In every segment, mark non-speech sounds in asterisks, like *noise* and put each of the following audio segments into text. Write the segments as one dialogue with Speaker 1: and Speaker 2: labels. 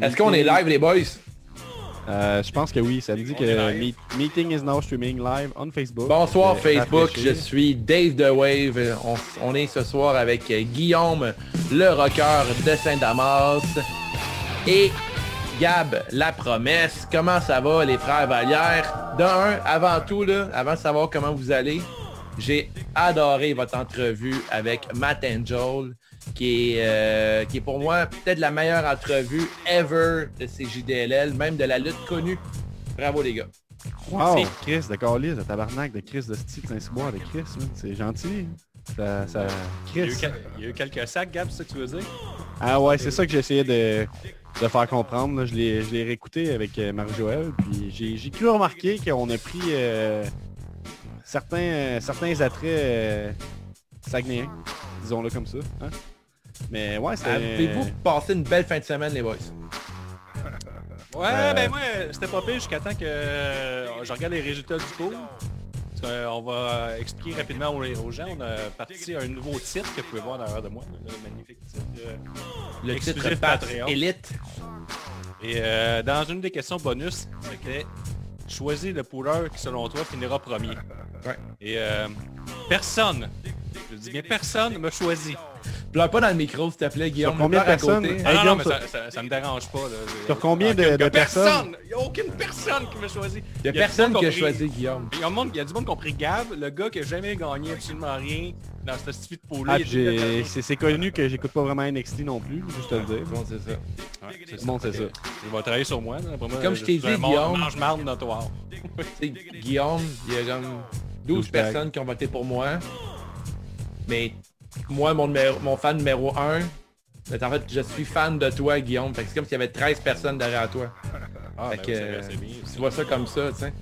Speaker 1: Est-ce qu'on est live, les boys?
Speaker 2: Euh, je pense que oui, ça me dit que meet- Meeting is now streaming live on Facebook.
Speaker 1: Bonsoir
Speaker 2: Euh,
Speaker 1: Facebook, je suis Dave The Wave. On, on est ce soir avec Guillaume, le rocker de Saint-Damas et Gab, la promesse. Comment ça va les frères Vallière? D'un, avant tout, là, avant de savoir comment vous allez, j'ai adoré votre entrevue avec Matt Angel, qui est, euh, qui est pour moi peut-être la meilleure entrevue ever de CJDLL, même de la lutte connue. Bravo les gars.
Speaker 2: Wow,
Speaker 3: Merci.
Speaker 2: Chris de Calis, de tabarnak, de Chris de style Saint-Cyboire, de Chris, c'est gentil. Ça, ça...
Speaker 3: Il y, a eu,
Speaker 2: Chris.
Speaker 3: quel- il y a eu quelques sacs, Gab, c'est ça que tu veux dire?
Speaker 2: Ah ouais, c'est ça que j'essayais de, de faire comprendre. là. Je l'ai je l'ai réécouté avec euh, Marie-Joël, puis j'ai j'ai cru remarquer qu'on a pris euh, certains, certains attraits euh, saguenayens, disons-le comme ça. hein. Mais ouais, c'est...
Speaker 1: Avez-vous passé une belle fin de semaine les boys?
Speaker 3: Ouais,
Speaker 2: Euh,
Speaker 3: ben moi, c'était pas pire jusqu'à temps que euh, je regarde les résultats du que, euh, on va expliquer rapidement aux, aux gens. On a parti à un nouveau titre que vous pouvez voir derrière de moi. Le magnifique titre. euh,
Speaker 1: Le titre Pat
Speaker 3: Patreon.
Speaker 1: Elite.
Speaker 3: Et euh, dans une des questions bonus, c'était choisis le pouleur qui selon toi finira premier.
Speaker 1: Ouais.
Speaker 3: Et euh, personne, je dis bien personne me choisi.
Speaker 1: Pleure pas dans le micro s'il te plaît Guillaume.
Speaker 2: Sur combien de personnes? Hey,
Speaker 3: Ah non,
Speaker 2: Guillaume,
Speaker 3: mais ça, ça, ça me dérange pas. Là.
Speaker 2: Sur combien de-
Speaker 3: Ah,
Speaker 2: de personnes?
Speaker 3: personne! Il n'y a aucune personne qui m'a choisi.
Speaker 1: Il y a personne qui a choisi Guillaume.
Speaker 3: Il y, a du monde- il y a du monde qui a pris Gab, le gars qui a jamais gagné absolument rien dans ce style de poule.
Speaker 2: Ah, c'est c'est connu que j'écoute pas vraiment NXT non plus, juste te le dire.
Speaker 1: Bon, c'est ça.
Speaker 3: c'est
Speaker 2: Bon, c'est ça.
Speaker 3: Il va travailler sur moi. là. Moi,
Speaker 1: Comme je t'ai dit, Guillaume.
Speaker 3: mange-marde notoire. *laughs*
Speaker 1: Tu sais, Guillaume, il y a comme 12
Speaker 2: Douchebag.
Speaker 1: personnes qui ont voté pour moi. Mais moi, mon, numéro- mon fan numéro 1, en fait, je suis fan de toi, Guillaume. Fait que c'est comme s'il y avait 13 personnes derrière toi.
Speaker 3: Ah,
Speaker 1: Fait
Speaker 3: ben
Speaker 1: que,
Speaker 3: oui, c'est
Speaker 1: euh,
Speaker 3: vrai, c'est bien.
Speaker 1: Tu vois ça comme ça, tu sais.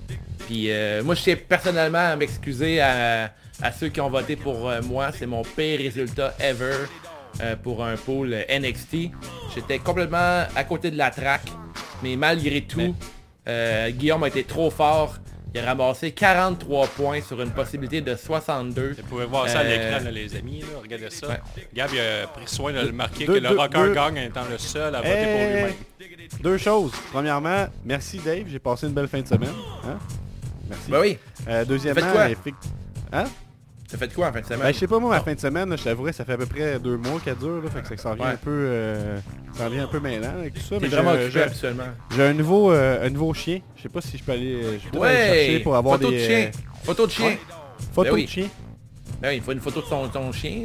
Speaker 1: Puis euh, moi, je tiens personnellement à m'excuser à, à ceux qui ont voté pour euh, moi. C'est mon pire résultat ever euh, pour un pool NXT. J'étais complètement à côté de la traque. Mais malgré tout,
Speaker 3: Mais-
Speaker 1: Guillaume a été trop fort. Il a ramassé 43 points sur une possibilité de 62.
Speaker 3: Vous pouvez voir ça à
Speaker 1: Euh,
Speaker 3: l'écran, là, les amis. Là. Regardez ça.
Speaker 1: Ouais.
Speaker 3: Gab, il a pris soin de le marquer
Speaker 2: deux-
Speaker 3: que le
Speaker 2: deux-
Speaker 3: rocker
Speaker 2: deux-
Speaker 3: gagne en étant le seul à voter pour lui-même.
Speaker 2: Deux choses. Premièrement, merci Dave, j'ai passé une belle fin de semaine. Hein? Merci.
Speaker 1: Bah oui,
Speaker 2: Euh, deuxièmement,
Speaker 1: Faites quoi?
Speaker 2: Hein?
Speaker 1: T'as fait quoi en fin de semaine?
Speaker 2: Ben, je sais pas moi, ma fin de semaine, je t'avouerais, ça fait à peu près deux mois qu'elle dure, là, fait que ça s'en vient
Speaker 1: Ouais.
Speaker 2: un peu, euh, ça s'en vient un peu mêlant avec tout ça.
Speaker 1: T'es
Speaker 2: mais j'ai
Speaker 1: vraiment
Speaker 2: un-
Speaker 1: occupé habituellement.
Speaker 2: J'ai un nouveau, euh, un nouveau chien. Je sais pas si je peux aller, euh, je peut-être aller chercher pour avoir
Speaker 1: photo
Speaker 2: des
Speaker 1: de chien.
Speaker 2: euh,
Speaker 1: Photo de chien.
Speaker 2: Photos
Speaker 1: Ben oui.
Speaker 2: de chien.
Speaker 1: Ben oui, il faut une photo de ton, ton chien.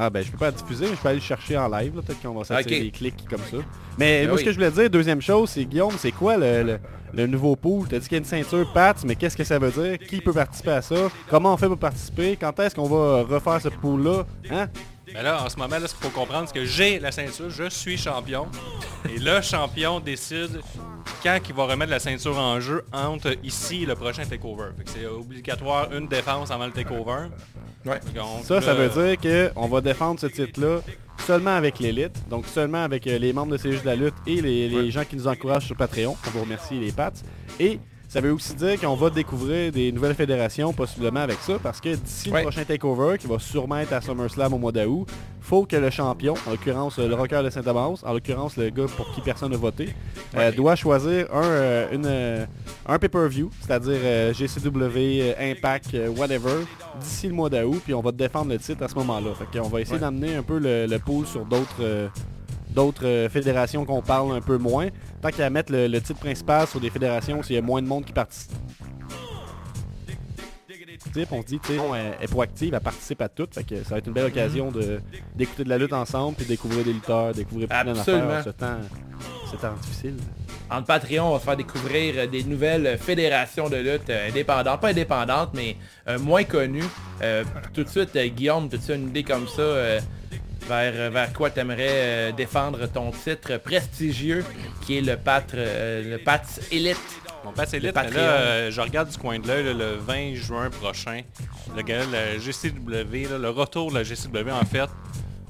Speaker 2: Ah ben je peux pas la diffuser, mais je peux aller le chercher en live, peut-être qu'on va s'attirer des clics comme ça. Mais
Speaker 1: Ben
Speaker 2: moi
Speaker 1: oui.
Speaker 2: ce que je voulais dire, deuxième chose, c'est Guillaume, c'est quoi le, le, le nouveau pool? T'as dit qu'il y a une ceinture Pats, mais qu'est-ce que ça veut dire? Qui peut participer à ça? Comment on fait pour participer? Quand est-ce qu'on va refaire ce pool-là? Hein?
Speaker 3: Mais là, en ce moment, là, ce qu'il faut comprendre, c'est que j'ai la ceinture, je suis champion. et le champion décide quand il va remettre la ceinture en jeu entre ici et le prochain takeover. C'est obligatoire une défense avant le takeover.
Speaker 1: Ouais.
Speaker 3: Donc,
Speaker 2: Ça, ça veut dire qu'on va défendre ce titre-là seulement avec l'élite, donc seulement avec euh, les membres de CJ de la lutte et les, les
Speaker 1: Ouais.
Speaker 2: gens qui nous encouragent sur Patreon. On vous remercie les Pats. Et ça veut aussi dire qu'on va découvrir des nouvelles fédérations possiblement avec ça, parce que d'ici
Speaker 1: Ouais.
Speaker 2: le prochain takeover, qui va sûrement être à SummerSlam au mois d'août, faut que le champion, en l'occurrence le rocker de Saint-Damas, en l'occurrence le gars pour qui personne n'a voté, euh, doit choisir un, euh, une, euh, un pay-per-view, c'est-à-dire euh, GCW, Impact, whatever, d'ici le mois d'août, puis on va défendre le titre à ce moment-là. Fait qu'on va essayer
Speaker 1: Ouais.
Speaker 2: d'amener un peu le, le pool sur d'autres d'autres euh, fédérations qu'on parle un peu moins, tant qu'à mettre le, le titre principal sur des fédérations où il y a moins de monde qui participe. On se dit, tu elle est proactive, elle participe à tout, fait que ça va être une belle occasion de d'écouter de la lutte ensemble, puis découvrir des lutteurs, découvrir plein d'affaires ce temps, ce temps difficile.
Speaker 1: En Patreon, on va se faire découvrir euh, des nouvelles fédérations de lutte euh, indépendantes, pas indépendantes, mais euh, moins connues. Euh, tout de suite, euh, Guillaume, as-tu une idée comme ça vers, vers quoi tu aimerais défendre ton titre prestigieux, qui est le Pat, euh, le Pat Elite
Speaker 3: Mon mais
Speaker 1: Patreon.
Speaker 3: là, euh, je regarde du coin de l'œil le 20 juin prochain. Le gars, le GCW, là, le retour de la GCW en fait.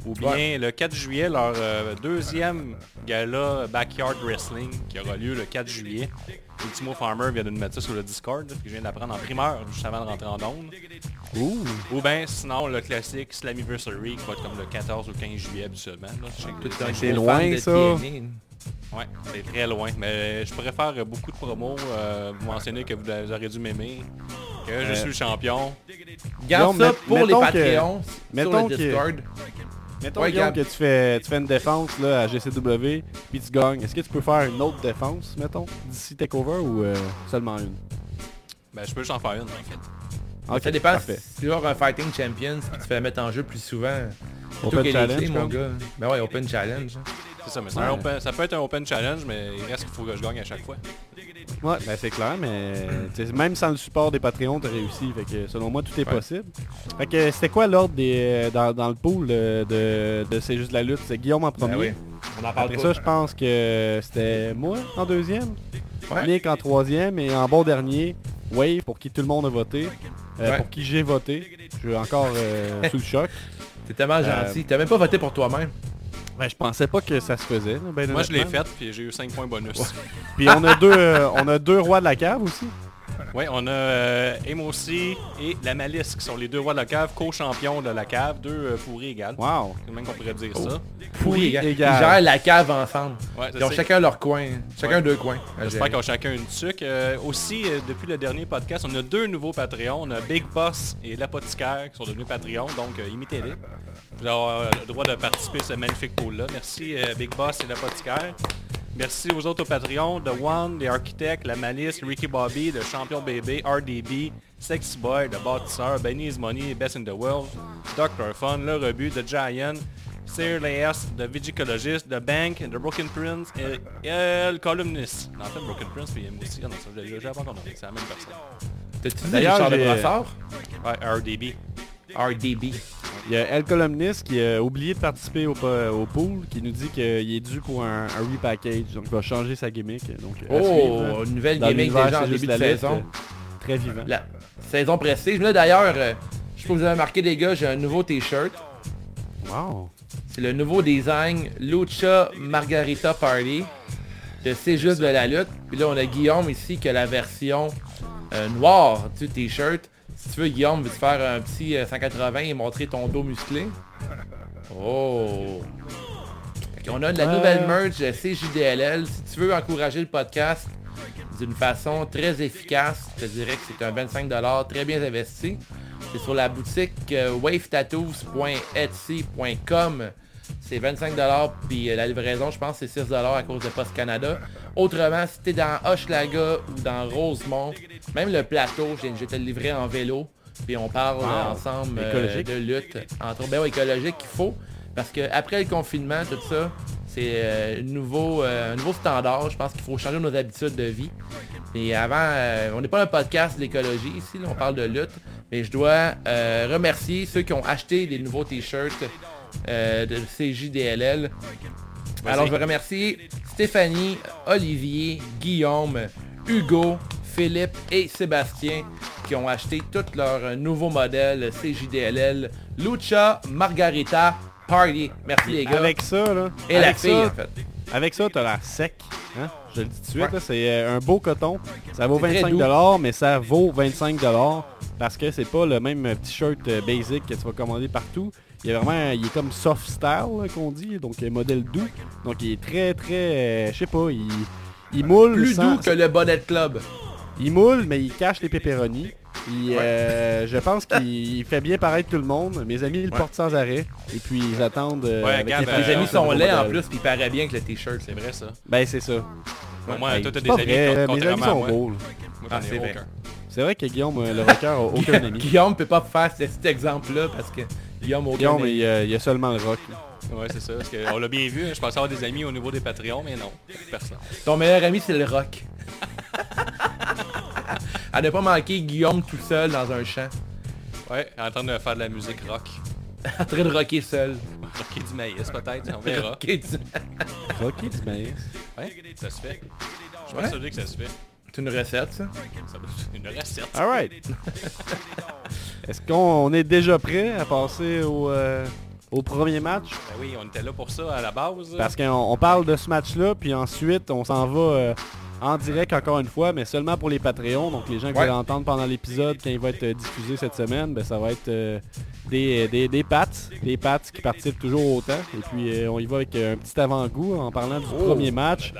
Speaker 3: Ou bien
Speaker 1: Ouais.
Speaker 3: le 4 juillet, leur euh, deuxième gala Backyard Wrestling qui aura lieu le 4 juillet. Ultimo Farmer vient de nous mettre ça sur le Discord, que je viens d'apprendre en primeur juste avant de rentrer en onde.
Speaker 2: Ouh!
Speaker 3: Ou bien sinon le classique Slammiversary qui va être comme le 14 ou 15 juillet habituellement. que-
Speaker 2: C'est loin, ça.
Speaker 3: Ouais, c'est très loin. Mais je pourrais faire beaucoup de promos. euh, vous mentionnez que vous, aurez dû m'aimer. Que je
Speaker 2: Euh,
Speaker 3: suis le champion.
Speaker 1: Garde ça
Speaker 2: met-
Speaker 1: pour les
Speaker 2: mettons que-
Speaker 1: Patreons
Speaker 2: mettons
Speaker 1: sur
Speaker 2: que-
Speaker 1: le Discord.
Speaker 2: Mettons
Speaker 1: Ouais,
Speaker 2: Guillaume, que tu fais, tu fais une défense là, à GCW, puis tu gagnes. Est-ce que tu peux faire une autre défense, mettons, d'ici TakeOver ou euh, seulement une?
Speaker 3: Ben, je peux juste en faire une, en fait.
Speaker 1: Ça dépend
Speaker 2: parfait.
Speaker 1: si tu un Fighting Champions te fait mettre en jeu plus souvent.
Speaker 2: Open challenge,
Speaker 1: mon gars. Ben ouais, Open Challenge.
Speaker 3: C'est ça, mais c'est
Speaker 2: Ouais.
Speaker 3: un open- ça peut être un open challenge, mais il reste qu'il faut que je gagne à chaque fois.
Speaker 2: Ouais, ben c'est clair, mais sais, même sans le support des Patreons, t'as réussi. Fait que selon moi, tout est
Speaker 1: Ouais.
Speaker 2: possible. Fait que c'était quoi l'ordre des euh, dans, dans le pool euh, de, de C'est juste la lutte? C'est Guillaume en premier.
Speaker 1: Ben oui. On en parle
Speaker 2: Après
Speaker 1: pas.
Speaker 2: ça, je pense que c'était moi en deuxième,
Speaker 1: Ouais.
Speaker 2: Nick en troisième et en bon dernier, Wave pour qui tout le monde a voté, euh,
Speaker 1: Ouais.
Speaker 2: pour qui j'ai voté. Je suis encore euh, sous le choc. *laughs*
Speaker 1: T'es tellement
Speaker 2: Euh,
Speaker 1: gentil. T'as même pas voté pour toi-même.
Speaker 2: Ben, je pensais pas que ça se faisait. là, ben
Speaker 3: Moi, je l'ai
Speaker 2: honnêtement.
Speaker 3: faite, puis j'ai eu 5 points bonus.
Speaker 2: Puis on a deux, euh, on a deux rois de la cave aussi.
Speaker 3: Oui, on a euh, Emocy et La Malice, qui sont les deux rois de la cave, co-champions de la cave, deux euh, pourris égales.
Speaker 2: Wow.
Speaker 3: C'est même qu'on pourrait dire
Speaker 1: Oh.
Speaker 3: ça.
Speaker 1: Pourri,
Speaker 2: égal.
Speaker 1: Ils gèrent la cave ensemble.
Speaker 3: Ouais,
Speaker 1: Ils ont chacun leur coin. Chacun
Speaker 3: Ouais.
Speaker 1: deux coins. à
Speaker 3: J'espère
Speaker 1: gérer.
Speaker 3: qu'ils ont chacun une tuque. Euh, aussi, euh, depuis le dernier podcast, on a deux nouveaux Patreons. On a Big Boss et l'apothicaire qui sont devenus Patreons, donc euh, imitez-les. Vous euh, le droit de participer à ce magnifique pool-là. Merci euh, Big Boss et l'apothicaire. Merci aux autres Patreons, The One, les architectes, la Malice, Ricky Bobby, le champion bébé, RDB, Sexy Boy, le bâtisseur, Benny's Money, Best in the World, Dr. Fun, le rebut, The Giant, Sir Leas, The Vigicologist, The Bank, The Broken Prince et, et le columniste. En fait, Broken Prince, puis aussi. Non, ça, je l'ai encore nommé, c'est la même personne.
Speaker 1: T'as-tu dit Richard Brassard?
Speaker 3: Ouais, RDB.
Speaker 1: RDB.
Speaker 2: Il y a El Columniste qui a oublié de participer au, po- au pool, qui nous dit qu'il est dû pour un, un repackage, donc il va changer sa gimmick. Donc, à suivre.
Speaker 1: Oh, nouvelle gimmick déjà en début de saison.
Speaker 2: euh, Très vivant.
Speaker 1: La saison prestige. Là d'ailleurs, euh, je si vous avez remarqué les gars, j'ai un nouveau t-shirt.
Speaker 2: Wow.
Speaker 1: C'est le nouveau design Lucha Margarita Party. de C'est juste de la lutte. Puis là on a Guillaume ici qui a la version euh, noire du t-shirt. Si tu veux Guillaume, veux-tu faire un petit euh, 180 et montrer ton dos musclé? Oh! Qu'on a de la nouvelle merch CJDLL. Si tu veux encourager le podcast d'une façon très efficace, je te dirais que c'est un 25$ très bien investi. C'est sur la boutique euh, wavetattoos.etsy.com. C'est 25$ puis euh, la livraison, je pense, c'est 6$ à cause de Post Canada. Autrement, si t'es dans Hochelaga ou dans Rosemont, même le plateau, je vais te le livrer en vélo. Puis on parle
Speaker 2: Wow.
Speaker 1: ensemble euh, de lutte. Entre ben ouais, écologique qu'il faut. Parce que après le confinement, tout ça, c'est euh, nouveau, euh, un nouveau standard. Je pense qu'il faut changer nos habitudes de vie. Et avant, on n'est pas un podcast de l'écologie ici, là, on parle de lutte. Mais je dois remercier ceux qui ont acheté des nouveaux t-shirts euh, de CJDLL. Alors je veux remercier Stéphanie, Olivier, Guillaume, Hugo, Philippe et Sébastien qui ont acheté tous leurs nouveaux modèles CJDLL Lucha Margarita Party. Merci les gars.
Speaker 2: Avec ça, là.
Speaker 1: et la
Speaker 2: avec
Speaker 1: fille
Speaker 2: ça,
Speaker 1: en fait.
Speaker 2: Avec ça, t'as l'air sec. Hein? Je le dis tout de suite,
Speaker 1: Ouais.
Speaker 2: c'est euh, un beau coton. Ça vaut
Speaker 1: C'est très
Speaker 2: 25$, mais ça vaut 25$ parce que c'est pas le même t-shirt euh, basic que tu vas commander partout. Il est vraiment, il est comme soft style qu'on dit, donc euh, modèle doux. Donc il est très très, euh, je sais pas, il, il moule
Speaker 1: Plus
Speaker 2: sans-
Speaker 1: doux que le Bonnet Club.
Speaker 2: Il moule, mais il cache les pépéronis. Il, euh, je pense qu'il fait bien paraître tout le monde. Mes amis le
Speaker 1: Ouais.
Speaker 2: portent sans arrêt. Et puis ils attendent. euh,
Speaker 3: Ouais,
Speaker 2: avec impatience
Speaker 1: Les amis sont laids en plus, puis il paraît bien que le t-shirt.
Speaker 3: C'est vrai ça.
Speaker 2: Ben c'est ça.
Speaker 3: Au moins, toi, t'as des
Speaker 2: pas
Speaker 3: amis
Speaker 2: vrai,
Speaker 3: con-
Speaker 2: Mes amis sont beaux.
Speaker 1: Ah, c'est vrai.
Speaker 2: C'est vrai que Guillaume, le rocker, a aucun *laughs* ami.
Speaker 1: Guillaume peut pas faire ce petit exemple-là parce que Guillaume aucun
Speaker 2: Guillaume, il, il y a seulement le rock.
Speaker 3: Ouais, c'est ça. Parce que on l'a bien vu. hein, Je pensais avoir des amis au niveau des Patreons, mais non. Personne.
Speaker 1: Ton meilleur ami, c'est le rock. *laughs* à ne pas manquer Guillaume tout seul dans un champ,
Speaker 3: Ouais, en train de faire de la musique rock. *laughs*
Speaker 1: en train de rocker seul.
Speaker 3: Rocker du maïs, peut-être. On verra.
Speaker 1: Rocker du-
Speaker 2: Rock du maïs.
Speaker 3: Ouais, ça se fait. Je suis
Speaker 1: Ouais.
Speaker 3: persuadé que ça se fait.
Speaker 1: C'est une recette, ça.
Speaker 3: Une recette.
Speaker 2: Alright. *laughs* Est-ce qu'on est déjà prêt à passer au, euh, au premier match?
Speaker 3: Ben oui, on était là pour ça à la base.
Speaker 2: Parce qu'on on parle de ce match-là, puis ensuite on s'en va euh, en direct encore une fois, mais seulement pour les Patreons. Donc les gens qui
Speaker 1: Ouais.
Speaker 2: vont entendre pendant l'épisode quand il va être euh, diffusé cette semaine, ben, ça va être euh, des, des, des Pats, des Pats qui participent toujours autant. Et puis euh, on y va avec un petit avant-goût en parlant du
Speaker 1: Oh.
Speaker 2: premier match.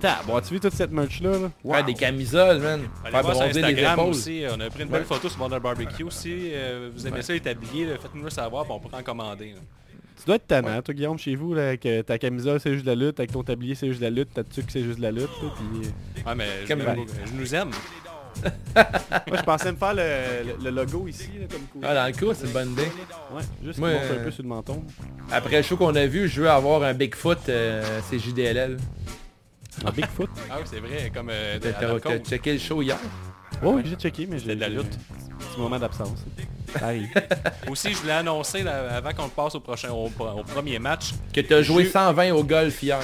Speaker 2: Tab, bon, as-tu vu toute cette merch là? là?
Speaker 1: Ouais, des camisoles, man.
Speaker 3: Allez
Speaker 1: Faire
Speaker 3: voir sur
Speaker 1: bronzer les
Speaker 3: Instagram
Speaker 1: épaules.
Speaker 3: aussi, on a pris une belle
Speaker 1: Ouais.
Speaker 3: photo sur Modern Barbecue aussi. Euh, vous aimez
Speaker 1: Ouais.
Speaker 3: ça, habillé, là, faites-nous le savoir, puis on pourra en commander. là.
Speaker 2: Tu dois être tannant, toi Guillaume, chez vous, là, avec euh, ta camisole c'est juste de la lutte, avec ton tablier c'est juste de la lutte, ta tuque c'est juste de la lutte. là, puis, euh,
Speaker 3: Ouais, mais je,
Speaker 1: Comme ben.
Speaker 3: je nous aime.
Speaker 2: Moi je pensais me faire le, le- le logo ici, là, comme coup.
Speaker 1: Ah, dans le coup, c'est une bonne idée.
Speaker 2: Ouais, juste
Speaker 1: Moi,
Speaker 2: monte
Speaker 1: euh,
Speaker 2: un peu sur le menton.
Speaker 1: Après le show qu'on a vu, je veux avoir un Bigfoot, euh, c'est JDLL.
Speaker 2: Un Bigfoot.
Speaker 3: Ah oui, c'est vrai, comme euh,
Speaker 1: T'as checké le show hier?
Speaker 2: Oh, oui, j'ai checké, mais j'ai
Speaker 3: de la lutte.
Speaker 2: Petit moment d'absence. *laughs*
Speaker 3: Aussi, je voulais annoncer, là, avant qu'on passe au prochain, au, au premier match,
Speaker 1: Que t'as joué
Speaker 3: Je-
Speaker 1: 120 au golf hier.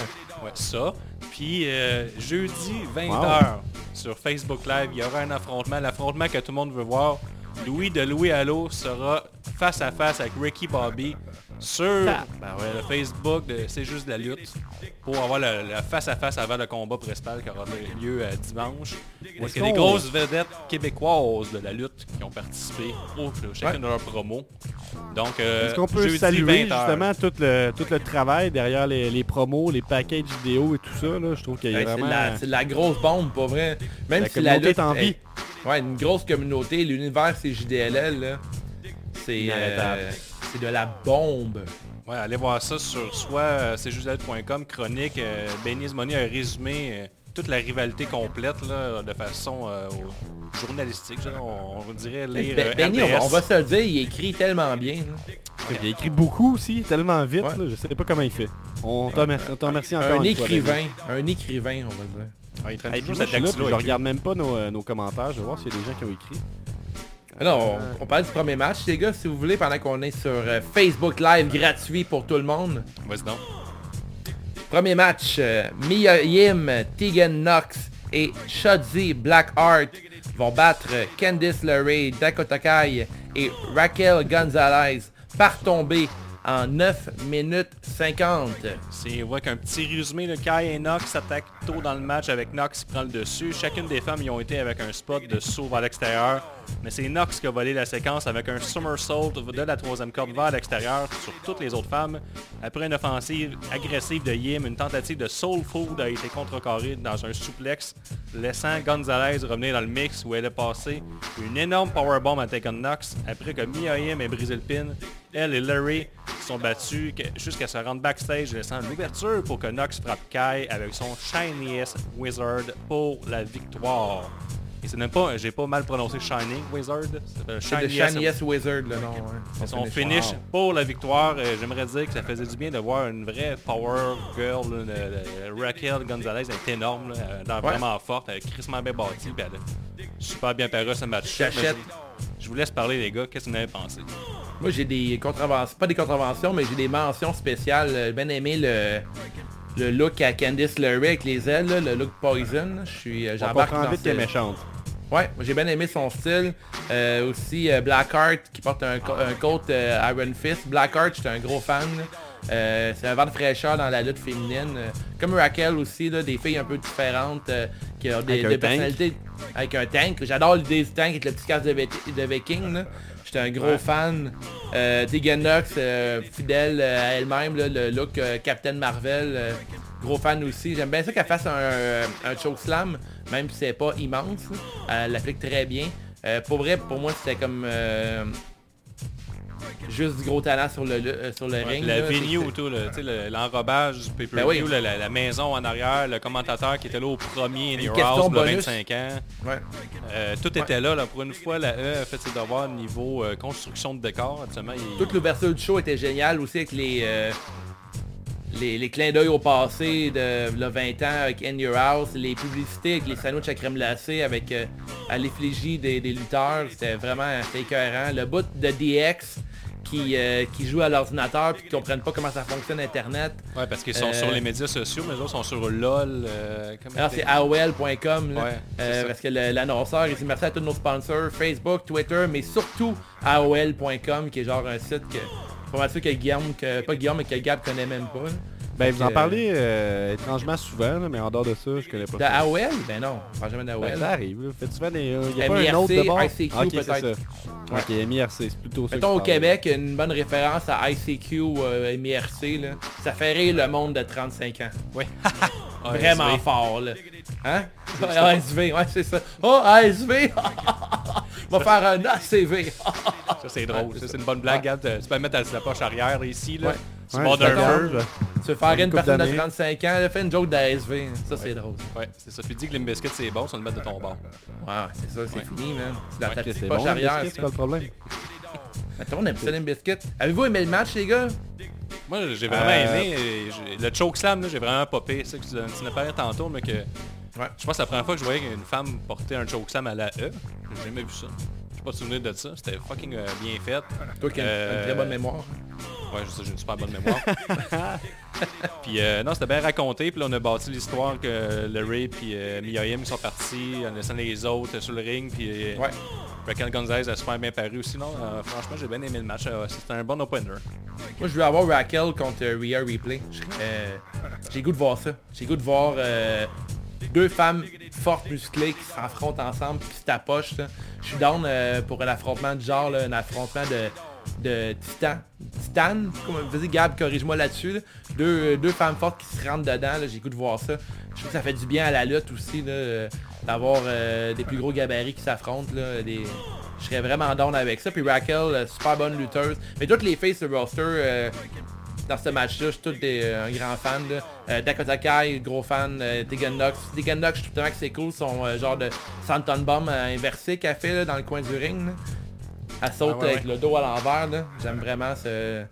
Speaker 3: ouais, ça. Puis euh, jeudi 20h sur Facebook Live, il y aura un affrontement, l'affrontement que tout le monde veut voir. Louis de Louis Allo sera face à face avec Ricky Bobby sur ben ouais, le Facebook de C'est juste de la lutte pour avoir le, le face à face avant le combat principal qui aura lieu euh, dimanche. Parce qu'il y a des grosses vedettes québécoises de la lutte qui ont participé au chacune de leurs promos. Donc, euh,
Speaker 2: Est-ce qu'on peut
Speaker 3: jeudi,
Speaker 2: saluer
Speaker 3: 20h.
Speaker 2: justement tout le, tout le travail derrière les, les promos, les packages vidéo et tout ça là, Je trouve qu'il y a
Speaker 1: c'est, la, c'est la grosse bombe, pas vrai. Même
Speaker 2: La
Speaker 1: si la lutte
Speaker 2: est en
Speaker 1: hey,
Speaker 2: vie.
Speaker 1: Ouais, une grosse communauté, l'univers c'est JDLL, là. C'est,
Speaker 2: Inarrêtable.
Speaker 1: euh, c'est de la bombe.
Speaker 3: Ouais, allez voir ça sur soit euh, c'est chronique, euh, Benny Money a résumé euh, toute la rivalité complète là, de façon euh, journalistique, on, on dirait lire
Speaker 1: Ben-
Speaker 3: euh,
Speaker 1: Benny, on, va-
Speaker 3: RDS.
Speaker 1: on va se le dire, il écrit tellement bien. là.
Speaker 2: Il a écrit beaucoup aussi, tellement vite,
Speaker 1: Ouais.
Speaker 2: là, je sais pas comment il fait. On te remercie, encore
Speaker 1: Un
Speaker 2: une fois, Benny.
Speaker 1: écrivain, un écrivain, on va dire.
Speaker 3: Ouais, il traîne
Speaker 2: Hey, puis
Speaker 3: toujours
Speaker 2: moi,
Speaker 3: cette
Speaker 2: je regarde même pas nos, euh, nos commentaires, je vais voir s'il y a des gens qui ont écrit.
Speaker 1: Alors, on, on parle du premier match, les gars, si vous voulez, pendant qu'on est sur euh, Facebook Live gratuit pour tout le monde.
Speaker 3: Vas-y donc.
Speaker 1: Premier match, euh, Mia Yim, Tegan Knox et Shotzi Blackheart vont battre euh, Candice LeRae, Dakota Kai et Raquel Gonzalez par tomber en 9 minutes 50.
Speaker 3: C'est voit qu'un petit résumé, le Kai et Nox s'attaquent tôt dans le match avec Nox qui prend le dessus. Chacune des femmes y ont été avec un spot de saut vers l'extérieur. Mais c'est Nox qui a volé la séquence avec un somersault de la troisième corde vers l'extérieur sur toutes les autres femmes. Après une offensive agressive de Yim, une tentative de soul food a été contrecarrée dans un souplex, laissant Gonzalez revenir dans le mix où elle est passée une énorme powerbomb à Tegan Nox après que Mia Yim ait brisé le pin. Elle et Larry sont battus jusqu'à se rendre backstage, laissant l'ouverture pour que Nox frappe Kai avec son Shiniest Wizard pour la victoire. Et c'est même pas, j'ai pas mal prononcé Shining Wizard, c'est le
Speaker 1: C'est le
Speaker 3: Shiniest
Speaker 1: Wizard, le nom. ouais.
Speaker 3: son finish pour la victoire. Euh, J'aimerais dire que ça faisait du bien de voir une vraie power girl. le- le- Raquel Gonzalez elle est énorme, là, elle est vraiment forte, elle est crissement bien bâtie, puis elle super bien paru ce match. Je, je vous laisse parler les gars, qu'est-ce que vous en avez pensé?
Speaker 1: Moi, j'ai des contraventions, pas des contraventions, mais j'ai des mentions spéciales. J'ai bien aimé le, le look à Candice LeRae avec les ailes, là, le look Poison. Je suis, euh, j'embarque dans
Speaker 2: vite qu'elle est
Speaker 1: ce-
Speaker 2: méchante.
Speaker 1: Ouais, j'ai bien aimé son style. Euh, aussi euh, Blackheart qui porte un, co- un coat euh, Iron Fist. Blackheart, j'étais un gros fan. Euh, c'est un vent de fraîcheur dans la lutte féminine. Comme Raquel aussi, là, des filles un peu différentes qui ont des, personnalités avec un tank. J'adore l'idée du tank avec le petit casque de, Viking. là. J'étais un gros
Speaker 3: Ouais.
Speaker 1: fan. Euh, Knox, euh, fidèle euh, à elle-même, le look euh, Captain Marvel. gros fan aussi. J'aime bien ça qu'elle fasse un, un chokeslam, même si c'est pas immense. Elle l'applique très bien. Pour vrai, pour moi, c'était comme juste du gros talent sur le, le- euh, sur le ring.
Speaker 3: la
Speaker 1: là.
Speaker 3: venue tout, le- sais, le- l'enrobage du pay-per-view,
Speaker 1: Ben oui.
Speaker 3: la, maison en arrière, le commentateur qui était là au premier in
Speaker 1: Une
Speaker 3: your house de
Speaker 1: bonus.
Speaker 3: 25 ans.
Speaker 1: Ouais.
Speaker 3: Euh, tout était là, là, pour une fois, la E a fait ses devoirs niveau euh, construction de décor. Il-
Speaker 1: Toute l'ouverture du show était géniale aussi avec les, euh, les, les clins d'œil au passé de le 20 ans avec In Your House, les publicités avec les sandwichs à crème glacée avec euh, à l'effigie des, des lutteurs, c'était vraiment écœurant. Le bout de DX qui, euh, qui joue à l'ordinateur puis qui comprennent pas comment ça fonctionne internet.
Speaker 3: Ouais, parce qu'ils sont
Speaker 1: Euh,
Speaker 3: sur les médias sociaux, mais autres sont sur LOL. euh,
Speaker 1: Alors c'est AOL.com.
Speaker 3: Ouais,
Speaker 1: Euh, parce que l'annonceur il dit merci à tous nos sponsors, Facebook, Twitter, mais surtout AOL.com qui est genre un site que pas mal sûr que Guillaume, que, pas Guillaume mais que Gab connaît même pas. là.
Speaker 2: Ben, vous en parlez euh, étrangement souvent, là, mais en dehors de ça, je connais pas
Speaker 1: De
Speaker 2: ça.
Speaker 1: AOL? Ben non, on parle jamais
Speaker 2: Ben,
Speaker 1: d'AOL.
Speaker 2: ça arrive, là. Faites souvent des... Il y a pas un autre de bord?
Speaker 1: ICQ
Speaker 2: Ok, c'est
Speaker 1: peut-être.
Speaker 2: Ok, MIRC, c'est plutôt ça.
Speaker 1: Mettons au
Speaker 2: que je parle.
Speaker 1: Québec, une bonne référence à ICQ euh, MIRC, là. ça fait rire le monde de 35 ans.
Speaker 3: Oui. *laughs*
Speaker 1: Vraiment fort, là. Hein? ASV, ouais, c'est ça. Oh, ASV! On *laughs* va faire un ACV.
Speaker 3: Ça, c'est drôle. Ça, c'est une bonne blague. Euh, tu peux mettre ta, ta poche arrière ici, là.
Speaker 1: Ouais.
Speaker 3: Tu d'un feu.
Speaker 1: tu veux faire
Speaker 2: Une
Speaker 1: personne de
Speaker 2: d'années.
Speaker 1: 35 ans, là, fais une joke d'ASV. Ça, c'est drôle.
Speaker 3: Ouais, c'est ça. Tu dis que les biscuits, c'est bon, ça le mettre de ton bord.
Speaker 1: Ouais, c'est ça, c'est
Speaker 3: Ouais.
Speaker 1: fini, man. C'est dans
Speaker 3: Ouais,
Speaker 1: ta
Speaker 2: Ok,
Speaker 1: petite
Speaker 2: C'est
Speaker 1: poche arrière.
Speaker 2: pas le problème.
Speaker 1: Attends, on aime ça, les biscuits. Avez-vous aimé le match, les gars?
Speaker 3: Moi, j'ai vraiment
Speaker 2: Euh,
Speaker 3: aimé. Le chokeslam, là, j'ai vraiment popé. C'est ça que tu n'as parlé tantôt, mais que...
Speaker 1: Ouais.
Speaker 3: Je pense que c'est la première fois que je voyais une femme porter un chokeslam à la E. J'ai jamais vu ça. Pas de souvenir de ça. C'était fucking euh, bien fait.
Speaker 1: Toi qui as une-
Speaker 3: Euh,
Speaker 1: une très bonne mémoire.
Speaker 3: Ouais, je sais, j'ai une super bonne mémoire. *laughs* puis euh, non, c'était bien raconté. Puis là, on a bâti l'histoire que le Ray puis euh, Miyoyim sont partis en laissant les autres sur le ring. Puis euh,
Speaker 1: Ouais.
Speaker 3: Raquel Gonzalez a super bien paru aussi. Non, euh, franchement, j'ai bien aimé le match. Euh, C'était un bon opener.
Speaker 1: Moi, je veux avoir Raquel contre euh, Rhea Replay. Euh, J'ai goût de voir ça. J'ai goût de voir euh, deux femmes fortes, musclées, qui s'affrontent ensemble, qui se tapochent. Je suis down euh, pour un affrontement de genre, un affrontement de, de titan. Titan, vas-y Gab, corrige-moi là-dessus. là. Deux, euh, deux femmes fortes qui se rentrent dedans, j'ai goût de voir ça. Je trouve que ça fait du bien à la lutte aussi, euh, d'avoir des plus gros gabarits qui s'affrontent. Je serais vraiment down avec ça. Puis Raquel, super bonne lutteuse. Mais toutes les faces de roster, dans ce match-là, je suis tout des, euh, un grand fan. Là. Euh, Dakota Kai, gros fan. Euh, Tegan Nox. Tegan Nox, je trouve tellement que c'est cool. Son euh, genre de Santon Bomb euh, inversé qu'elle fait là, dans le coin du ring. là. Elle saute
Speaker 3: Ah ouais,
Speaker 1: avec le dos à l'envers. J'aime vraiment ce...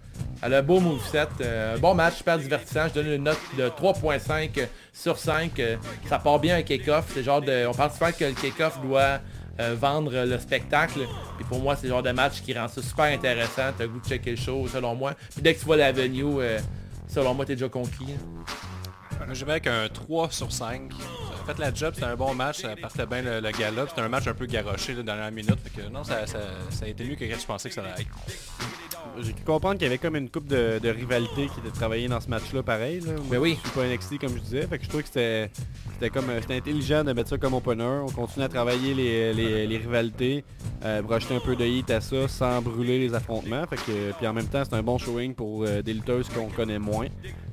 Speaker 1: Elle a un beau moveset. un bon match, super divertissant. Je donne une note de 3.5 sur 5. euh, ça part bien un kick-off. C'est genre de... On parle souvent que le kick-off doit euh, vendre le spectacle. Puis pour moi, c'est le genre de match qui rend ça super intéressant. T'as le goût de checker show, selon moi. Puis dès que tu vois l'avenue, euh, selon moi, t'es déjà conquis.
Speaker 3: Moi, j'y vais avec un 3 sur 5. A fait la job, c'était un bon match, ça partait bien le, le gala. C'était un match un peu garoché dans la minute. Fait que non, ça, ça, ça a été mieux que je pensais que ça allait être.
Speaker 2: J'ai cru comprendre qu'il y avait comme une coupe de, de rivalité qui était travaillée dans ce match-là, pareil. Là.
Speaker 1: Ben oui.
Speaker 2: Je suis pas NXT comme je disais, fait que je trouvais que c'était c'était comme euh, c'était intelligent de mettre ça comme opener. On continue à travailler les, les- les rivalités, euh, pour un peu de hit à ça sans brûler les affrontements. Fait que, puis en même temps, c'est un bon showing pour euh, des lutteuses qu'on connaît moins.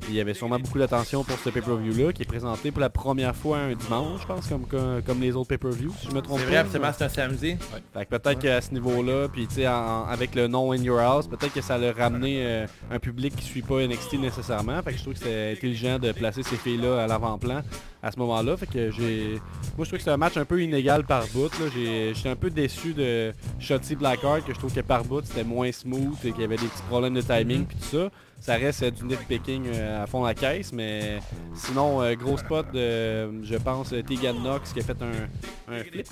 Speaker 2: Il y avait sûrement beaucoup d'attention pour ce pay-per-view-là, qui est présenté pour la première fois un dimanche, je pense, comme, comme, comme les autres pay-per-views, si je me trompe
Speaker 1: C'est
Speaker 2: pas.
Speaker 1: vrai, absolument, c'est un samedi.
Speaker 2: Fait que peut-être qu'à ce niveau-là, puis tu sais, avec le nom In Your House, peut-être que ça a ramené euh, un public qui suit pas NXT nécessairement. Fait que je trouve que c'est intelligent de placer ces filles-là à l'avant-plan à ce moment-là. Fait que j'ai. Moi je trouve que c'est un match un peu inégal par bout. J'étais un peu déçu de Shotzi Blackheart, que je trouve que par bout c'était moins smooth et qu'il y avait des petits problèmes de timing puis tout ça. Ça reste euh, du nitpicking euh, à fond la caisse, mais sinon, euh, gros spot de, je pense, Tegan Knox qui a fait un, un flip.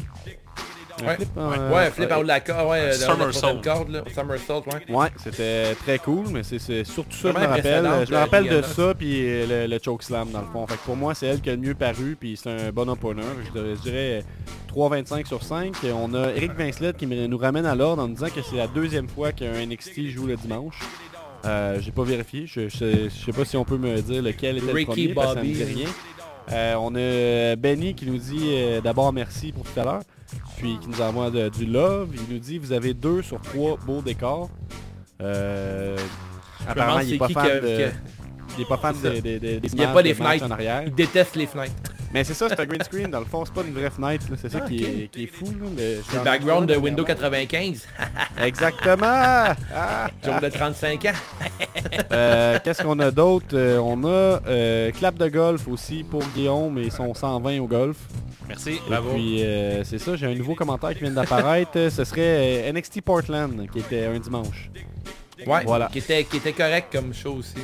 Speaker 1: Ouais.
Speaker 2: flip,
Speaker 1: Ouais,
Speaker 2: euh,
Speaker 1: ouais, flip en haut de la corde, ouais,
Speaker 3: somersault.
Speaker 1: corde, là. Somersault, ouais.
Speaker 2: Ouais, c'était très cool, mais c'est c'est surtout ça que je me rappelle. Je me
Speaker 1: euh,
Speaker 2: rappelle de ça, puis euh, le, le chokeslam dans le fond. Fait que pour moi, c'est elle qui a le mieux paru, puis c'est un bon opener. Je dirais, je dirais 3,25 sur 5. Et on a Eric Vincelet qui nous ramène à l'ordre en nous disant que c'est la deuxième fois qu'un NXT joue le dimanche. Euh, J'ai pas vérifié, je, je, je sais pas si on peut me dire lequel était
Speaker 1: Ricky
Speaker 2: le premier, parce que ça me
Speaker 1: Bobby.
Speaker 2: dit rien. Euh, on a Benny qui nous dit euh, d'abord merci pour tout à l'heure, puis qui nous envoie de- du love. Il nous dit vous avez deux sur trois beaux décors. Euh, apparemment, il est
Speaker 1: c'est
Speaker 2: pas
Speaker 1: que-
Speaker 2: de,
Speaker 1: que-
Speaker 2: pas fan des, des, des- des
Speaker 1: Il y a pas
Speaker 2: de
Speaker 1: des fenêtres.
Speaker 2: en arrière.
Speaker 1: Il déteste les fenêtres.
Speaker 2: Mais c'est ça, c'est un green screen. Dans le fond, c'est pas une vraie fenêtre. C'est ça
Speaker 1: Ah,
Speaker 2: qui, est, qui est fou.
Speaker 1: C'est le background de Windows 95. *laughs*
Speaker 2: Exactement. Ah.
Speaker 1: Jour de 35 ans. *laughs*
Speaker 2: Euh, Qu'est-ce qu'on a d'autre? Euh, On a euh, clap de golf aussi pour Guillaume et son 120 au golf.
Speaker 3: Merci.
Speaker 1: Bravo.
Speaker 2: Et puis euh, c'est ça, j'ai un nouveau commentaire qui vient d'apparaître. Ce serait NXT Portland qui était un dimanche.
Speaker 1: Ouais,
Speaker 2: Voilà.
Speaker 1: qui, était, qui était correct comme show aussi.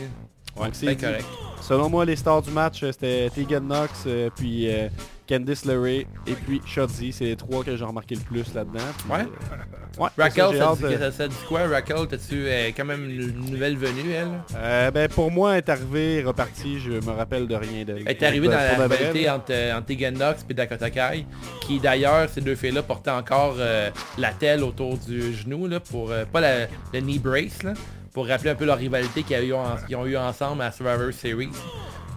Speaker 2: Donc, c'est
Speaker 1: correct.
Speaker 2: Selon moi, les stars du match, euh, c'était Tegan Knox, euh, puis euh, Candice LeRae et puis Shotzi. C'est les trois que j'ai remarqué le plus là-dedans. Puis,
Speaker 1: Ouais.
Speaker 2: euh, ouais,
Speaker 1: Raquel, ça, dit,
Speaker 2: de-
Speaker 1: que- ça, ça dit quoi? Raquel, t'as-tu euh, quand même une nouvelle venue, elle?
Speaker 2: Euh, ben, pour moi, elle est arrivée, repartie, je me rappelle de rien d'elle.
Speaker 1: Elle est arrivée dans la rivalité entre, entre Tegan Knox et Dakota Kai, qui d'ailleurs, ces deux filles-là portaient encore euh, la telle autour du genou, là, pour, euh, pas la, le knee brace, là, pour rappeler un peu leur rivalité qu'ils ont, eu ensemble à Survivor Series.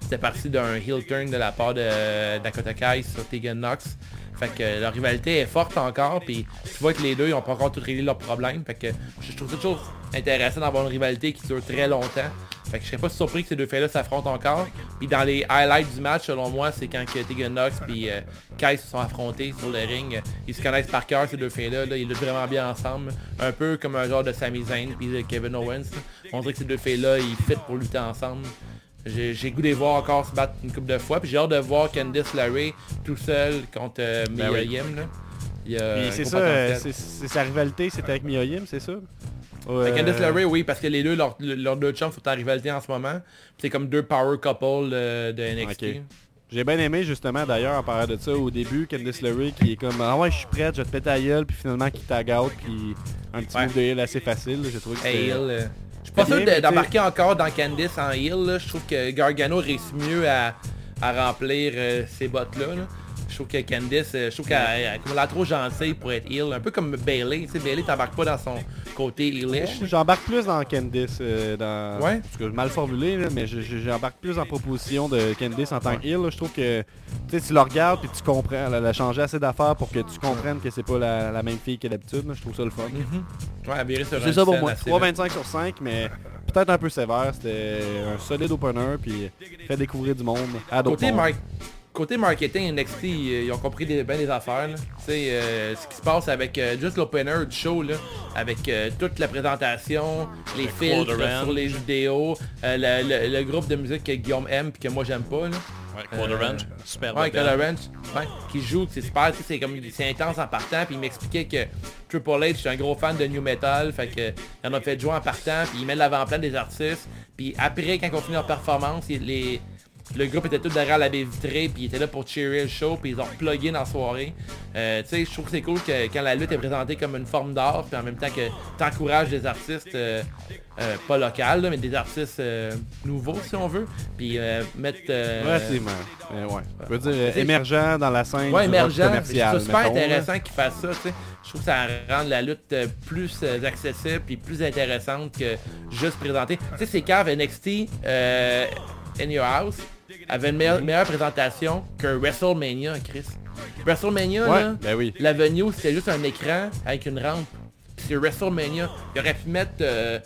Speaker 1: C'était parti d'un heel turn de la part de Dakota Kai sur Tegan Knox. Fait que leur rivalité est forte encore, puis tu vois que les deux ils ont pas encore tout réglé leurs problèmes. Fait que je trouve ça toujours intéressant d'avoir une rivalité qui dure très longtemps. Fait que je serais pas surpris que ces deux filles-là s'affrontent encore. Puis dans les highlights du match, selon moi, c'est quand Tegan Knox et Kai se sont affrontés sur le ring. Ils se connaissent par cœur ces deux filles-là. là. Ils luttent vraiment bien ensemble. Un peu comme un genre de Sami Zayn puis de Kevin Owens. On dirait que ces deux filles-là, ils fit pour lutter ensemble. J'ai j'ai goût de les voir encore se battre une couple de fois. Puis j'ai hâte de voir Candice LeRae tout seul contre euh, Mia
Speaker 2: oui.
Speaker 1: Yim. là. Il y a
Speaker 2: Puis
Speaker 1: un
Speaker 2: c'est
Speaker 1: gros
Speaker 2: ça, euh,
Speaker 1: potentiel.
Speaker 2: c'est c'est sa rivalité, c'était avec Mia Yim, c'est ça?
Speaker 1: Fait. Candice LeRae, oui, parce que les deux, leurs leurs deux chums sont en rivalité en ce moment. Puis C'est comme deux power couple euh, de NXT.
Speaker 2: Ok. J'ai bien aimé justement d'ailleurs en parlant de ça au début, Candice LeRae qui est comme ah ouais je suis prête, je vais te péter la gueule, puis finalement qui tag out, puis un petit
Speaker 1: Ouais.
Speaker 2: move de heal assez facile, là, j'ai trouvé que
Speaker 1: Hey,
Speaker 2: c'était...
Speaker 1: heel, euh, Je suis pas sûr d'embarquer encore dans Candice en heel. là. Je trouve que Gargano réussit mieux à, à remplir euh, ces bottes-là. là. Je trouve que Candice, euh, je trouve qu'elle elle- elle a l'air trop gentille pour être heel. Un peu comme Bailey. Tu sais, Bailey t'embarque pas dans son côté heelish.
Speaker 2: J'embarque plus dans Candice, euh, dans...
Speaker 1: Ouais.
Speaker 2: Parce que mal formulé, là, mais je- je- j'embarque plus en proposition de Candice en tant que là. Je trouve que tu la regardes puis tu comprends. Elle a changé assez d'affaires pour que tu comprennes que c'est pas la, la même fille que d'habitude. Je trouve ça le fun.
Speaker 1: Ouais, virait sur
Speaker 2: C'est ça pour moi.
Speaker 1: assez
Speaker 2: 3,25 sur 5, mais peut-être un peu sévère. C'était un solide opener, puis fait découvrir du monde à d'autres
Speaker 1: Côté. Côté marketing, NXT, euh, ils ont compris des, bien des affaires. sais, euh, ce qui se passe avec euh, juste l'opener du show, là, avec euh, toute la présentation, les filtres
Speaker 3: Quarter
Speaker 1: sur les vidéos, le, le- le groupe de musique que Guillaume aime puis que moi j'aime pas. Là.
Speaker 3: Ouais, Quarter Range, super
Speaker 1: Ouais,
Speaker 3: belle.
Speaker 1: Color Ranch, ouais, qui joue, c'est super, c'est comme c'est intense en partant, puis il m'expliquait que Triple H, c'est un gros fan de new metal, fait que il en a fait jouer en partant, puis il met l'avant-plan des artistes, puis après quand on finit leur performance, il- les le groupe était tout derrière la baie vitrée, puis il était là pour cheerer le show, puis ils ont plugué dans la soirée. Euh, tu sais, je trouve que c'est cool que quand la lutte est présentée comme une forme d'art, puis en même temps que t'encourages des artistes, euh, euh, pas locales, là, mais des artistes nouveaux, si on veut, puis mettre... euh,
Speaker 2: Relativement. Mais ouais. Je veux dire,
Speaker 1: c'est-
Speaker 2: émergent dans la scène
Speaker 1: Ouais, émergent. Je trouve
Speaker 2: commercial.
Speaker 1: ça super
Speaker 2: mettons,
Speaker 1: intéressant qu'ils fassent ça, tu sais. Je trouve que ça rend la lutte plus accessible et plus intéressante que juste présenter. Tu sais, c'est cave NXT In Your House avait une meilleure, meilleure présentation que WrestleMania, Chris. WrestleMania,
Speaker 2: Ouais,
Speaker 1: là,
Speaker 2: ben oui.
Speaker 1: la venue, c'était juste un écran avec une rampe. C'est WrestleMania. Il aurait pu mettre euh,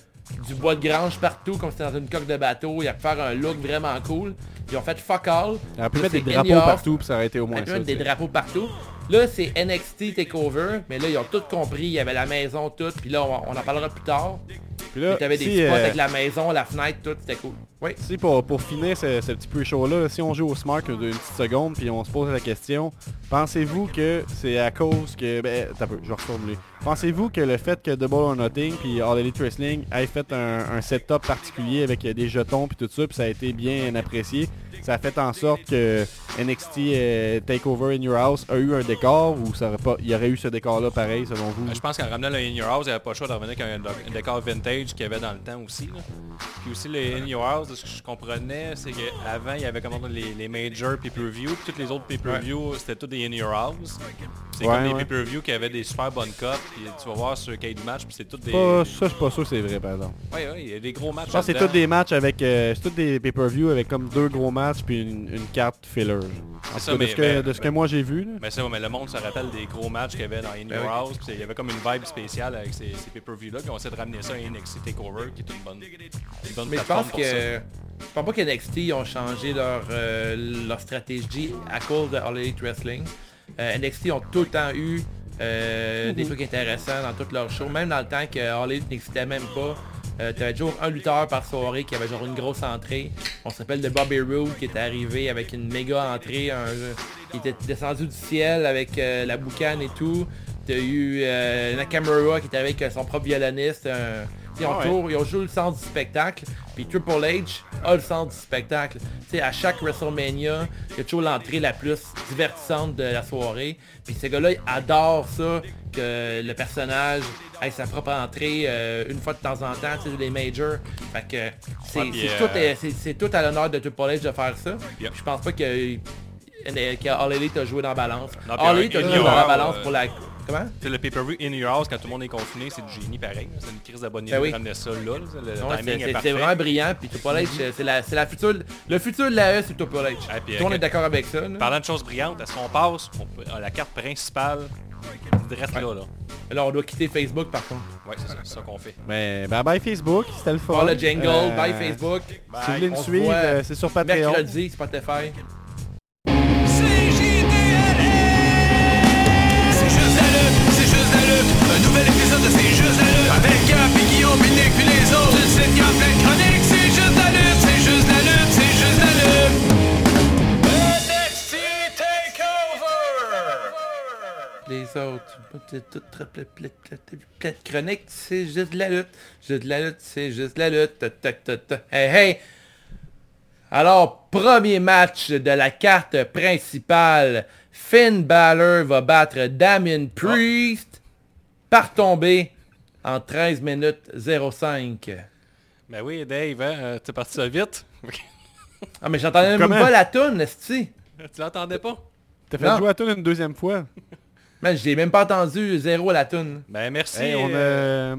Speaker 1: du bois de grange partout, comme c'était dans une coque de bateau. Il a pu faire un look vraiment cool. Ils ont fait fuck all.
Speaker 2: Il aurait pu mettre des drapeaux partout, puis ça aurait été au moins ça.
Speaker 1: des drapeaux partout. Là, c'est NXT Takeover, mais là, ils ont tout compris. Il y avait la maison, tout. Puis là, on, on en parlera plus tard.
Speaker 2: Puis là,
Speaker 1: Tu avais des
Speaker 2: si,
Speaker 1: spots
Speaker 2: euh,
Speaker 1: avec la maison, la fenêtre, tout. C'était cool. Oui.
Speaker 2: Si pour, pour finir ce, ce petit pre-show là, si on joue au Smart une petite seconde puis on se pose la question, pensez-vous que c'est à cause que... Ben, t'as peu, je vais reformuler. Pensez-vous que le fait que Double or Nothing puis All Elite Wrestling ait fait un, setup particulier avec des jetons puis tout ça, puis ça a été bien apprécié, ça a fait en sorte que NXT euh, Takeover in Your House a eu un décor ou il y aurait eu ce décor-là pareil selon vous?
Speaker 3: Euh, Je pense qu'en ramenant le In Your House, il n'y avait pas le choix de avec un, un décor vintage qu'il y avait dans le temps aussi. Puis aussi les In Your House, de ce que je comprenais, c'est qu'avant, il y avait comme les, les major pay-per-view, puis tous les autres pay-per-view, c'était tout des In Your House. C'est
Speaker 2: Ouais,
Speaker 3: comme des
Speaker 2: ouais.
Speaker 3: pay-per-view qui avaient des super bonnes cotes, puis tu vas voir sur Cage Match, puis c'est tout des...
Speaker 2: Pas- ça, je suis pas sûr que c'est vrai par exemple.
Speaker 3: Ouais, ouais, il y a des gros matchs
Speaker 2: Je pense que c'est tous des matchs avec... euh, c'est tous des pay-per-view avec comme deux gros matchs puis une, une carte filler. En tout
Speaker 3: ça,
Speaker 2: cas, de ce que,
Speaker 3: mais-
Speaker 2: de ce que moi j'ai vu. là.
Speaker 3: Mais ça, mais le monde se rappelle des gros matchs qu'il y avait dans In
Speaker 1: Ben
Speaker 3: Your
Speaker 1: oui.
Speaker 3: House, puis il y avait comme une vibe spéciale avec ces, ces pay-per-view-là, puis on essaie de ramener ça à NXT TakeOver, qui est une bonne, une bonne
Speaker 1: Mais je pense que... Je pense pas qu'NXT ont changé leur, euh, leur stratégie à cause de All Elite Wrestling. Euh, NXT ont tout le temps eu euh, des trucs intéressants dans toutes leurs shows, même dans le temps que All Elite n'existait même pas. Euh, T'avais toujours un lutteur par soirée qui avait genre une grosse entrée. On s'appelle de Bobby Roode qui était arrivé avec une méga entrée, un, qui était descendu du ciel avec euh, la boucane et tout. T'as eu euh, Nakamura qui était avec euh, son propre violoniste. un- Ils ont,
Speaker 2: Ah ouais.
Speaker 1: ils ont toujours le sens du spectacle. Puis Triple H a le sens du spectacle. Tu sais, à chaque WrestleMania, il y a toujours l'entrée la plus divertissante de la soirée. Puis ces gars-là, ils adorent ça, que le personnage ait sa propre entrée euh, une fois de temps en temps, tu sais, les majors. Fait que c'est
Speaker 3: Ouais, euh,
Speaker 1: tout, c'est- tout à l'honneur de Triple H de faire ça.
Speaker 3: Yep.
Speaker 1: Je pense pas que que All Elite a joué dans la balance.
Speaker 3: Non,
Speaker 1: All Elite a joué dans la
Speaker 3: joueur,
Speaker 1: balance
Speaker 3: euh,
Speaker 1: pour la Comment?
Speaker 3: C'est le pay-per-view In Your House quand tout le monde est confiné, c'est du génie pareil. C'est une crise d'abonnés
Speaker 1: Ben oui.
Speaker 3: de ramener ça là. là. Le
Speaker 1: Ouais,
Speaker 3: timing
Speaker 1: c'est-
Speaker 3: est
Speaker 1: c'est
Speaker 3: parfait.
Speaker 1: c'est vraiment brillant. Puis Triple H, c'est la, c'est la future, le futur de la E, c'est Triple H.
Speaker 3: Ah, puis,
Speaker 1: Tout le monde est d'accord avec ça. là.
Speaker 3: Parlant de choses brillantes, est-ce qu'on passe à la carte principale? Direct là, là?
Speaker 1: Là, on doit quitter Facebook par contre.
Speaker 3: Ouais, c'est ça, c'est ça qu'on fait.
Speaker 2: Mais bye bye Facebook, c'était le fun.
Speaker 1: Voir le jingle,
Speaker 2: Euh,
Speaker 1: bye Facebook.
Speaker 2: Si vous voulez
Speaker 1: On
Speaker 2: nous suivre, euh, c'est sur Patreon.
Speaker 1: Mercredi, Spotify.
Speaker 4: Un nouvel épisode de C'est juste la lutte. Avec Gap et Guillaume, Binic puis les autres. Une site Gap, plein de chroniques. C'est juste la lutte, c'est juste la lutte, c'est juste la lutte. NXT TakeOver
Speaker 1: Les autres, c'est tout très plein plein- plein- plein de chroniques, c'est juste de la lutte. Juste de la lutte, c'est juste de la lutte. Hey, hey! Alors, premier match de la carte principale. Finn Balor va battre Damien Priest par tomber en 13 minutes 05.
Speaker 3: Ben oui, Dave, hein, euh, t'es parti ça vite.
Speaker 1: Ah, mais j'entendais même pas la toune, esti.
Speaker 3: tu l'entendais pas?
Speaker 2: T'as fait
Speaker 1: Non.
Speaker 2: jouer à tout une deuxième fois.
Speaker 1: Man, j'ai même pas entendu zéro à la toune.
Speaker 3: Ben merci.
Speaker 2: Hey, on,
Speaker 3: euh,
Speaker 2: a...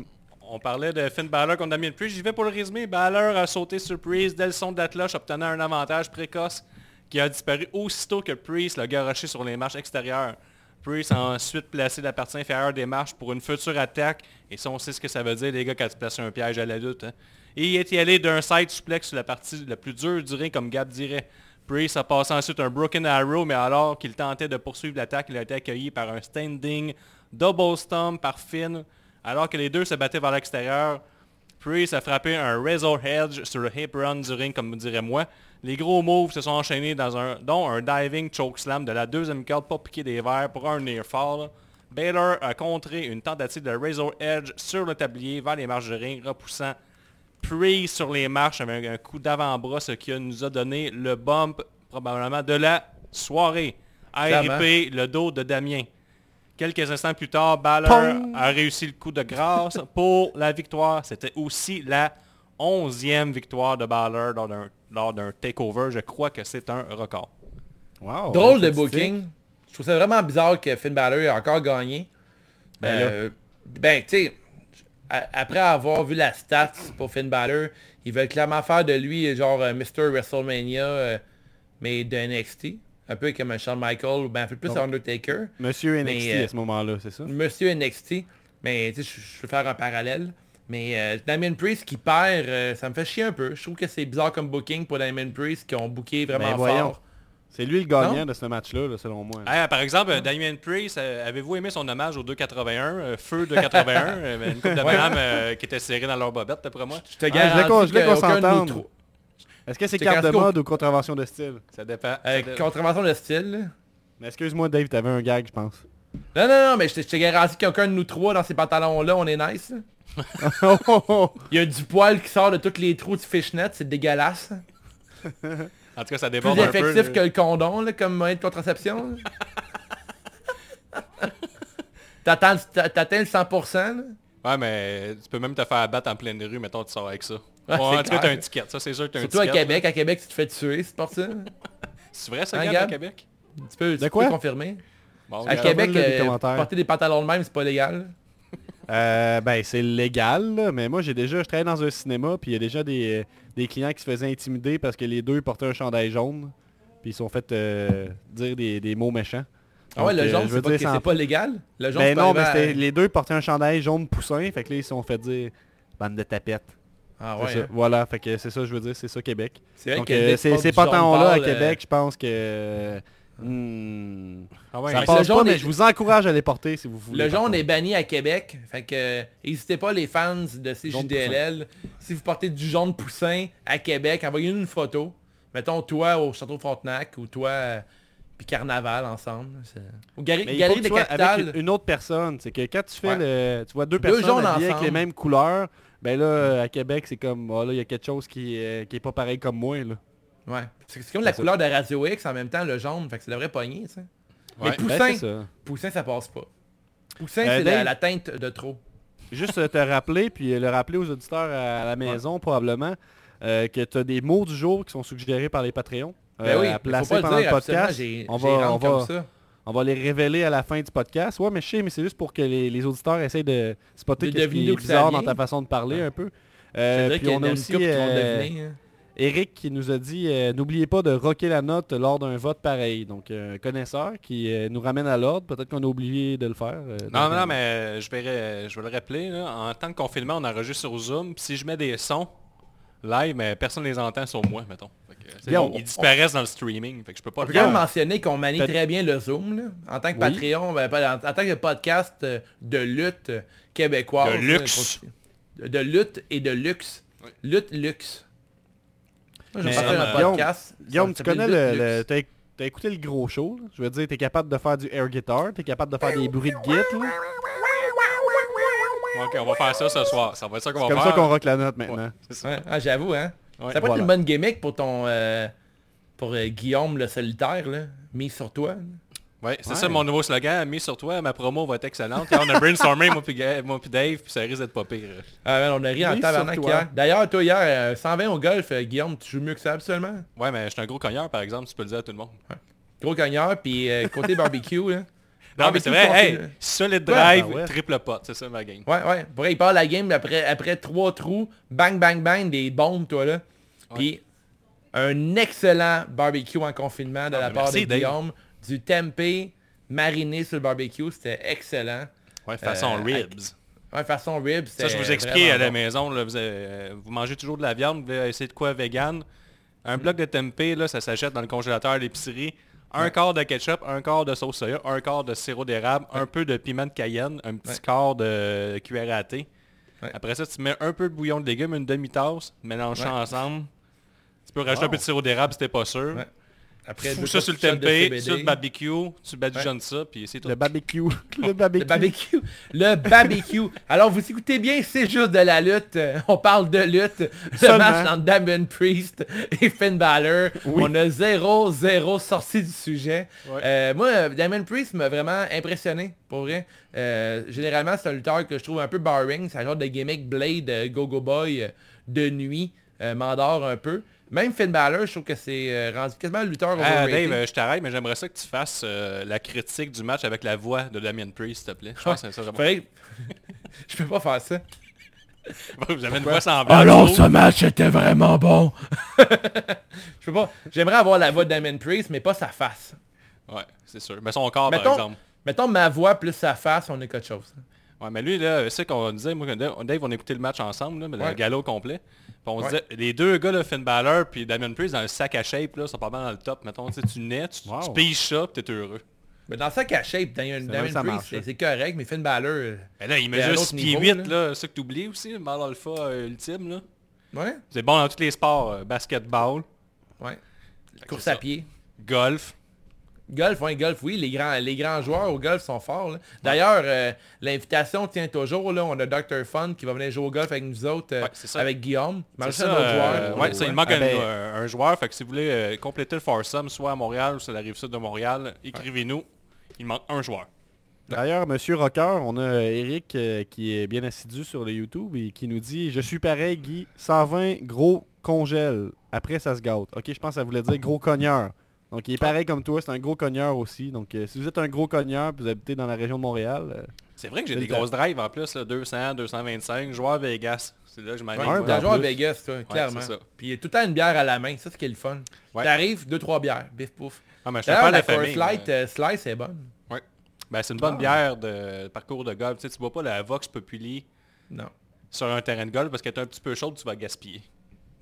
Speaker 3: On parlait de Finn Balor contre Damien Priest. J'y vais pour le résumé. Balor a sauté sur Priest dès le son de la cloche, obtenant un avantage précoce qui a disparu aussitôt que Priest l'a garoché sur les marches extérieures. Priest a ensuite placé la partie inférieure des marches pour une future attaque. Et ça, on sait ce que ça veut dire, les gars, quand tu places un piège à la lutte. hein. Et il est allé d'un side suplex sur la partie la plus dure du ring, comme Gab dirait. Priest a passé ensuite un Broken Arrow, mais alors qu'il tentait de poursuivre l'attaque, il a été accueilli par un standing double stomp par Finn. Alors que les deux se battaient vers l'extérieur, Priest a frappé un Razor Hedge sur le hip run du ring, comme dirait moi. Les gros moves se sont enchaînés dans un, dont un diving chokeslam de la deuxième corde pour piquer des verres pour un near fall. Baylor a contré une tentative de Razor Edge sur le tablier vers les marches du ring, repoussant Priest sur les marches avec un coup d'avant-bras, ce qui nous a donné le bump probablement de la soirée. RIP, le dos de Damien. Quelques instants plus tard, Balor
Speaker 2: Pong!
Speaker 3: a réussi le coup de grâce pour la victoire. C'était aussi la onzième victoire de Balor lors d'un, lors d'un takeover. Je crois que c'est un record.
Speaker 2: Wow,
Speaker 1: Drôle de booking. Je trouve ça vraiment bizarre que Finn Balor ait encore gagné.
Speaker 2: Ben
Speaker 1: Euh, ben, tu sais, après avoir vu la stats pour Finn Balor, ils veulent clairement faire de lui genre euh, Mr. WrestleMania, euh, mais de NXT. Un peu comme un Shawn Michael ou ben un peu plus
Speaker 2: Donc,
Speaker 1: Undertaker.
Speaker 2: Monsieur NXT
Speaker 1: Mais, euh,
Speaker 2: à ce moment-là, c'est ça?
Speaker 1: Monsieur NXT. Mais tu sais, je je veux faire un parallèle. Mais euh, Damien Priest qui perd, euh, ça me fait chier un peu. Je trouve que c'est bizarre comme booking pour Damien Priest qui ont booké vraiment
Speaker 2: Ben, voyons.
Speaker 1: fort.
Speaker 2: C'est lui le gagnant
Speaker 1: Non?
Speaker 2: de ce match-là, là, selon moi.
Speaker 3: Ah, par exemple, Damien Priest, euh, avez-vous aimé son hommage au 281, euh, Feu 281, *laughs* euh, une couple de madames euh, qui étaient serrées dans leur bobette, d'après moi
Speaker 1: Je te
Speaker 2: Ah, je qu'on- s'entende. Est-ce que c'est carte de mode ou contravention de style?
Speaker 3: Ça dépend.
Speaker 1: Euh,
Speaker 3: Ça
Speaker 1: contravention de style. là.
Speaker 2: Mais excuse-moi, Dave, t'avais un gag, je pense.
Speaker 1: Non, non, non, mais je te, garantis qu'aucun de nous trois dans ces pantalons-là, on est nice. *laughs* Il y a du poil qui sort de tous les trous du fishnet, c'est dégueulasse.
Speaker 3: En tout cas, ça
Speaker 1: Plus
Speaker 3: déborde un peu.
Speaker 1: effectif
Speaker 3: là.
Speaker 1: que le condom, là, comme moyen de contraception. *laughs* T'atteins le 100%, là.
Speaker 3: Ouais, mais tu peux même te faire battre en pleine rue, mettons, tu sors avec ça. En tout cas, t'as un ticket. Ça, c'est sûr que t'as un
Speaker 1: Surtout à
Speaker 3: ticket.
Speaker 1: Québec. À Québec, tu te fais tuer, c'est pour ça. *laughs*
Speaker 3: C'est vrai, ça,
Speaker 1: Hein,
Speaker 3: Gab, à? Québec?
Speaker 1: Tu peux, tu
Speaker 2: quoi?
Speaker 1: peux confirmer.
Speaker 3: Bon,
Speaker 1: À. Québec, euh, porter des pantalons de même, c'est pas légal.
Speaker 2: Euh, ben, c'est légal, là, mais moi, j'ai déjà, je travaillais dans un cinéma, puis il y a déjà des, des clients qui se faisaient intimider parce que les deux portaient un chandail jaune, puis ils se sont fait euh, dire des, des mots méchants.
Speaker 1: Ah ouais, le
Speaker 2: euh,
Speaker 1: jaune,
Speaker 2: je
Speaker 1: c'est
Speaker 2: veux
Speaker 1: pas,
Speaker 2: sans-
Speaker 1: c'est pas légal? Le jaune,
Speaker 2: Ben non, mais
Speaker 1: à-
Speaker 2: les deux portaient un chandail jaune poussin, fait que là, ils se sont fait dire bande de tapettes.
Speaker 1: Ah
Speaker 2: C'est
Speaker 1: ouais.
Speaker 2: ça.
Speaker 1: hein.
Speaker 2: Voilà, fait que c'est ça, je veux dire, c'est ça Québec.
Speaker 1: C'est vrai
Speaker 2: Donc
Speaker 1: que
Speaker 2: euh, ces, pantalons-là à
Speaker 1: euh,
Speaker 2: Québec, je pense que... hmm,
Speaker 3: Ah ouais,
Speaker 2: ça
Speaker 3: mais
Speaker 1: passe
Speaker 2: pas,
Speaker 1: jaune
Speaker 2: mais
Speaker 1: est-
Speaker 2: je vous encourage à les porter si vous voulez.
Speaker 1: Le jaune est banni à Québec. Fait que euh, n'hésitez pas les fans de CJDLL. Si vous portez du jaune poussin à Québec, envoyez-nous une photo. Mettons toi au Château Frontenac ou toi euh, puis Carnaval ensemble. Ou Galerie, de Capitale.
Speaker 2: avec une, autre personne. C'est que quand tu fais
Speaker 1: Ouais.
Speaker 2: le... Tu vois deux
Speaker 1: Deux
Speaker 2: personnes habillées avec les mêmes couleurs, ben là, à Québec, c'est comme, oh, là, il y a quelque chose qui, euh, qui est pas pareil comme moi, là.
Speaker 1: Ouais. C'est comme la
Speaker 2: ça.
Speaker 1: couleur de Radio X en même temps, le jaune. Fait que ça devrait pogner, ça.
Speaker 3: Ouais.
Speaker 1: Mais
Speaker 2: Ben,
Speaker 1: Poussin,
Speaker 2: c'est ça.
Speaker 1: Poussin, ça passe pas. Poussin,
Speaker 2: Euh,
Speaker 1: c'est la, teinte de trop.
Speaker 2: Juste euh, te rappeler, puis euh, le rappeler aux auditeurs à la maison, probablement, euh, que tu as des mots du jour qui sont suggérés par les Patreons.
Speaker 1: Ben oui,
Speaker 2: à placer pendant
Speaker 1: le
Speaker 2: podcast. On va, on, va, on va les révéler à la fin du podcast. Ouais, mais je sais, mais c'est juste pour que les, les auditeurs essayent de spotter
Speaker 1: De deviner
Speaker 2: qui est bizarre dans ta façon de parler un peu. Euh, puis on a
Speaker 1: une
Speaker 2: aussi
Speaker 1: couple qui vont deviner, hein.
Speaker 2: Eric qui nous a dit euh, n'oubliez pas de rocker la note lors d'un vote pareil. Donc euh, un connaisseur qui euh, nous ramène à l'ordre. Peut-être qu'on a oublié de le faire. euh,
Speaker 3: Non, non, mais je vais, je le rappeler. là. En tant que confinement, on enregistre sur Zoom. Puis si je mets des sons live, mais personne ne les entend sauf moi, mettons. Que,
Speaker 2: Bien, on-
Speaker 3: Ils disparaissent dans le streaming. Fait que je peux pas
Speaker 1: quand même
Speaker 3: faire.
Speaker 1: mentionner qu'on manie très bien le Zoom, là. En tant que
Speaker 2: Oui.
Speaker 1: Patreon, ben, en, en tant que podcast de lutte québécoise.
Speaker 3: De luxe.
Speaker 1: De lutte et de luxe.
Speaker 3: Oui.
Speaker 1: Lutte luxe. Moi,
Speaker 2: Mais, euh,
Speaker 1: podcast.
Speaker 2: Guillaume, tu connais le... t'as, t'as écouté le gros show. là? Je veux dire, t'es capable de faire du air guitar. T'es capable de faire des bruits de git. là.
Speaker 3: Ok, on va faire ça ce soir. Ça va être ça qu'on va
Speaker 2: Comme
Speaker 3: faire.
Speaker 2: ça qu'on rock la note maintenant.
Speaker 3: Ouais, c'est ça.
Speaker 1: Ouais, ah, j'avoue, hein.
Speaker 3: Ouais.
Speaker 1: ça peut être une bonne gimmick pour ton... euh, pour euh, Guillaume le solitaire, là. Mis sur toi.
Speaker 3: Ouais, c'est
Speaker 2: Ouais.
Speaker 3: ça mon nouveau slogan. Mis sur toi, ma promo va être excellente. Là, on a brainstormé, moi puis Dave, puis ça risque d'être pas pire.
Speaker 1: Ah, on a ri en tabarnak hier. D'ailleurs, toi, hier, euh, 120 au golf, euh, Guillaume, tu joues mieux que ça, absolument.
Speaker 3: Ouais, mais je suis un gros cogneur, par exemple, tu peux le dire à tout le monde.
Speaker 1: Gros cogneur, puis euh, côté barbecue, là. *laughs*
Speaker 3: Non, mais c'est vrai, hey, solid
Speaker 1: Ouais,
Speaker 3: drive,
Speaker 2: ben ouais.
Speaker 3: triple pot, c'est ça ma game.
Speaker 1: Ouais, ouais. Pour vrai, il part la game après, après trois trous, bang, bang, bang, des bombes, toi, là. Puis, un excellent barbecue en confinement de
Speaker 3: Ah,
Speaker 1: la
Speaker 3: ben
Speaker 1: part
Speaker 3: merci,
Speaker 1: de
Speaker 3: Dave.
Speaker 1: Du tempeh mariné sur le barbecue, c'était excellent.
Speaker 3: Ouais, façon
Speaker 1: Euh,
Speaker 3: ribs.
Speaker 1: Ouais, façon rib,
Speaker 3: Ça, je vous explique à la
Speaker 1: bon.
Speaker 3: maison, là, vous, euh, vous mangez toujours de la viande, vous voulez essayer de quoi vegan? Un bloc de tempeh, là, ça s'achète dans le congélateur à l'épicerie. Un quart de ketchup, un quart de sauce soya, un quart de sirop d'érable, un peu de piment de cayenne, un petit quart de cuillère à thé. Après ça, tu mets un peu de bouillon de légumes, une demi-tasse, mélange ça ensemble. Tu peux rajouter un peu de sirop d'érable si t'es pas sûr.
Speaker 1: Ouais. Après,
Speaker 3: Fous ça sur le tempeh, sur le barbecue, tu badigeonnes ça, puis c'est tout.
Speaker 2: Le barbecue. *laughs* le barbecue.
Speaker 1: Le barbecue. Le barbecue. Alors, vous écoutez bien, c'est juste de la lutte. Euh, On parle de lutte. Le match entre Damien Priest et Finn Balor. On a zéro, zéro sorti du sujet.
Speaker 3: Ouais.
Speaker 1: Euh, moi, Damien Priest m'a vraiment impressionné, pour vrai. Euh, généralement, c'est un lutteur que je trouve un peu boring. C'est un genre de gimmick Blade, Go-Go Boy de nuit. Euh, M'endort un peu. Même Finn Balor, je trouve que c'est euh, rendu quasiment lutteur
Speaker 3: Ah. Dave, euh, je t'arrête, mais j'aimerais ça que tu fasses euh, la critique du match avec la voix de Damien Priest, s'il te plaît. Je pense que c'est ça.
Speaker 1: Faudrait- *laughs* je peux pas faire ça.
Speaker 3: Vous avez une voix semblable.
Speaker 1: Alors ce match était vraiment bon. *laughs* je peux pas. J'aimerais avoir la voix de Damien Priest, mais pas sa face.
Speaker 3: Ouais, c'est sûr. Mais son corps,
Speaker 1: Mettons-
Speaker 3: par exemple.
Speaker 1: Mettons ma voix plus sa face, on est quelque chose.
Speaker 3: Ouais, mais lui, là, c'est qu'on disait, moi, Dave, on a écouté le match ensemble, là, mais le galop complet. Puis on
Speaker 1: Ouais.
Speaker 3: disait, les deux gars, là, Finn Balor puis Damien Priest, dans le sac à shape, là, sont pas mal dans le top. Mettons, tu sais, tu nais, tu,
Speaker 2: Wow.
Speaker 3: tu piges ça, puis t'es heureux.
Speaker 1: Mais dans sa shape, Damien,
Speaker 2: vrai
Speaker 1: Damien Priest, c'est correct, mais Finn Balor... euh,
Speaker 3: Mais là, il
Speaker 1: à un
Speaker 3: mesure
Speaker 1: autre
Speaker 3: 6 pieds
Speaker 1: niveau,
Speaker 3: 8,
Speaker 1: là.
Speaker 3: là, ça que t'oublies aussi, le mal alpha euh, ultime, là.
Speaker 1: Ouais,
Speaker 3: C'est bon dans tous les sports, euh, basketball,
Speaker 1: ouais. Course à pied.
Speaker 3: golf.
Speaker 1: Golf, ouais, golf, oui, les grands, les grands joueurs au golf sont forts. là. D'ailleurs, euh, l'invitation tient toujours. Là. On a Dr. Fun qui va venir jouer au golf avec nous autres, euh,
Speaker 3: Ouais, c'est ça.
Speaker 1: avec Guillaume. Il manque
Speaker 3: C'est ça,
Speaker 1: un autre
Speaker 3: euh,
Speaker 1: joueur.
Speaker 3: ouais, ça, il manque
Speaker 2: Ah
Speaker 3: un,
Speaker 2: ben-
Speaker 3: un- un joueur, fait que si vous voulez euh, compléter le foursome, soit à Montréal ou sur la rive sud de Montréal, écrivez-nous. Il manque un joueur.
Speaker 2: D'ailleurs, Monsieur Rocker, on a Eric euh, qui est bien assidu sur le YouTube et qui nous dit « Je suis pareil, Guy, 120 gros congèle. Après, ça se gâte. » Ok, je pense que ça voulait dire gros cogneur. Donc, il est pareil comme toi, c'est un gros cogneur aussi. Donc, euh, si vous êtes un gros cogneur et vous habitez dans la région de Montréal, euh,
Speaker 3: C'est vrai que j'ai des grosses drives en plus, là, 200, 225, joueur Vegas. C'est là que je m'en
Speaker 1: Ouais,
Speaker 2: ben,
Speaker 1: un joueur à. Vegas, toi, clairement. Puis il y a tout le temps une bière à la main, ça c'est ce qui est le fun.
Speaker 3: Ouais.
Speaker 1: T'arrives, deux, trois bières, bif pouf.
Speaker 3: Ah, mais je
Speaker 1: la First
Speaker 3: famille.
Speaker 1: Light
Speaker 3: mais-
Speaker 1: euh, Slice est bonne.
Speaker 3: Ouais. Ben, c'est une bonne
Speaker 1: Ah.
Speaker 3: bière de parcours de golf. Tu sais, tu bois pas la Vox Populi
Speaker 1: Non.
Speaker 3: sur un terrain de golf parce qu'elle est un petit peu chaude, tu vas gaspiller.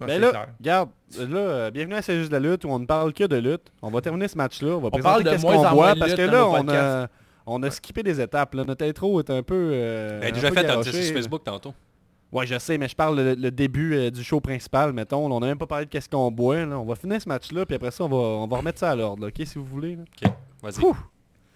Speaker 1: Non,
Speaker 2: Ben là,
Speaker 1: clair.
Speaker 2: regarde, là, euh, bienvenue à C'est juste de la lutte où on ne parle que de lutte. On va terminer ce match-là, on va présenter
Speaker 1: parle de
Speaker 2: qu'est-ce qu'on
Speaker 1: de
Speaker 2: parce que là,
Speaker 1: nos
Speaker 2: on a, on a skippé des étapes. là. Notre intro est un peu... euh, un
Speaker 3: déjà
Speaker 2: peu
Speaker 3: fait un sur. Facebook tantôt.
Speaker 2: Ouais, je sais, mais je parle le, le début euh, du show principal, mettons. On n'a même pas parlé de qu'est-ce qu'on boit. là. On va finir ce match-là, puis après ça, on va, on va remettre ça à l'ordre, ok, si vous voulez. là.
Speaker 3: Ok, vas-y.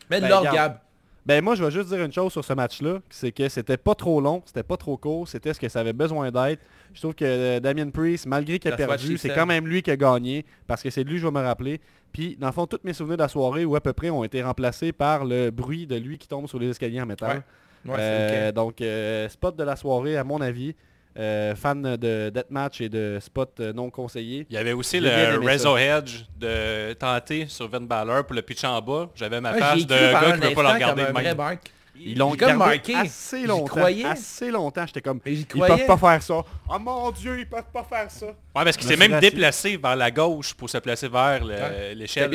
Speaker 1: Mets de
Speaker 2: Ben,
Speaker 1: l'ordre. Gab.
Speaker 2: Ben moi, je vais juste dire une chose sur ce match-là, c'est que c'était pas trop long, c'était pas trop court, c'était ce que ça avait besoin d'être. Je trouve que euh, Damien Priest, malgré qu'il a perdu, c'est quand même lui qui a gagné, parce que c'est de lui que je vais me rappeler. Puis, dans le fond, tous mes souvenirs de la soirée, ou à peu près, ont été remplacés par le bruit de lui qui tombe sur les escaliers en métal.
Speaker 1: Ouais,
Speaker 2: Euh. Donc, euh, spot de la soirée, à mon avis. Euh, fan de deathmatch et de spots euh, non conseillés.
Speaker 3: Il y avait aussi le Rezo Hedge de tenter sur Van Balor pour le pitch en bas. J'avais ma page
Speaker 1: j'ai
Speaker 3: de gars qui ne peut pas le regarder de même.
Speaker 1: Mark.
Speaker 2: Ils l'ont gardé
Speaker 1: marqué.
Speaker 2: assez
Speaker 1: J'y
Speaker 2: longtemps.
Speaker 1: croyais.
Speaker 2: Assez longtemps. J'étais comme, ils peuvent pas faire ça. Oh mon Dieu, ils peuvent pas faire ça.
Speaker 3: Ouais, parce qu'il s'est même déplacé vers la gauche pour se placer vers le-
Speaker 1: Ouais.
Speaker 3: l'échelle.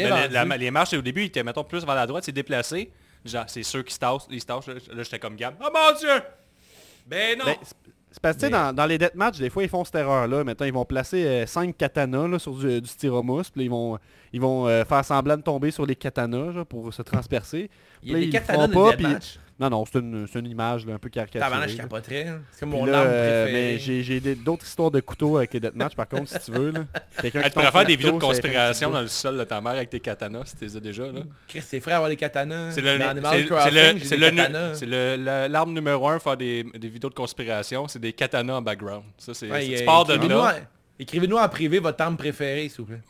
Speaker 3: Les marches, au début, il était, mettons, plus vers la droite, il s'est déplacé. Genre, c'est ceux qui se tassent, ils se tassent. Là, Là, j'étais comme gamme. Oh mon Dieu! Ben non!
Speaker 2: Ben, c'est- parce que
Speaker 1: Mais-
Speaker 2: dans, dans les deathmatch, des fois, ils font cette erreur-là. Maintenant, ils vont placer 5 katanas là, sur du, du styromousse. Puis ils vont, ils vont euh, faire semblant de tomber sur les katanas pour se transpercer.
Speaker 1: Il y a des katanas dans
Speaker 2: pas,
Speaker 1: le.
Speaker 2: Non, non, c'est une, c'est une image là, un peu caricaturée.
Speaker 1: Je capoterais. hein. C'est comme mon
Speaker 2: là,
Speaker 1: arme
Speaker 2: euh,
Speaker 1: préférée.
Speaker 2: mais j'ai d'autres histoires de couteaux avec les deathmatch, par contre, si tu veux. Là. *laughs* Quelqu'un qui
Speaker 3: tu pourrais faire des vidéos de conspiration dans le sol de ta mère avec tes katanas, si tu les as déjà. là.
Speaker 1: Chris, c'est frère avoir des katanas.
Speaker 3: C'est l'arme numéro un faire des, des vidéos de conspiration, c'est des katanas en background. Ça, c'est
Speaker 1: Ouais,
Speaker 3: tu pars de là.
Speaker 1: Écrivez-nous en privé votre arme préférée, s'il vous plaît.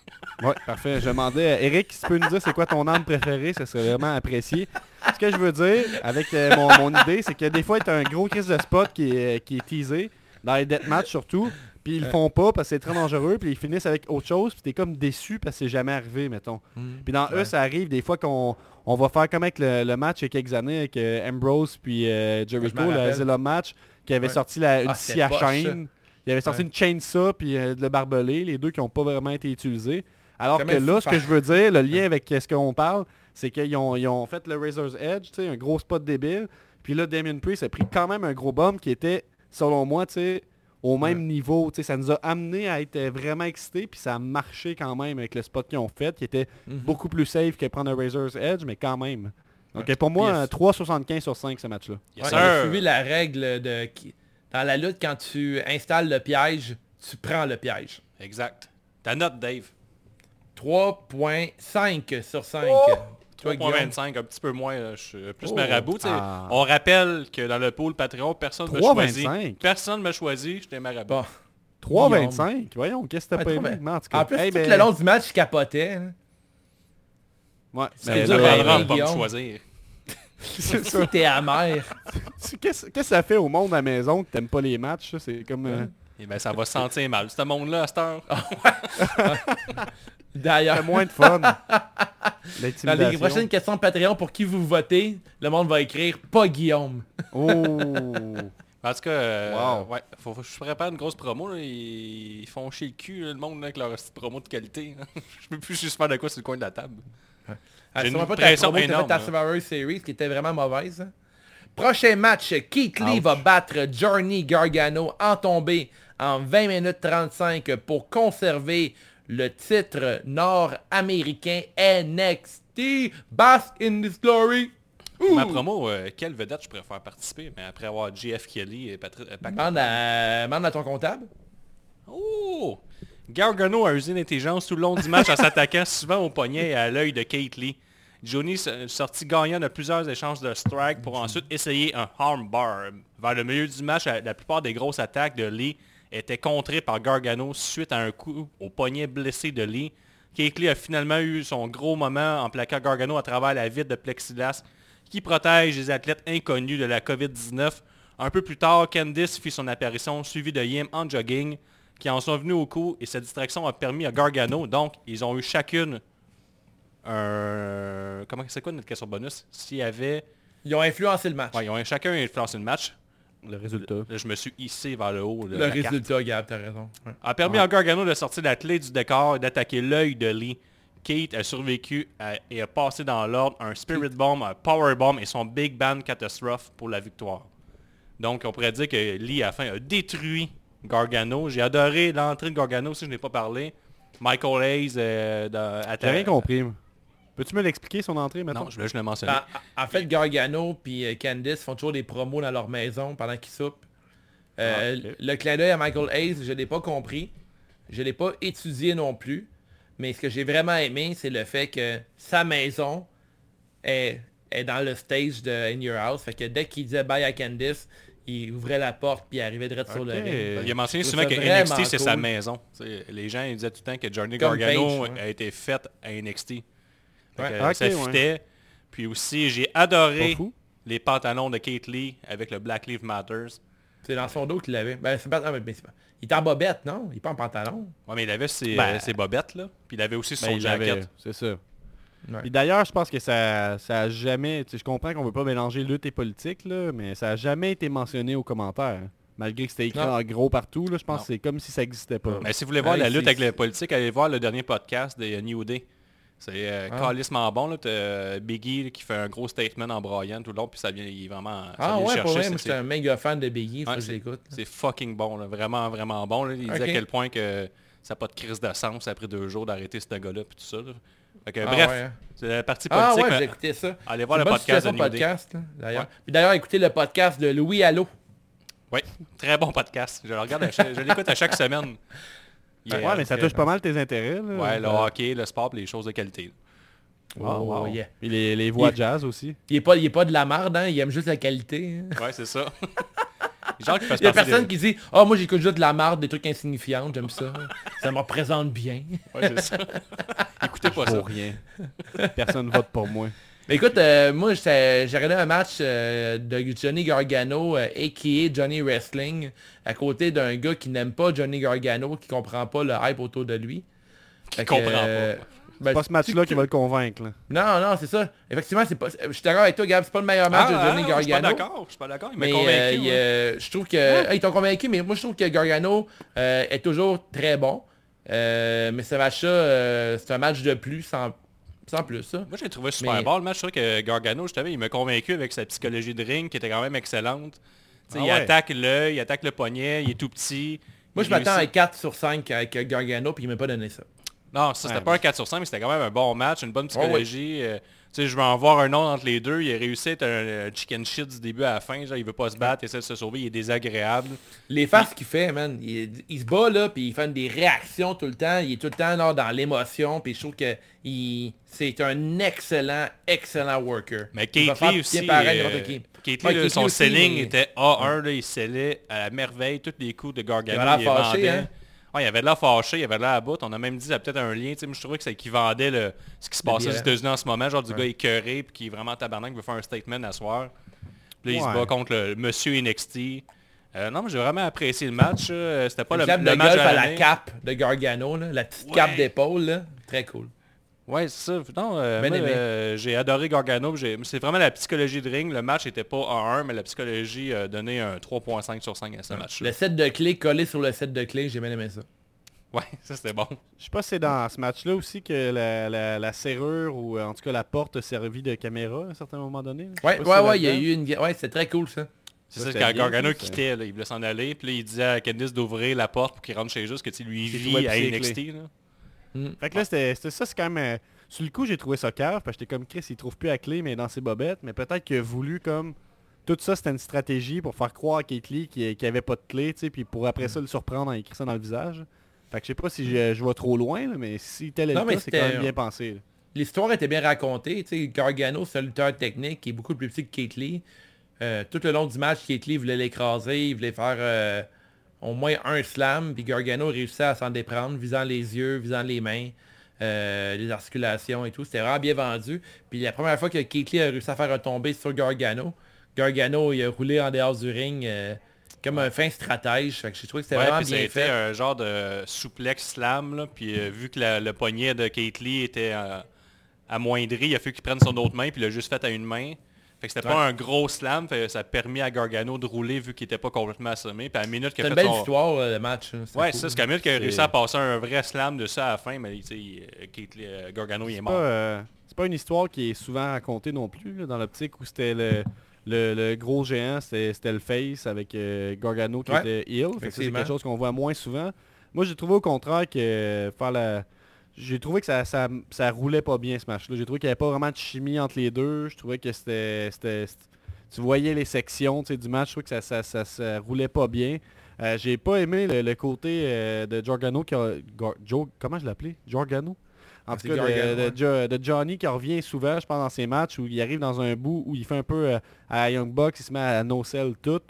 Speaker 2: Ouais, parfait. Je demandais, à Eric, si tu peux nous dire c'est quoi ton arme préférée, ça serait vraiment apprécié. Ce que je veux dire avec euh, mon, mon idée, c'est que des fois, il y a un gros crise de spot qui est, qui est teasé, dans les deathmatch surtout, puis ils le font pas parce que c'est très dangereux, puis ils finissent avec autre chose, puis t'es comme déçu parce que c'est jamais arrivé, mettons. Puis dans eux, ça arrive des fois qu'on on va faire comme avec le, le match il y a quelques années avec euh, Ambrose puis euh, Jericho, le. Asylum match, qui avait
Speaker 1: Ouais.
Speaker 2: sorti la, une
Speaker 1: Ah,
Speaker 2: scie
Speaker 1: c'était
Speaker 2: à
Speaker 1: poche,
Speaker 2: chaîne. Il avait sorti
Speaker 1: Ouais.
Speaker 2: une chainsaw puis euh, le barbelé, les deux qui n'ont pas vraiment été utilisés. Alors que là, ce que je veux dire, le lien avec ce qu'on parle, c'est qu'ils ont, ils ont fait le Razor's Edge, tu sais, un gros spot débile. Puis là, Damien Priest a pris quand même un gros bomb qui était, selon moi, tu sais, au même niveau. Tu sais, ça nous a amené à être euh, vraiment excités, puis ça a marché quand même avec le spot qu'ils ont fait, qui était
Speaker 1: Mhm.
Speaker 2: beaucoup plus safe que prendre un Razor's Edge, mais quand même. Donc
Speaker 1: Ouais.
Speaker 2: pour moi,
Speaker 1: Yes.
Speaker 2: un 3,75 sur 5 ce match-là.
Speaker 3: Yes,
Speaker 1: Ouais,
Speaker 3: sir.
Speaker 1: il a suivi la règle de... Dans la lutte, quand tu installes le piège, tu prends le piège.
Speaker 3: Exact. Ta note, Dave?
Speaker 1: 3.5 sur 5. Toi, Guillaume?
Speaker 3: 3.25, un petit peu moins. là, Je suis plus
Speaker 1: Oh.
Speaker 3: marabout.
Speaker 2: Ah.
Speaker 3: On rappelle que dans le pool Patreon, personne ne m'a choisi.
Speaker 2: 3,25.
Speaker 3: Personne ne m'a choisi, j'étais marabout.
Speaker 1: Bon.
Speaker 2: 3,25 Voyons, qu'est-ce que t'as pas aimé? Mais en tout cas,
Speaker 1: En plus,
Speaker 2: hey,
Speaker 1: tout
Speaker 2: ben,
Speaker 1: le long du match, je capotais. hein.
Speaker 2: Ouais,
Speaker 1: C'est
Speaker 2: ben,
Speaker 3: de pas me
Speaker 1: Guillaume.
Speaker 3: choisir.
Speaker 2: C'est
Speaker 1: t'es amer.
Speaker 2: Qu'est-ce qu'est-ce que ça fait au monde à la maison que t'aimes pas les matchs? ça? C'est comme... euh,
Speaker 3: Et ben ça va se sentir mal. Ce monde-là, à cette heure. *laughs*
Speaker 1: D'ailleurs,
Speaker 2: fait moins de fun.
Speaker 1: dans les prochaines questions Patreon, pour qui vous votez, le monde va écrire « Pas Guillaume
Speaker 2: Oh! *laughs*
Speaker 3: En tout cas, euh,
Speaker 2: Wow.
Speaker 3: ouais, faut, je prépare une grosse promo. là. Ils, ils font chier le cul, là, le monde, là, avec leur promo de qualité. *laughs* je peux plus juste faire de quoi sur le coin de la table. ».
Speaker 1: Ah,
Speaker 3: une
Speaker 1: pas ta promo
Speaker 3: énorme,
Speaker 1: à
Speaker 3: hein.
Speaker 1: Survivor Series, qui était vraiment mauvaise. hein. Prochain match, Keith Lee
Speaker 2: Ouch.
Speaker 1: va battre Johnny Gargano en tombée en 20 minutes 35 pour conserver le titre nord-américain NXT. Bask in this glory. Ouh.
Speaker 3: Ma promo, euh, quelle vedette je faire participer Mais après avoir JF Kelly et Patrick... euh,
Speaker 1: Demande à, à ton comptable.
Speaker 3: Oh! Gargano a usé l'intelligence tout le long du match en s'attaquant *laughs* souvent au poignet et à l'œil de Kate Lee. Johnny s- sorti gagnant de plusieurs échanges de strike pour ensuite essayer un armbar. Vers le milieu du match, la, la plupart des grosses attaques de Lee étaient contrées par Gargano suite à un coup au poignet blessé de Lee. Kate Lee a finalement eu son gros moment en plaquant Gargano à travers la vitre de plexiglas qui protège les athlètes inconnus de la COVID-19. Un peu plus tard, Candice fit son apparition suivie de Yim en jogging qui en sont venus au coup et cette distraction a permis à Gargano, donc ils ont eu chacune un... Comment c'est quoi notre question bonus? S'il y avait...
Speaker 1: Ils ont influencé le match.
Speaker 3: Ouais, ils ont chacun influencé le match.
Speaker 2: Le résultat.
Speaker 3: Là, je me suis hissé vers le haut. de
Speaker 1: le
Speaker 3: la carte.
Speaker 1: résultat, Gab, t'as raison. Ouais.
Speaker 3: A permis à Gargano de sortir la clé du décor et d'attaquer l'œil de Lee. Kate a survécu à- et a passé dans l'ordre un Spirit Bomb, un Power Bomb et son Big Band Catastrophe pour la victoire. Donc on pourrait dire que Lee à la fin a détruit Gargano. J'ai adoré l'entrée de Gargano si je n'ai pas parlé. Michael Hayes euh, à
Speaker 2: J'ai rien compris. Peux-tu me l'expliquer son entrée maintenant?
Speaker 3: Non, je, je l'ai mentionné.
Speaker 1: En, en fait, Gargano puis euh, Candice font toujours des promos dans leur maison pendant qu'ils soupent. Euh,
Speaker 2: Ah.
Speaker 1: Le clin d'œil à Michael Hayes, je l'ai pas compris. Je l'ai pas étudié non plus. Mais ce que j'ai vraiment aimé, c'est le fait que sa maison est, est dans le stage de In Your House. Fait que dès qu'il disait bye à Candice, il ouvrait la porte puis il arrivait direct sur le ring.
Speaker 3: Il a mentionné souvent que NXT c'est sa maison. T'sais, les gens ils disaient tout le temps que Johnny
Speaker 1: Comme
Speaker 3: Gargano
Speaker 1: ouais.
Speaker 3: a été fait à NXT.
Speaker 1: Ouais.
Speaker 3: que, ça
Speaker 2: ouais.
Speaker 3: fitait. Puis aussi j'ai adoré les pantalons de Kate Lee avec le Black Lives Matters.
Speaker 1: C'est dans son dos qu'il l'avait. Ben, c'est pas... ah, pas- Il est en bobette, non? Il est pas en pantalon.
Speaker 3: Ouais, mais il avait ses,
Speaker 2: Ben-
Speaker 3: euh, ses bobettes, là. Puis il avait aussi son
Speaker 2: Ben, l'avait,
Speaker 3: jacket.
Speaker 2: C'est ça.
Speaker 1: Ouais.
Speaker 2: Et d'ailleurs, je pense que ça, ça a jamais... tu sais, Je comprends qu'on veut pas mélanger lutte et politique, là, mais ça a jamais été mentionné aux commentaires. Malgré que c'était écrit
Speaker 1: Non.
Speaker 2: en gros partout, là, je pense
Speaker 3: Non.
Speaker 2: que c'est comme si ça n'existait pas.
Speaker 3: Mais si vous voulez voir
Speaker 1: Ouais,
Speaker 3: la lutte avec la politique, allez voir le dernier podcast de New Day. C'est euh,
Speaker 1: Ah.
Speaker 3: calissement bon. Là, euh, Biggie là, qui fait un gros statement en braillant tout le long, puis ça vient, il est vraiment... ça
Speaker 1: Ah
Speaker 3: vient
Speaker 1: ouais, pour vrai,
Speaker 3: c'est-
Speaker 1: moi un méga fan de Biggie, faut
Speaker 3: Ouais,
Speaker 1: que je
Speaker 3: c'est-
Speaker 1: l'écoute.
Speaker 3: C'est fucking bon, là, vraiment, vraiment bon. là. Il dit à quel point que ça n'a pas de crise de sens après deux jours d'arrêter ce gars-là puis tout ça. Que,
Speaker 1: Ah
Speaker 3: bref,
Speaker 1: ouais, hein.
Speaker 3: c'est la partie
Speaker 1: Ah
Speaker 3: politique.
Speaker 1: ouais, j'ai écouté ça.
Speaker 3: allez voir le podcast de
Speaker 1: podcast, là, d'ailleurs.
Speaker 3: Ouais.
Speaker 1: Puis d'ailleurs, écoutez le podcast de Louis Allo.
Speaker 3: Oui, très bon podcast. Je le regarde, à chaque- je l'écoute à chaque semaine.
Speaker 2: Ouais, mais ça touche pas mal tes intérêts. Là.
Speaker 3: Ouais, le
Speaker 2: Euh,
Speaker 3: hockey, le sport, les choses de qualité.
Speaker 2: wow,
Speaker 1: Oh,
Speaker 2: wow.
Speaker 1: yeah.
Speaker 2: Puis les, les voix
Speaker 1: Il-
Speaker 2: jazz aussi.
Speaker 1: Il est pas, il est pas de la merde, hein, il aime juste la qualité. hein.
Speaker 3: Ouais, c'est ça. *laughs* Genre qui fasse
Speaker 1: Il y a personne
Speaker 3: de-
Speaker 1: qui dit « Ah, moi j'écoute juste de la marde, des trucs insignifiants, j'aime ça. ça me représente bien.
Speaker 3: Ouais, c'est ça. *laughs* Écoutez pas ça.
Speaker 2: Pour rien. Personne vote pour moi. »
Speaker 1: Mais écoute, euh, moi j'ai regardé un match euh, de Johnny Gargano, euh, a.k.a. Johnny Wrestling, à côté d'un gars qui n'aime pas Johnny Gargano, qui comprend pas le hype autour de lui. Fait que,
Speaker 3: comprend
Speaker 1: euh,
Speaker 3: pas.
Speaker 1: ben,
Speaker 2: C'est pas ce match-là qui va le convaincre. là.
Speaker 1: Non, non, c'est ça. Effectivement, c'est pas. Je suis d'accord avec toi, Gab, c'est pas le meilleur match
Speaker 3: Ah,
Speaker 1: de Johnny
Speaker 3: ah, Je suis pas
Speaker 1: Gargano.
Speaker 3: d'accord, je suis pas d'accord. Il m'a
Speaker 1: Mais
Speaker 3: convaincu.
Speaker 1: euh, il,
Speaker 3: ouais.
Speaker 1: euh, je trouve que... Ah, ils t'ont convaincu, mais moi je trouve que Gargano euh, est toujours très bon. Euh, mais ce match-là, euh, c'est un match de plus sans, sans plus. Ça.
Speaker 3: Moi, j'ai trouvé super
Speaker 1: Mais-
Speaker 3: bon le match. Je trouve que Gargano, justement, il m'a convaincu avec sa psychologie de ring qui était quand même excellente.
Speaker 2: Ah
Speaker 3: il
Speaker 2: ouais.
Speaker 3: attaque l'œil, il attaque le poignet, il est tout petit.
Speaker 1: Moi, je m'attends à
Speaker 3: réussit-
Speaker 1: 4 sur 5 avec euh, Gargano, puis il m'a pas donné ça.
Speaker 3: Non, ça, c'était
Speaker 2: Ouais,
Speaker 3: pas un 4 sur 5, mais c'était quand même un bon match, une bonne
Speaker 1: Oh, ouais.
Speaker 3: Sais, je veux en voir un nom entre les deux. Il a réussi à être un euh, chicken shit du début à la fin. Genre, il veut pas se battre, il essaie de se sauver, il est désagréable.
Speaker 1: Les faces qu'il fait, man, il, il se bat là, puis il fait des réactions tout le temps. Il est tout le temps là, dans l'émotion, puis je trouve que il- c'est un excellent, excellent worker.
Speaker 3: Mais
Speaker 1: faire
Speaker 3: Lee aussi,
Speaker 1: pareil,
Speaker 3: euh,
Speaker 1: qui. Ouais,
Speaker 3: Lee, son selling
Speaker 1: mais-
Speaker 3: était A1, là, il scellait à la merveille tous les coups de Gargano.
Speaker 1: Il fâché, hein?
Speaker 3: Ouais, il avait de l'air fâché, il avait de l'air à bout. On a même dit, ça a peut-être un lien. moi, je trouvais que c'est qu'il vendait le, ce qui se passait aux. États-Unis en ce moment, genre du gars écœuré, puis qui est vraiment tabarnak, qui veut faire un statement à soir. Puis là, il se
Speaker 2: Ouais.
Speaker 3: bat contre le monsieur NXT. Euh, non, mais j'ai vraiment apprécié le match. C'était pas
Speaker 1: Le
Speaker 3: le, le
Speaker 1: de
Speaker 3: match
Speaker 1: golf à la cape de Gargano, là, la petite
Speaker 3: Ouais.
Speaker 1: cape d'épaule, très cool.
Speaker 3: Ouais, c'est ça. Non, euh, moi, euh, j'ai adoré Gargano. C'est vraiment la psychologie de ring. Le match était pas en 1, mais la psychologie a donné un 3.5 sur 5 à ce match-là.
Speaker 1: Le set de clés collé sur le set de clés, j'ai bien aimé ça.
Speaker 3: Ouais, ça c'était bon.
Speaker 2: Je sais pas si c'est dans ce match-là aussi que la, la- la serrure ou euh, en tout cas la porte a servi de caméra à un certain moment donné.
Speaker 1: Ouais, ouais,
Speaker 2: si
Speaker 1: ouais, il y a eu une... Ouais, c'est très cool, ça.
Speaker 3: C'est
Speaker 2: Ça,
Speaker 3: ça,
Speaker 2: c'était
Speaker 3: quand Gargano quittait, là, il voulait s'en aller, puis là, il disait à Candice d'ouvrir la porte pour qu'il rentre chez juste que tu lui
Speaker 2: trouvait
Speaker 3: à NXT. Là.
Speaker 2: Fait que là, c'était ça, c'est quand même... euh, sur le coup, j'ai trouvé ça cave, parce que j'étais comme Chris, il trouve plus la clé, mais dans ses bobettes. Mais peut-être qu'il a voulu comme... Tout ça, c'était une stratégie pour faire croire à Kate Lee qu'il n'y avait pas de clé, tu sais, puis pour après ça le surprendre en écrivant ça dans le visage. Fait que je sais pas si je, je vais trop loin, là, mais si tel est
Speaker 1: Non,
Speaker 2: le c'est quand même bien pensé. là.
Speaker 1: L'histoire était bien racontée. Tu sais, Gargano, c'est un lutteur technique qui est beaucoup plus petit que Kate Lee. Euh, tout le long du match, Kate Lee voulait l'écraser, il voulait faire euh, au moins un slam, puis Gargano réussit à s'en déprendre, visant les yeux, visant les mains, euh, les articulations et tout. C'était vraiment bien vendu. Puis la première fois que Kate Lee a réussi à faire un tombé sur Gargano, Gargano il a roulé en dehors du ring euh, comme un fin stratège. Fait que j'ai trouvé que c'était
Speaker 3: Ouais,
Speaker 1: vraiment
Speaker 3: puis ça a
Speaker 1: bien
Speaker 3: été
Speaker 1: fait.
Speaker 3: un genre de souplex slam, là, puis euh, vu que la- le poignet de Kate Lee était amoindri, il a fallu qu'il prenne son autre main, puis il l'a juste fait à une main. Fait que c'était pas un gros slam, fait ça a permis à Gargano de rouler vu qu'il était pas complètement assommé. Puis à la minute qu'il
Speaker 1: une belle
Speaker 3: son...
Speaker 1: histoire, euh, le match. hein.
Speaker 3: Ouais,
Speaker 1: cool.
Speaker 3: c'est ça, c'est qu'à la minute qu'il a réussi à passer un vrai slam de ça à la fin, mais tu sais, euh, euh, Gargano il est
Speaker 2: C'est
Speaker 3: mort.
Speaker 2: pas, euh, c'est pas une histoire qui est souvent racontée non plus, là, dans l'optique où c'était le, le, le gros géant, c'était c'était le face avec euh, Gargano qui
Speaker 1: Ouais,
Speaker 2: était heel. Fait que ça, C'est quelque chose qu'on voit moins souvent. Moi, j'ai trouvé au contraire que euh, faire la... J'ai trouvé que ça, ça, ça roulait pas bien ce match-là. J'ai trouvé qu'il n'y avait pas vraiment de chimie entre les deux. Je trouvais que c'était... Tu voyais les sections du match, je trouvais que ça, ça, ça, roulait pas bien. Euh, j'ai pas aimé le, le côté euh, de Gargano qui a... Joe, comment je l'appelais? Gargano en
Speaker 1: Ah,
Speaker 2: tout cas, de,
Speaker 1: Gargano,
Speaker 2: de
Speaker 1: ouais.
Speaker 2: Jo- de Johnny qui revient souvent, je pense, dans ses matchs où il arrive dans un bout où il fait un peu euh, à Young Bucks, il se met à no-sell tout.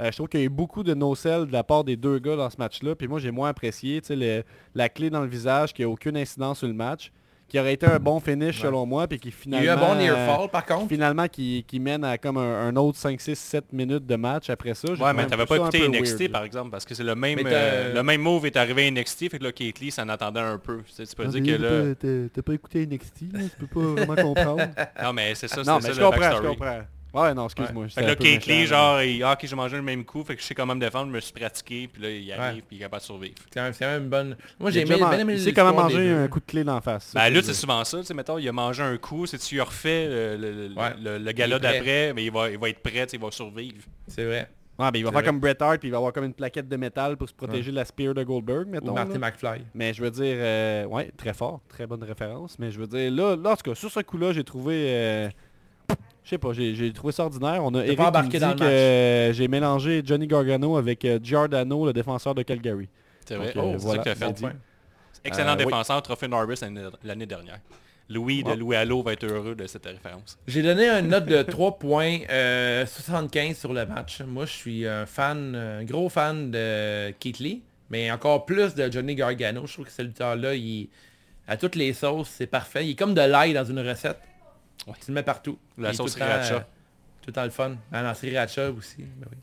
Speaker 2: Euh, je trouve qu'il y a eu beaucoup de no-sell de la part des deux gars dans ce match-là. Puis moi, j'ai moins apprécié tu sais, le- la clé dans le visage qui n'a aucune incidence sur le match. qui aurait été un bon finish selon moi, puis qui
Speaker 1: Il y
Speaker 2: finalement...
Speaker 1: a eu un bon near
Speaker 2: euh,
Speaker 1: fall par contre.
Speaker 2: Finalement, qui, qui mène à comme un, un autre 5, 6, 7 minutes de match après ça.
Speaker 3: Ouais, mais t'avais pas écouté NXT
Speaker 2: weird,
Speaker 3: par exemple, parce que c'est le même euh, le même move est arrivé à NXT, fait que là, Kate Lee s'en attendait un peu. Tu sais, tu peux
Speaker 2: là.
Speaker 3: dire que là...
Speaker 2: T'as- pas écouté NXT, là, tu peux pas vraiment *laughs* comprendre.
Speaker 3: Non, mais c'est ça,
Speaker 2: non,
Speaker 3: c'est
Speaker 2: mais
Speaker 3: ça
Speaker 2: je
Speaker 3: le
Speaker 2: comprends, je comprends. Ouais, non, excuse-moi.
Speaker 3: Fait
Speaker 2: j'étais
Speaker 3: que là, Kate genre, il, ah, ok, j'ai mangé le même coup, fait que je sais comment me défendre, je me suis pratiqué, puis là, il arrive,
Speaker 1: Ouais.
Speaker 3: puis il est capable de survivre.
Speaker 1: C'est quand même- c'est quand même une bonne... Moi j'ai bien aimé
Speaker 2: Il sait comment manger un coup de clé d'en face.
Speaker 3: Ben là, c'est souvent ça, tu sais, mettons, il a mangé un coup, si tu lui refais le, le, le,
Speaker 1: Ouais.
Speaker 3: le- le gala d'après, mais il va, il va être prêt, il va survivre.
Speaker 1: C'est vrai.
Speaker 2: Ouais, ben, il va faire
Speaker 1: vrai.
Speaker 2: comme Bret Hart, puis il va avoir comme une plaquette de métal pour se protéger de la spear de Goldberg, mettons.
Speaker 1: Ou Marty
Speaker 2: là.
Speaker 1: McFly.
Speaker 2: Mais je veux dire, euh, ouais, très fort, très bonne référence. Mais je veux dire, là, là en tout cas, sur ce coup-là, j'ai trouvé... euh, je sais pas, j'ai trouvé ça ordinaire. On a Eric
Speaker 1: pas
Speaker 2: qui me
Speaker 1: embarqué
Speaker 2: dit
Speaker 1: dans le
Speaker 2: que
Speaker 1: match.
Speaker 2: euh, j'ai mélangé Johnny Gargano avec euh, Giordano, le défenseur de Calgary.
Speaker 3: C'est vrai. Oh,
Speaker 2: voilà,
Speaker 3: ça que fait. Excellent
Speaker 2: Euh, oui.
Speaker 3: défenseur, trophée Norris l'année dernière. Louis de. Louis Allo va être heureux de cette référence.
Speaker 1: J'ai donné une note de *laughs* 3.75 sur le match. Moi, je suis un fan, un gros fan de Keith Lee, mais encore plus de Johnny Gargano. Je trouve que ce lutteur-là, il à toutes les sauces, c'est parfait. Il est comme de l'ail dans une recette.
Speaker 3: Ouais.
Speaker 1: Tu le mets partout.
Speaker 3: La sauce sriracha.
Speaker 1: euh, Tout le temps le fun. Ah, non, sriracha aussi. ben oui.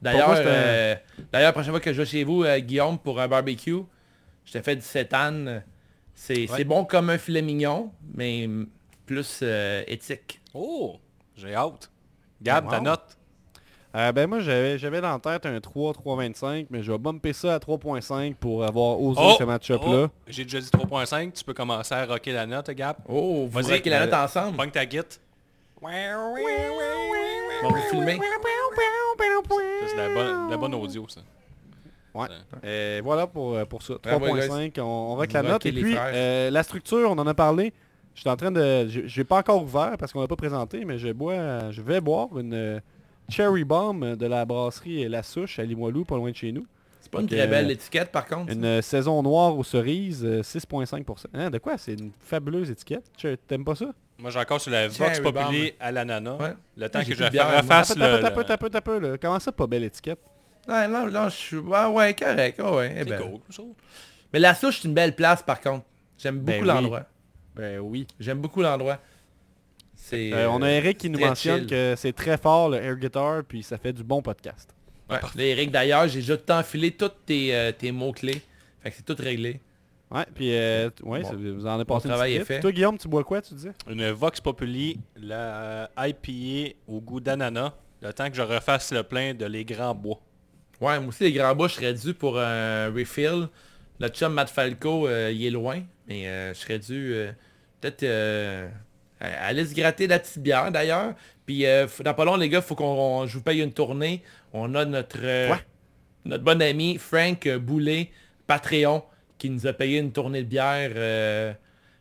Speaker 1: D'ailleurs, euh, d'ailleurs, la prochaine fois que je vais chez vous, euh, Guillaume, pour un barbecue, je t'ai fait du sétane. C'est bon comme un filet mignon, mais plus euh, éthique.
Speaker 3: Oh, j'ai hâte. Gab, ta
Speaker 2: Wow.
Speaker 3: note?
Speaker 2: Euh, ben moi, j'avais dans la tête un 3, 3.25, mais je vais bumper ça à 3.5 pour avoir osé
Speaker 3: Oh,
Speaker 2: ce match-up-là.
Speaker 3: oh, J'ai déjà dit 3.5, tu peux commencer à rocker la note, Gab.
Speaker 1: Oh, vous
Speaker 3: Vas-y,
Speaker 1: rockez la note ensemble.
Speaker 3: Pogne ta git.
Speaker 1: On va vous filmer.
Speaker 3: C'est de la bonne, de la bonne audio, ça.
Speaker 2: Ouais. Et voilà pour, euh, pour ça.
Speaker 1: Bravo,
Speaker 2: 3.5, on, on va avec la note. Et puis, euh, la structure, on en a parlé. Je suis en train de... Je je l'ai pas encore ouvert parce qu'on l'a pas présenté, mais je bois, je vais boire une euh, Cherry Bomb de la brasserie La Souche à Limoilou, pas loin de chez nous.
Speaker 1: C'est pas une très belle
Speaker 2: euh,
Speaker 1: étiquette par contre.
Speaker 2: Une euh, saison noire aux cerises, euh, 6.5%. Hein, de quoi? C'est une fabuleuse étiquette. Tu- T'aimes pas ça?
Speaker 3: Moi, j'ai encore sur la Vox Populi à l'ananas.
Speaker 1: Ouais.
Speaker 3: Le temps
Speaker 1: Ah,
Speaker 3: que je refasse le...
Speaker 2: tape, tape, tape, tape, là. Comment ça, pas belle étiquette?
Speaker 1: Ouais, non, non, je suis... Ouais, ouais, correct. ouais, ouais, eh
Speaker 3: C'est
Speaker 1: ben.
Speaker 3: cool.
Speaker 1: Mais la souche, c'est une belle place par contre. J'aime
Speaker 2: Ben
Speaker 1: beaucoup
Speaker 2: oui.
Speaker 1: l'endroit.
Speaker 2: Ben oui.
Speaker 1: J'aime beaucoup l'endroit.
Speaker 2: Euh, on a Eric qui nous mentionne
Speaker 1: chill.
Speaker 2: que c'est très fort le air guitar, puis ça fait du bon podcast.
Speaker 1: Ouais. Là, Eric, d'ailleurs, j'ai déjà tout enfilé tous tes, euh, tes mots-clés. Fait que c'est tout réglé.
Speaker 2: Ouais, puis euh, ouais,
Speaker 1: Bon.
Speaker 2: ça- vous en avez passé une
Speaker 1: travail est fait.
Speaker 2: Toi, Guillaume, tu bois quoi, tu disais?
Speaker 3: Une Vox Populi, la IPA au goût d'ananas. Le temps que je refasse le plein de les grands bois.
Speaker 1: Ouais, moi aussi, les grands bois, je serais dû pour un refill. Notre chum Matt Falco, euh, il est loin. Mais euh, je serais dû euh, peut-être euh, aller se gratter la petite bière d'ailleurs. Puis euh, dans pas long, les gars, faut qu'on on- je vous paye une tournée. On a notre, euh,
Speaker 2: Ouais.
Speaker 1: notre bon ami Frank Boulet, Patreon, qui nous a payé une tournée de bière. euh,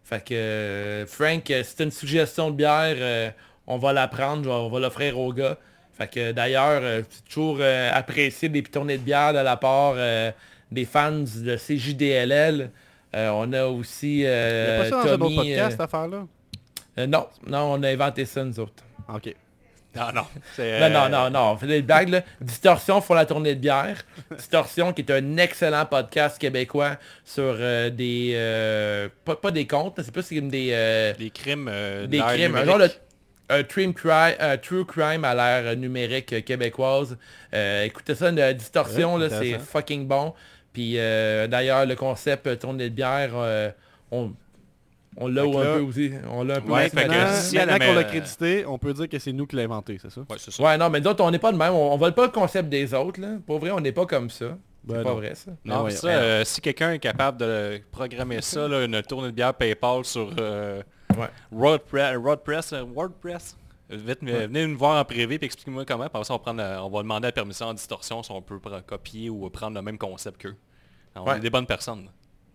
Speaker 1: fait que euh, Frank, si c'est une suggestion de bière, euh, on va la prendre, on va l'offrir au gars. Fait que d'ailleurs, euh, c'est toujours euh, apprécié des tournées de bière de la part euh, des fans de CJDLL. Euh, on a aussi
Speaker 2: Il y a pas ça dans un autre
Speaker 1: Tommy,
Speaker 2: podcast, cette
Speaker 1: euh,
Speaker 2: affaire-là?
Speaker 1: Euh, non, non, on a inventé ça nous autres.
Speaker 2: Ok.
Speaker 3: Non, non.
Speaker 1: Non, non,
Speaker 3: euh,
Speaker 1: non, non, on fait des blagues là. Distorsion font la tournée de bière. Distorsion qui est un excellent podcast québécois sur euh, des... euh, pas, pas des contes, c'est plus comme des... euh,
Speaker 3: Les crimes
Speaker 1: des crimes. Un genre de un true crime, un true crime à l'ère numérique québécoise. Écoutez ça, une distorsion,
Speaker 2: Ouais,
Speaker 1: là, c'est fucking bon. Puis d'ailleurs, le concept tournée de bière, on, on l'a un
Speaker 2: là-
Speaker 1: peu aussi. On l'a un peu
Speaker 3: Ouais, fait que si elle
Speaker 2: maintenant qu'on l'a crédité, on peut dire que c'est nous qui l'avons inventé, c'est ça?
Speaker 3: Ouais, c'est ça.
Speaker 1: Ouais, non, mais d'autres, on n'est pas de même. On, on vole pas le concept des autres, là. Pour vrai, on n'est pas comme ça. C'est
Speaker 2: Ben
Speaker 1: pas
Speaker 2: non.
Speaker 1: vrai, ça.
Speaker 3: Non,
Speaker 2: ouais,
Speaker 3: ça,
Speaker 1: ouais.
Speaker 3: euh, si quelqu'un est capable de programmer ça, là, une tournée de bière PayPal sur euh,
Speaker 1: Ouais.
Speaker 3: WordPress, WordPress, euh, WordPress, euh, vite, venez nous voir en privé et expliquez-moi comment. Après ça, on, la- on va demander la permission en distorsion si on peut copier ou prendre le même concept qu'eux. On
Speaker 1: Ouais.
Speaker 3: est des bonnes personnes.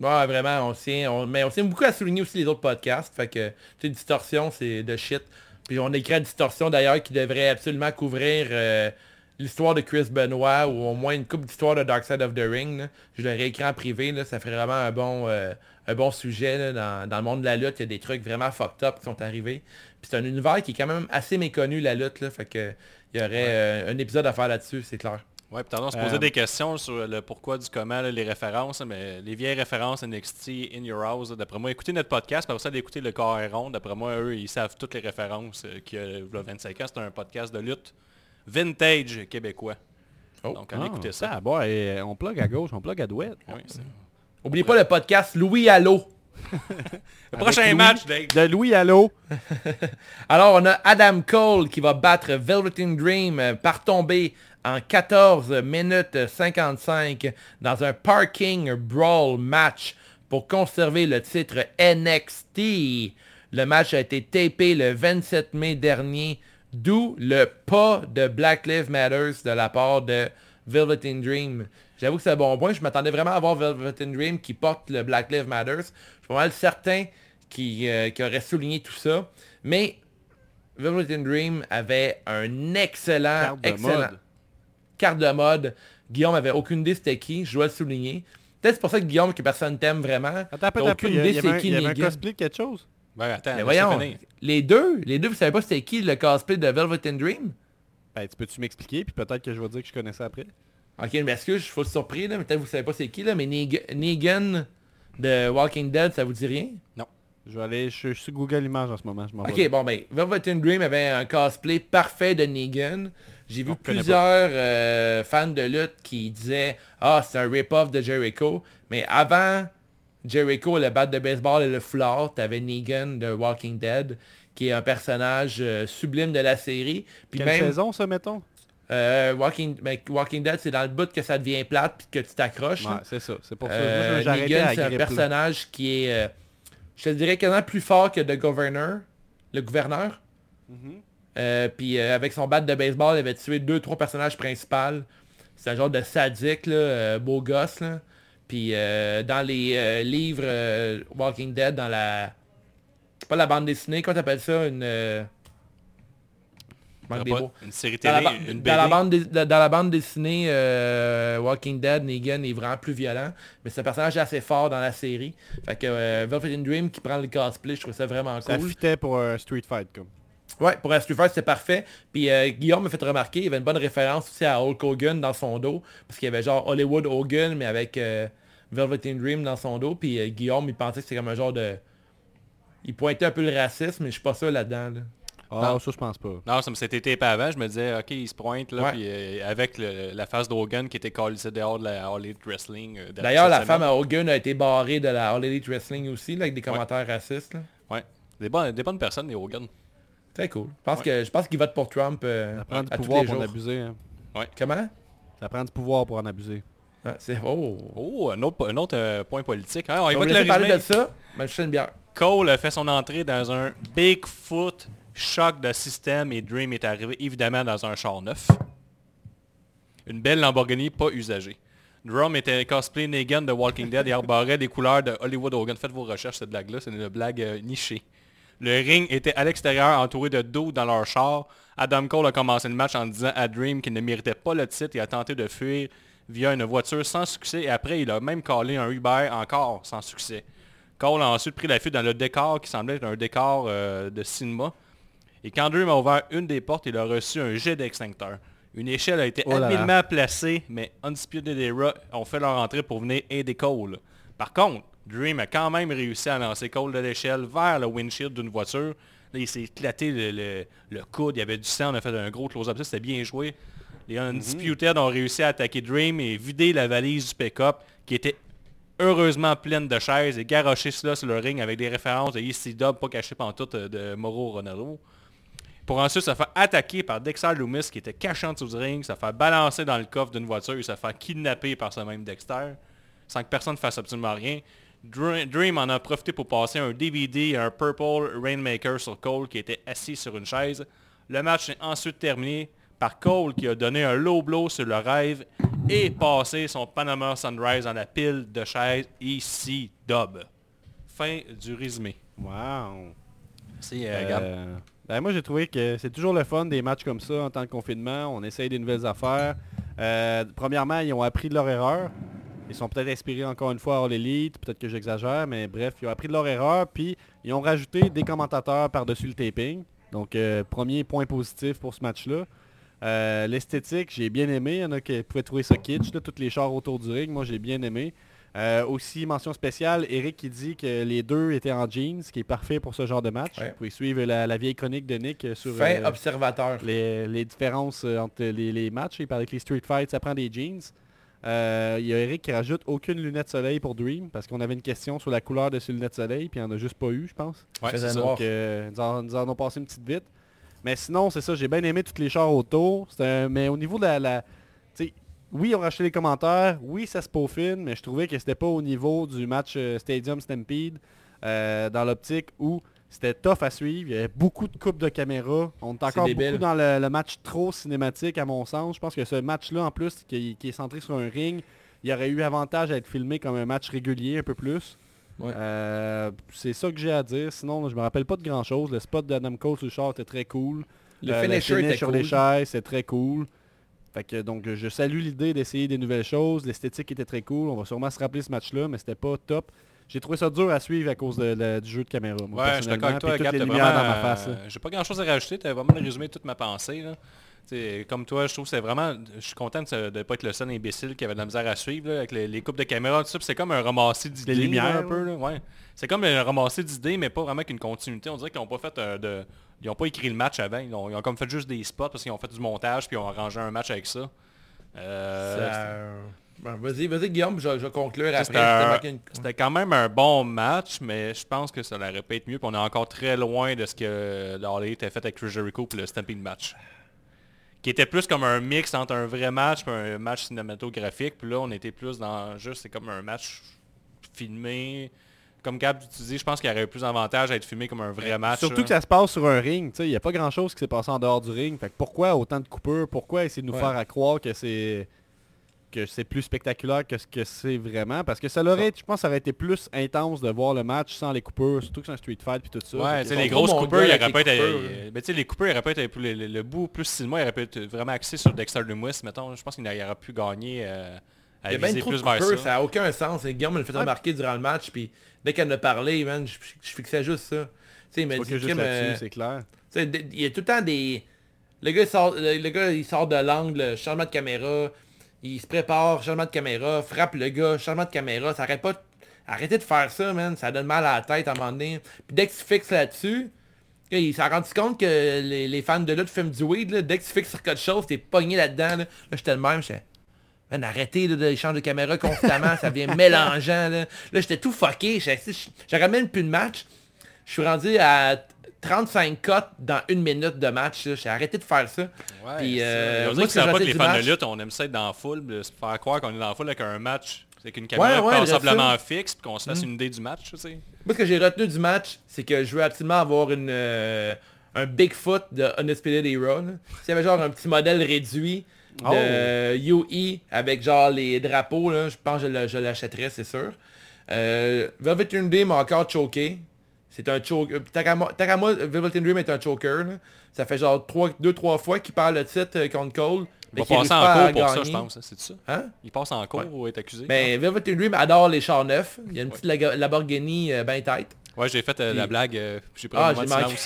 Speaker 1: Ouais, vraiment, on tient, on- mais on tient beaucoup à souligner aussi les autres podcasts. Fait que, tu sais, Distorsion, c'est de shit. Puis on écrit à Distorsion d'ailleurs qui devrait absolument couvrir euh, l'histoire de Chris Benoit ou au moins une couple d'histoires de Dark Side of the Ring. là. Je l'aurais écrit en privé, là, ça ferait vraiment un bon, euh, un bon sujet là, dans, dans le monde de la lutte. Il y a des trucs vraiment fucked up qui sont arrivés. Puis c'est un univers qui est quand même assez méconnu, la lutte. Là, fait que il y aurait euh, un épisode à faire là-dessus, c'est clair.
Speaker 3: Ouais, puis tantôt, on se
Speaker 2: Euh,
Speaker 3: posait des questions sur le pourquoi du comment, là, les références, mais les vieilles références NXT, In Your House, d'après moi, écoutez notre podcast, après ça, d'écouter le corps rond, d'après moi, eux, ils savent toutes les références euh, qu'il y a il y a 25 ans. C'est un podcast de lutte vintage québécois.
Speaker 1: Oh.
Speaker 3: Donc, allez écouter ça.
Speaker 2: Ah, bon, et on plug à gauche, on plug à droite.
Speaker 3: Oui,
Speaker 1: Oubliez pas le podcast Louis Allo. *laughs*
Speaker 3: le prochain
Speaker 2: Louis-
Speaker 3: match, Dave.
Speaker 2: De Louis Allo. *laughs*
Speaker 1: Alors, on a Adam Cole qui va battre Velveteen Dream euh, par tomber en 14 minutes 55 dans un parking brawl match pour conserver le titre NXT. Le match a été tapé le 27 mai dernier, d'où le pas de Black Lives Matters de la part de Velveteen Dream. J'avoue que c'est un bon point. Je m'attendais vraiment à voir Velveteen Dream qui porte le Black Lives Matters. Je suis pas mal certain qui, euh, aurait souligné tout ça. Mais Velveteen Dream avait un excellent, excellent
Speaker 2: mode.
Speaker 1: Carte de mode. Guillaume avait aucune idée c'était qui, je dois le souligner. Peut-être c'est pour ça que Guillaume, que personne t'aime vraiment.
Speaker 2: Attends,
Speaker 1: aucune idée c'est qui
Speaker 2: il y avait un
Speaker 1: Negan.
Speaker 2: cosplay quelque chose?
Speaker 3: Ben, attends,
Speaker 1: Mais voyons, les deux, les deux, vous savez pas c'était qui le cosplay de Velveteen Dream?
Speaker 2: Ben, tu peux-tu m'expliquer, puis peut-être que je vais dire que je connais ça après.
Speaker 1: Ok, mais excuse, je suis surpris, là, mais peut-être vous savez pas c'est qui, là, mais Neg- Negan de Walking Dead, ça vous dit rien?
Speaker 2: Je vais aller, je, je suis sur Google Images en ce moment, je m'en.
Speaker 1: Ok, bon ben, Velveteen Dream avait un cosplay parfait de Negan. J'ai vu plusieurs euh, fans de lutte qui disaient « Ah, c'est un rip-off de Jericho ». Mais avant Jericho, le bat de baseball et le foulard, t'avais Negan de Walking Dead, qui est un personnage euh, sublime de la série. Puis
Speaker 2: Quelle
Speaker 1: même,
Speaker 2: saison, ça, mettons?
Speaker 1: Euh, Walking, ben, Walking Dead, c'est dans le bout que ça devient plate puis que tu t'accroches.
Speaker 2: Ouais,
Speaker 1: là.
Speaker 2: c'est ça. C'est pour ça.
Speaker 1: Euh, Negan, c'est un personnage qui est, je te dirais, quasiment plus fort que The Governor, le gouverneur.
Speaker 2: Mhm.
Speaker 1: Euh, puis euh, avec son bat de baseball, il avait tué deux, trois personnages principaux. C'est un genre de sadique, là, euh, beau gosse. Là. Puis euh, dans les euh, livres euh, Walking Dead, dans la... Pas la bande dessinée, comment t'appelles ça? Une... euh, je manque des
Speaker 3: Pas-
Speaker 1: mots.
Speaker 3: Une série
Speaker 1: Dans la,
Speaker 3: télé,
Speaker 1: dans la bande dé- dans la bande dessinée euh, Walking Dead, Negan est vraiment plus violent. Mais c'est un personnage assez fort dans la série. Fait que euh, Velvet Dream qui prend le cosplay, je trouve ça vraiment
Speaker 2: Ça
Speaker 1: cool.
Speaker 2: fitait pour un Street Fight, comme.
Speaker 1: Ouais, pour Fighter, c'est parfait. Puis euh, Guillaume m'a fait remarquer, il y avait une bonne référence aussi à Hulk Hogan dans son dos. Parce qu'il y avait genre Hollywood Hogan, mais avec euh, Velveteen Dream dans son dos. Puis euh, Guillaume, il pensait que c'était comme un genre de... Il pointait un peu le racisme, mais je suis pas sûr là-dedans. là.
Speaker 2: Ah,
Speaker 3: Non.
Speaker 2: ça, je pense pas.
Speaker 3: Non, ça me s'était tapé avant, je me disais, ok, il se pointe, là,
Speaker 1: Ouais.
Speaker 3: puis euh, avec le- la face d'Hogan qui était collée dehors de la All Elite Wrestling. euh,
Speaker 1: D'ailleurs, la femme à Hogan a été barrée de la All Elite Wrestling aussi, là, avec des commentaires racistes. là.
Speaker 3: Ouais. Des bonnes, des bonnes personnes, les Hogan.
Speaker 1: Très cool. Je pense que je pense qu'il vote pour Trump euh,
Speaker 2: Ça prend du
Speaker 1: à tous
Speaker 2: pouvoir pour en abuser. hein.
Speaker 1: Comment?
Speaker 2: Ça prend du pouvoir pour en abuser.
Speaker 1: Ah, c'est... Oh.
Speaker 3: Oh, un autre, un autre euh, point politique. Hein, on va le
Speaker 1: parler de ça, mais je une bière.
Speaker 3: Cole a fait son entrée dans un Bigfoot choc de système et Dream est arrivé évidemment dans un char neuf. Une belle Lamborghini pas usagée. Drum était cosplay Negan de Walking Dead et arborait des couleurs de Hollywood Hogan. Faites vos recherches, cette blague-là, c'est une blague euh, nichée. Le ring était à l'extérieur, entouré de dos dans leur char. Adam Cole a commencé le match en disant à Dream qu'il ne méritait pas le titre et a tenté de fuir via une voiture sans succès. Et après, il a même collé un Uber encore sans succès. Cole a ensuite pris la fuite dans le décor qui semblait être un décor euh, de cinéma. Et quand Dream a ouvert une des portes, il a reçu un jet d'extincteur. Une échelle a été
Speaker 2: Oh là là.
Speaker 3: habilement placée, mais Undisputed Era ont fait leur entrée pour venir aider Cole. Par contre, Dream a quand même réussi à lancer Cole de l'échelle vers le windshield d'une voiture. Là, il s'est éclaté le, le- le coude, il y avait du sang, on a fait un gros close-up, ça, c'était bien joué. Les Undisputed ont réussi à attaquer Dream et vider la valise du pick-up qui était heureusement pleine de chaises et garocher cela sur le ring avec des références de ECW pas cachées pantoute euh, de Moro Ronaldo. Pour ensuite se faire attaquer par Dexter Loomis qui était caché en dessous du ring, se faire balancer dans le coffre d'une voiture et se faire kidnapper par ce même Dexter sans que personne ne fasse absolument rien. Dr- Dream en a profité pour passer un DVD et un Purple Rainmaker sur Cole qui était assis sur une chaise. Le match est ensuite terminé par Cole qui a donné un low blow sur le rêve et passé son Panama Sunrise dans la pile de chaises ici dub. Fin du résumé.
Speaker 2: Wow.
Speaker 3: C'est euh, Gab.
Speaker 2: Euh, ben moi j'ai trouvé que c'est toujours le fun des matchs comme ça en temps de confinement. On essaye des nouvelles affaires. Euh, premièrement, ils ont appris de leur erreur. Ils sont peut-être inspirés encore une fois à All Elite, peut-être que j'exagère, mais bref, ils ont appris de leur erreur, puis ils ont rajouté des commentateurs par-dessus le taping. Donc euh, premier point positif pour ce match-là. Euh, L'esthétique, j'ai bien aimé. Il y en a qui pouvaient trouver ça kitsch, là, tous les chars autour du ring. Moi, j'ai bien aimé. Euh, aussi, mention spéciale, Eric qui dit que les deux étaient en jeans, ce qui est parfait pour ce genre de match.
Speaker 1: Ouais.
Speaker 2: Vous pouvez suivre la, la vieille chronique de Nick sur
Speaker 1: Fin
Speaker 2: euh,
Speaker 1: observateur.
Speaker 2: les, les différences entre les, les matchs. Il parlait que les street fights, ça prend des jeans. Euh, Il y a Eric qui rajoute aucune lunette soleil pour Dream parce qu'on avait une question sur la couleur de ces lunettes soleil puis il n'y en a juste pas eu, je pense.
Speaker 3: Ouais, ça.
Speaker 2: Donc, euh, nous, en, nous en avons passé une petite vite. Mais sinon, c'est ça, j'ai bien aimé tous les chars autour. Un- mais au niveau de la... la- tu sais, oui, on a racheté les commentaires. Oui, ça se peaufine, mais je trouvais que c'était pas au niveau du match euh, Stadium Stampede euh, dans l'optique où c'était tough à suivre. Il y avait beaucoup de coupes de caméra. On est encore beaucoup dans le, le match trop cinématique à mon sens. Je pense que ce match-là, en plus, qui, qui est centré sur un ring, il y aurait eu avantage à être filmé comme un match régulier un peu plus.
Speaker 1: Ouais.
Speaker 2: Euh, c'est ça que j'ai à dire. Sinon, je me rappelle pas de grand chose. Le spot d'Adam Cole sur le char était très cool.
Speaker 1: Le
Speaker 2: Euh,
Speaker 1: finisher était
Speaker 2: sur
Speaker 1: cool.
Speaker 2: les chaises, c'est très cool. Fait que donc je salue l'idée d'essayer des nouvelles choses. L'esthétique était très cool. On va sûrement se rappeler ce match-là, mais c'était pas top. J'ai trouvé ça dur à suivre à cause de- de- du jeu de caméra. Moi,
Speaker 3: Ouais, je suis d'accord avec toi, Gab.
Speaker 2: toutes
Speaker 3: t'as
Speaker 2: les lumières
Speaker 3: vraiment,
Speaker 2: dans ma face. là.
Speaker 3: euh, J'ai pas grand chose à rajouter. Tu as vraiment résumé toute ma pensée. là. T'sais, comme toi, je trouve que c'est vraiment. Je suis content de ne pas être le seul imbécile qui avait de la misère à suivre là, avec les, les coupes de caméra, tout ça. puis C'est comme un ramassé d'idées.
Speaker 2: Lumières,
Speaker 3: un peu. là, ouais. C'est comme un ramassé d'idées, mais pas vraiment avec une continuité. On dirait qu'ils n'ont pas fait euh, de. Ils n'ont pas écrit le match avant. Ils ont, ils ont comme fait juste des spots parce qu'ils ont fait du montage puis ils ont arrangé un match avec ça. Euh,
Speaker 1: Ça- Bon, Vas-y, vas-y Guillaume, je, je vais conclure après.
Speaker 3: c'était
Speaker 1: une-
Speaker 3: quand même un bon match, mais je pense que ça pu être mieux. Puis on est encore très loin de ce que Elite a fait avec Chris Jericho pour le Stampede match. Qui était plus comme un mix entre un vrai match et un match cinématographique. Puis là, on était plus dans juste, c'est comme un match filmé. Comme Gab, tu dis, je pense qu'il y aurait eu plus d'avantage à être filmé comme un vrai match.
Speaker 2: Surtout
Speaker 3: là.
Speaker 2: que ça se passe sur un ring. tu sais, Il n'y a pas grand-chose qui s'est passé en dehors du ring. Fait que pourquoi autant de coupures? Pourquoi essayer de nous
Speaker 1: Ouais.
Speaker 2: faire à croire que c'est que c'est plus spectaculaire que ce que c'est vraiment Parce que ça l'aurait, je pense, que ça aurait été plus intense de voir le match sans les coupures, surtout que c'est un street fight puis tout ça.
Speaker 3: Ouais, les grosses coupures, il aurait pas
Speaker 1: les
Speaker 3: été... ben, tu sais, les coupures, il aurait pas été... Le, le- le bout plus cinéma, il aurait pu être vraiment axé sur Dexter Loomis, mettons. Je pense qu'il aurait pu gagner euh, à
Speaker 1: Il y a bien trop de
Speaker 3: ça.
Speaker 1: n'a aucun sens. Et Guillaume me l'a fait remarquer durant le match, puis dès qu'elle en a parlé, man, je, je fixais juste ça. Tu sais, il euh,
Speaker 2: là-dessus, c'est clair.
Speaker 1: il y a tout le temps des... Le gars, il sort, le, le gars, il sort de l'angle, changement de caméra, il se prépare, changement de caméra, frappe le gars, changement de caméra, ça arrête pas... de- Arrêtez de faire ça, man, ça donne mal à la tête à un moment donné. Puis dès que tu fixes là-dessus, là, il s'est rendu compte que les, les fans de lutte fument du weed, là, dès que tu fixes sur quelque chose, t'es pogné là-dedans. Là, là j'étais le même, j'étais... Man, arrêtez là, de l'échange de caméra constamment, ça devient *laughs* mélangeant. Là, là j'étais tout fucké, j'aurais même plus de match. Je suis rendu à 35 cotes dans une minute de match. J'ai arrêté de faire ça.
Speaker 3: Ouais,
Speaker 1: Puis, euh,
Speaker 3: on
Speaker 1: moi,
Speaker 3: que c'est pas que les fans
Speaker 1: match-
Speaker 3: de lutte, on aime ça être dans la foule, se faire croire qu'on est dans la foule avec un match, avec une caméra
Speaker 1: Ouais, ouais,
Speaker 3: passablement fixe, puis qu'on se fasse une idée du match, tu sais.
Speaker 1: Moi, ce que j'ai retenu du match, c'est que je veux absolument avoir une, euh, un Bigfoot de Era. là. S'il y avait genre un petit modèle réduit de UE avec genre les drapeaux, là, je pense que je l'achèterais, c'est sûr. Euh, Velvet Dream m'a encore choqué. C'est un choker. Qu'à moi, Velvet Dream est un choker. là. Ça fait genre 2-3 fois qu'il perd le titre euh, contre Cole.
Speaker 3: Il va passer en cours pour ça, je pense. hein, C'est ça?
Speaker 1: Hein?
Speaker 3: Il passe en cours
Speaker 1: Ouais.
Speaker 3: ou est accusé?
Speaker 1: Mais Velvet Dream adore les chars neufs. Il y a une petite Lag- Lamborghini euh, ben tête.
Speaker 3: Ouais, j'ai fait euh, la blague, euh, j'ai pris
Speaker 1: Ah,
Speaker 3: un
Speaker 1: j'ai.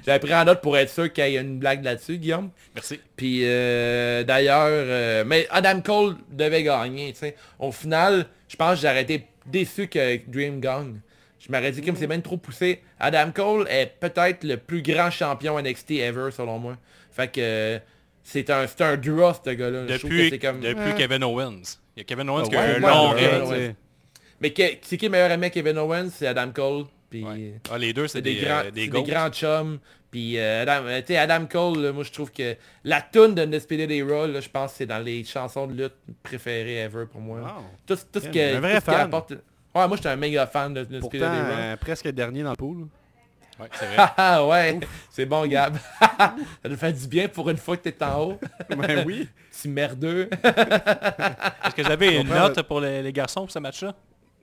Speaker 1: *laughs* J'avais pris en note pour être sûr qu'il y ait une blague là-dessus, Guillaume.
Speaker 3: Merci.
Speaker 1: Puis d'ailleurs, mais Adam Cole devait gagner. Au final, je pense que j'aurais été déçu que Dream gagne. Je m'aurais dit comme c'est même trop poussé. Adam Cole est peut-être le plus grand champion NXT ever selon moi. Fait que euh, c'est un, c'est un draw ce gars-là. Que
Speaker 3: Depuis,
Speaker 1: comme...
Speaker 3: depuis Kevin Owens. Il y a Kevin Owens
Speaker 2: Ah
Speaker 3: qui a
Speaker 2: ouais,
Speaker 3: un
Speaker 2: ouais,
Speaker 3: long règne.
Speaker 1: Mais que- c'est qui le meilleur ami Kevin Owens? C'est Adam Cole. Puis
Speaker 3: Ouais. Ah, les deux,
Speaker 1: c'est des,
Speaker 3: des,
Speaker 1: grands,
Speaker 3: euh, des
Speaker 1: des grands chums. Puis euh, Adam, euh, tu sais, Adam Cole, là, moi je trouve que la tune de Undisputed Era, là, je pense que c'est dans les chansons de lutte préférées ever pour moi.
Speaker 2: Wow.
Speaker 1: Tout, tout ce que, tout ce apporte... Ouais, moi j'étais un méga fan de
Speaker 2: Pourtant,
Speaker 1: Era.
Speaker 2: euh, presque dernier dans le pool.
Speaker 3: Ouais, c'est vrai. *laughs*
Speaker 1: Ah ouais, c'est bon Gab. *laughs* ça nous fait du bien pour une fois que t'es en haut. *laughs*
Speaker 2: ben oui.
Speaker 1: Petit merdeux.
Speaker 3: Est-ce que vous avez une note pour les, les garçons pour ce match-là?